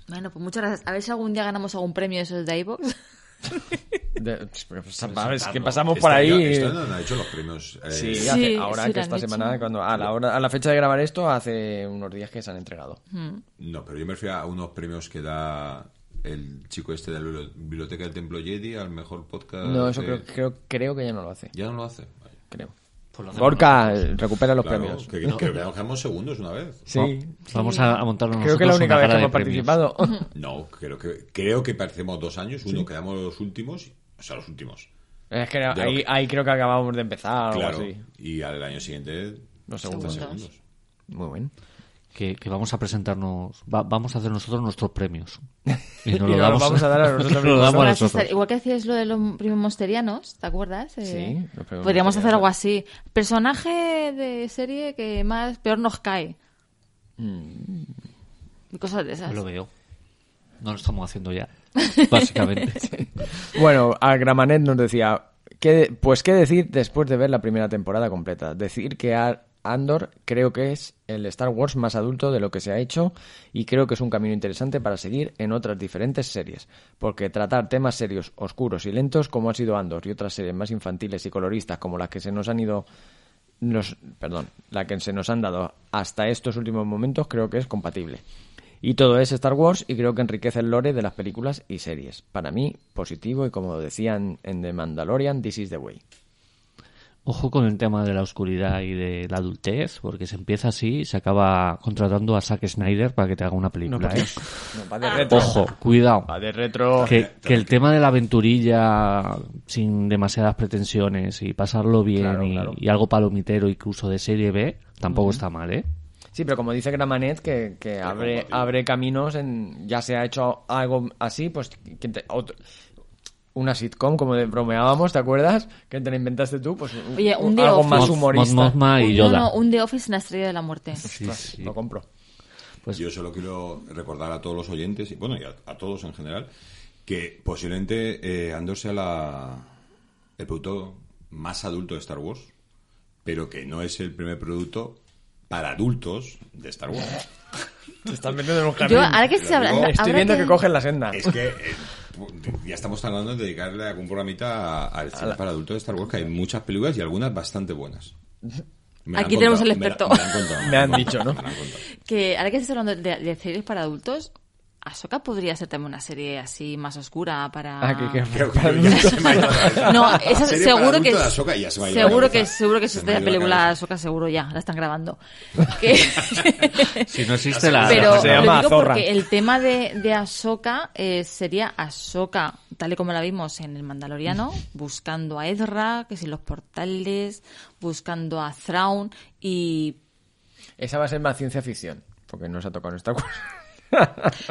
Bueno, pues muchas gracias. A ver si algún día ganamos algún premio de esos de iVoox. De- pues, sabes que pasamos por Este ahí. año- este año no ha hecho los premios. eh, Sí, ahora sí que esta han hecho. semana, cuando, a, la hora, a la fecha de grabar esto, hace unos días que se han entregado. No, pero yo me refiero a unos premios que da el chico este de la bibli- Biblioteca del Templo Jedi al mejor podcast. No, eso de- creo, creo, creo que ya no lo hace. Ya no lo hace. Vale. Creo. Pues lo hacemos Gorka, recupera los Claro, premios. que, que, que quedamos segundos una vez. Sí, Vamos a, a montarlo creo que es la única vez que hemos premios. participado. No, creo que creo que parecemos dos años. Uno quedamos los últimos, o sea, los últimos. es que ahí, que- ahí creo que acabábamos de empezar o Claro. algo así. Y al año siguiente, Los los segundos. Muy bien. Que, que vamos a presentarnos, va- vamos a hacer nosotros nuestros premios. Y nos Y lo damos, vamos a dar a nosotros nos lo mismos. damos a Gracias, nosotros. Igual que hacías lo de los premios monsterianos, ¿te acuerdas? Eh, Sí, Podríamos hacer algo así. Personaje de serie que más peor nos cae. Mm. Y cosas de esas. Lo veo. No lo estamos haciendo ya, básicamente. Bueno, a Gramanet nos decía, ¿qué- pues qué decir después de ver la primera temporada completa. Decir que a Andor creo que es el Star Wars más adulto de lo que se ha hecho y creo que es un camino interesante para seguir en otras diferentes series, porque tratar temas serios, oscuros y lentos como ha sido Andor y otras series más infantiles y coloristas como las que se nos han ido nos, perdón, la que se nos han dado hasta estos últimos momentos creo que es compatible. Y todo es Star Wars y creo que enriquece el lore de las películas y series. Para mí, positivo y como decían en The Mandalorian, this is the way. Ojo con el tema de la oscuridad y de la adultez, porque se empieza así y se acaba contratando a Zack Snyder para que te haga una película. ¿eh? No, va de retro. Ojo, cuidado. Va de retro. Que, que el tema de la aventurilla sin demasiadas pretensiones y pasarlo bien Claro, y, claro. y algo palomitero incluso de serie B tampoco está mal, ¿eh? Sí, pero como dice Gramanet, que, que abre, abre caminos en... Ya se ha hecho algo así, pues... que te- otro- una sitcom, como de bromeábamos, ¿te acuerdas? Que te la inventaste tú, pues un- Oye, un un- The algo Office. más humorista. Y Yoda. No, no, un The Office en la estrella de la muerte. Sí, sí. Lo compro. Pues- Yo solo quiero recordar a todos los oyentes, y bueno, y a, a todos en general, que posiblemente eh, Andor sea la, el producto más adulto de Star Wars, pero que no es el primer producto para adultos de Star Wars. Te estás metiendo en un Yo, ahora que se habla. Estoy viendo que... cogen la senda. Es que eh, ya estamos hablando de dedicarle algún programita a- al cine para adultos de Star Wars, que hay muchas películas y algunas bastante buenas. Me Aquí tenemos contado, el me la- experto. Me, han contado, Me han contado, dicho, ¿no? han. Que ahora que estás hablando de, de series para adultos, Ahsoka podría ser también una serie así más oscura para. Ah, que, que- para se me ha ido la cabeza. No, esa Serie seguro para que es- ya se me ha ido la seguro que seguro que Se ha de la la película cabeza. Ahsoka seguro ya la están grabando. Que- Si no existe la... Pero Se lo llama digo Zorra. porque el tema de, de Ahsoka eh, sería Ahsoka, tal y como la vimos en El Mandaloriano, buscando a Ezra, que si los portales, buscando a Thrawn y... Esa va a ser más ciencia ficción, porque no se ha tocado en esta cosa.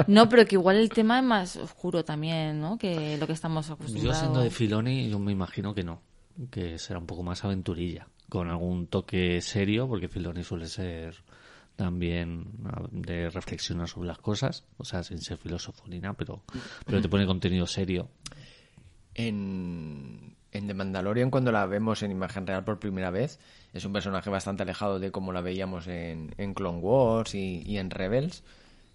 No, pero que igual el tema es más oscuro también, ¿no? Que lo que estamos Yo acostumbrados. siendo de Filoni, yo me imagino que no. Que será un poco más aventurilla. Con algún toque serio, porque Filoni suele ser también ah, de reflexionar sobre las cosas. O sea, sin ser filósofo ni nada, pero, pero te pone contenido serio. En, en The Mandalorian, cuando la vemos en imagen real por primera vez, es un personaje bastante alejado de como la veíamos en, en Clone Wars y, y en Rebels.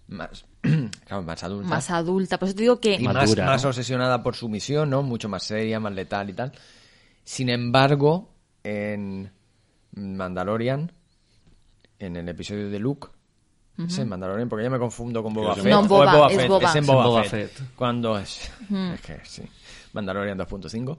Más, claro, más adulta. Más adulta. Por eso te digo que... y más, más ¿no? obsesionada por su misión, ¿no? Mucho más seria, más letal y tal. Sin embargo, en Mandalorian, en el episodio de Luke, es en Mandalorian, porque ya me confundo con Boba No, Fett. Boba, o es Boba. es en Es en Boba, Boba Fett. Fett. Cuando es... Es que sí. Mandalorian 2.5.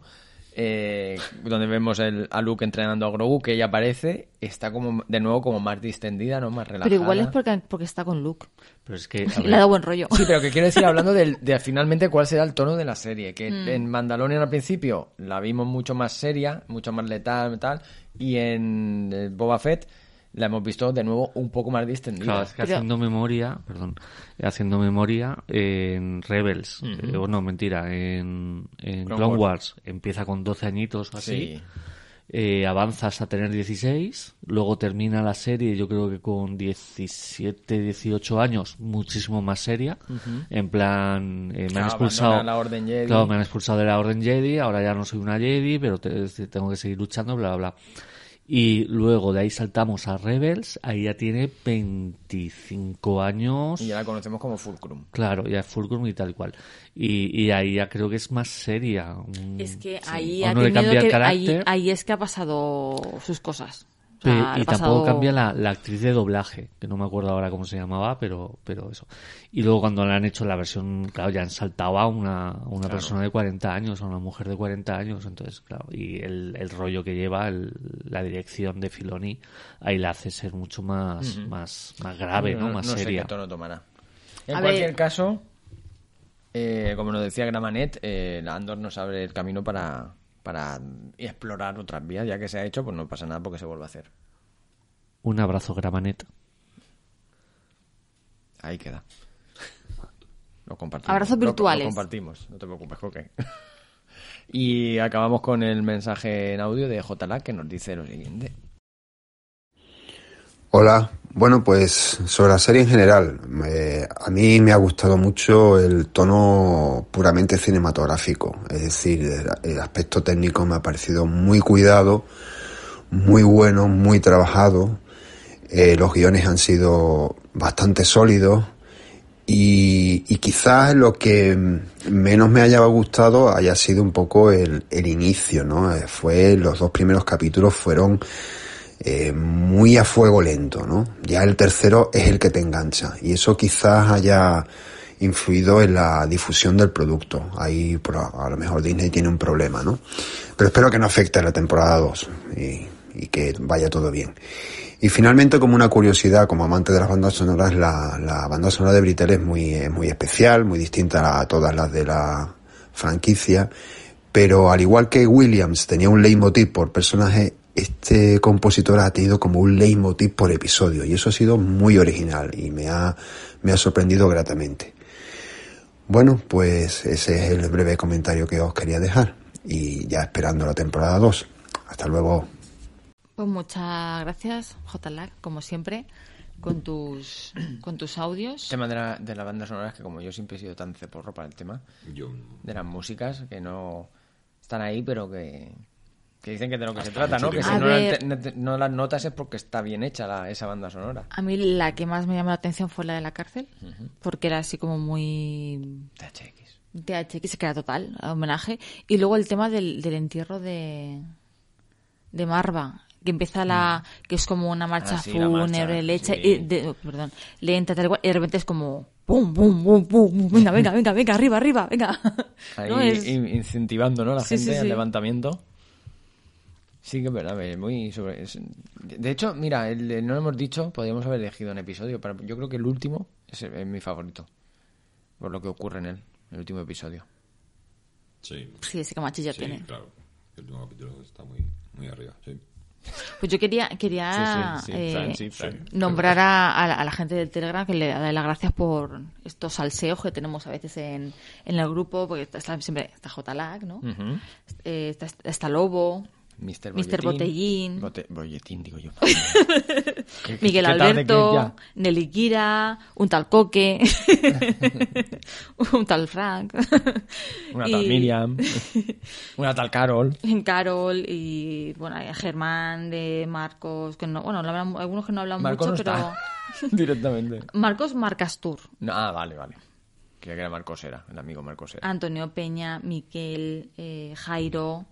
eh, donde vemos el, a Luke entrenando a Grogu, que ella aparece, está como de nuevo como más distendida, ¿no? Más relajada. Pero igual es porque, porque está con Luke. Pero es que, a Le ha dado buen rollo. Sí, pero que quiero decir, hablando del- de, finalmente cuál será el tono de la serie. Que Mm. en Mandalorian al principio la vimos mucho más seria, mucho más letal y tal. Y en eh, Boba Fett la hemos visto de nuevo un poco más distendida. Claro, es que Pero- haciendo memoria, perdón, haciendo memoria, en Rebels, eh, o no, mentira, en, en Clone Clone, Wars. Wars. empieza con 12 añitos o así, Sí. eh, avanzas a tener 16, luego termina la serie yo creo que con 17, 18 años, muchísimo más seria, en plan, eh, me han expulsado, abandona la Orden Jedi. claro, me han expulsado de la Orden Jedi, ahora ya no soy una Jedi, pero te- tengo que seguir luchando, bla, bla, bla. Y luego de ahí saltamos a Rebels, ahí ya tiene 25 años. Y ya la conocemos como Fulcrum. Claro, ya es Fulcrum y tal cual. Y, y ahí ya creo que es más seria. Es que sí. ahí ha tenido que... Ahí, ahí es que ha pasado sus cosas. O Pe- sea, y ha tampoco pasado- cambia la, la actriz de doblaje, que no me acuerdo ahora cómo se llamaba, pero, pero eso. Y luego cuando le han hecho la versión, claro, ya han saltado a una, a una persona de 40 años, a una mujer de 40 años, entonces, claro, y el, el rollo que lleva, el- la dirección de Filoni, ahí la hace ser mucho más, más, más grave, ¿no? Más sé seria. qué tono tomará. En A cualquier ver. caso, eh, como nos decía Gramanet, eh, la Andor nos abre el camino para, para explorar otras vías. Ya que se ha hecho, pues no pasa nada porque se vuelve a hacer. Un abrazo, Gramanet. Ahí queda. Lo compartimos. Abrazos Lo- lo virtuales. compartimos, no te preocupes, Coque. y acabamos con el mensaje en audio de JLA que nos dice lo siguiente. Hola, bueno pues sobre la serie en general, eh, a mí me ha gustado mucho el tono puramente cinematográfico, es decir, el, aspecto técnico me ha parecido muy cuidado, muy bueno, muy trabajado, eh, los guiones han sido bastante sólidos y, y quizás lo que menos me haya gustado haya sido un poco el, el inicio, ¿no? Eh, Fue, los dos primeros capítulos fueron eh, muy a fuego lento, ¿no? Ya el tercero es el que te engancha y eso quizás haya influido en la difusión del producto. Ahí a lo mejor Disney tiene un problema, ¿no? Pero espero que no afecte a la temporada 2 y, y que vaya todo bien. Y finalmente, como una curiosidad, como amante de las bandas sonoras, la, la banda sonora de Britel es muy, es muy especial, muy distinta a todas las de la franquicia, pero al igual que Williams tenía un leitmotiv por personaje, este compositor ha tenido como un leitmotiv por episodio, y eso ha sido muy original y me ha, me ha sorprendido gratamente. Bueno, pues ese es el breve comentario que os quería dejar, y ya esperando la temporada 2. Hasta luego. Pues muchas gracias, JLAC, como siempre, con tus, con tus audios. tema de la, de la banda sonora es que como yo siempre he sido tan ceporro para el tema Yo, de las músicas, que no están ahí, pero que, que dicen que de lo que se Hasta trata, ¿no? Que si no, A la- ver. no no las notas es porque está bien hecha la- esa banda sonora. A mí la que más me llamó la atención fue la de la cárcel, porque era así como muy THX. THX, que era total, homenaje. Y luego el tema del, del entierro de, de Marva, que empieza la, que es como una marcha Ah, sí, fúnebre, leche, sí. y de- perdón, lenta, tal cual, y de repente es como ¡Pum, pum, pum, pum! Venga, venga, venga, venga, arriba, arriba, venga. Ahí incentivando, ¿no? La gente al levantamiento. Sí, que es verdad, muy sobre... De hecho, mira, el, no lo hemos dicho, podríamos haber elegido un episodio, pero yo creo que el último es, mi favorito, por lo que ocurre en él, el último episodio. Sí. Sí, ese que machilla sí, tiene. claro. El último capítulo está muy, muy arriba, sí. Pues yo quería, quería eh, nombrar a, la gente del Telegram que le da las gracias por estos salseos que tenemos a veces en, en el grupo, porque está, siempre está JLAG, ¿no? Eh, está, está Lobo, Mr. Botellín. Bolletín, digo yo. Miguel Alberto, Nelly Kira, un tal Coque, un tal Frank. una tal Miriam, una tal Carol. Carol y, bueno, Germán, de Marcos, que no, bueno, algunos que no hablan mucho, pero... Directamente. Marcos Marcastur. ah, vale, vale. Creía que era Marcos era, el amigo Marcos era. Antonio Peña, Miquel, eh, Jairo,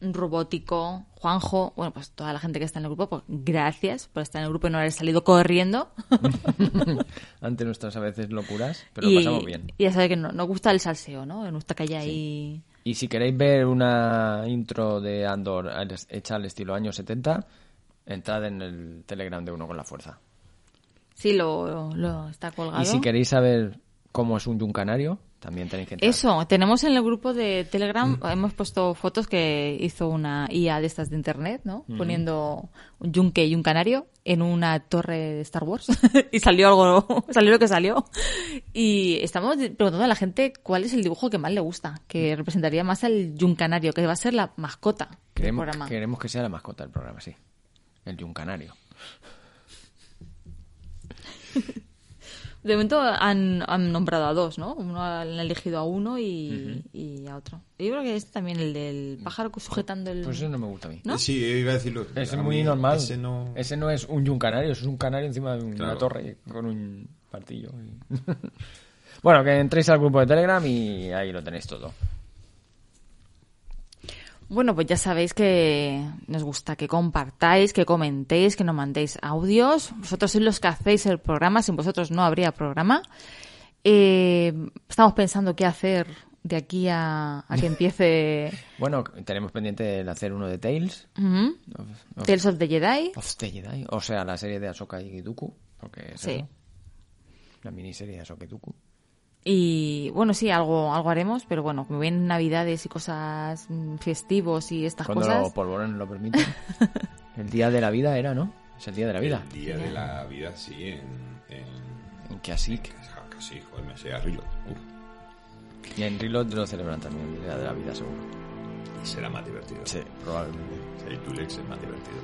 robótico, Juanjo, bueno, pues toda la gente que está en el grupo, pues gracias por estar en el grupo y no haber salido corriendo. Ante nuestras a veces locuras, pero lo pasamos bien. Y ya sabes que no, nos gusta el salseo, ¿no? Nos gusta que haya ahí... Y si queréis ver una intro de Andor hecha al estilo años 70, entrad en el Telegram de Uno con la Fuerza. Sí, lo, está colgado. Y si queréis saber cómo es un yuncanario, también tenéis que Eso, tenemos en el grupo de Telegram, mm. hemos puesto fotos que hizo una IA de estas de internet, ¿no? Poniendo un yunque y un canario en una torre de Star Wars y salió algo, salió lo que salió. Y estamos preguntando a la gente cuál es el dibujo que más le gusta, que representaría más al yuncanario, que va a ser la mascota queremos, del programa. Queremos que sea la mascota del programa, sí. El yuncanario. De momento han, han, nombrado a dos, ¿no? Uno han elegido a uno y, y a otro. Yo creo que este también, el del pájaro sujetando el... Pues ese no me gusta a mí. ¿No? Sí, iba a decirlo. Ese es muy normal. Ese no... ese no es un yuncanario, es un canario encima de una torre con un partillo. bueno, que entréis al grupo de Telegram y ahí lo tenéis todo. Bueno, pues ya sabéis que nos gusta que compartáis, que comentéis, que nos mandéis audios. Vosotros sois los que hacéis el programa, sin vosotros no habría programa. Eh, estamos pensando qué hacer de aquí a, que empiece. bueno, tenemos pendiente de hacer uno de Tales. Tales of the Jedi. Of the Jedi. O sea, la serie de Ahsoka y Dooku. Porque sí. La miniserie de Ahsoka y Dooku. Y bueno, sí, algo, algo haremos, pero bueno, como ven navidades y cosas mm, festivos y estas Cuando cosas. Cuando polvorón lo permite. el día de la vida era, ¿no? Es el día de la vida. El día de la vida, sí, en. En, ¿En así Casi, joder, me sé a Rilot. Y en Rilot lo celebran también, el día de la vida, seguro. Y será más divertido. Sí, probablemente. El Tulex es más divertido.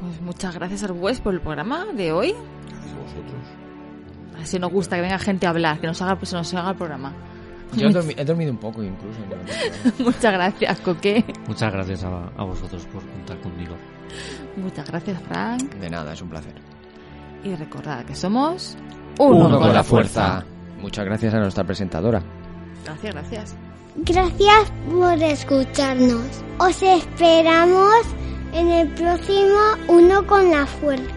Pues muchas gracias, Arbues, por el programa de hoy. Gracias a vosotros. Así nos gusta que venga gente a hablar, que nos haga, se nos haga el programa. Yo he dormido, un poco incluso. Muchas gracias, Coque. Muchas gracias a, vosotros por contar conmigo. Muchas gracias, Frank. De nada, es un placer. Y recordad que somos uno, con, la fuerza. Muchas gracias a nuestra presentadora. Gracias, gracias. Gracias por escucharnos. Os esperamos en el próximo Uno con la Fuerza.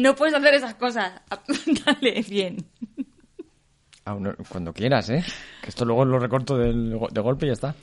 No puedes hacer esas cosas. Dale, bien. Ah, cuando quieras, ¿eh? Que esto luego lo recorto de golpe y ya está.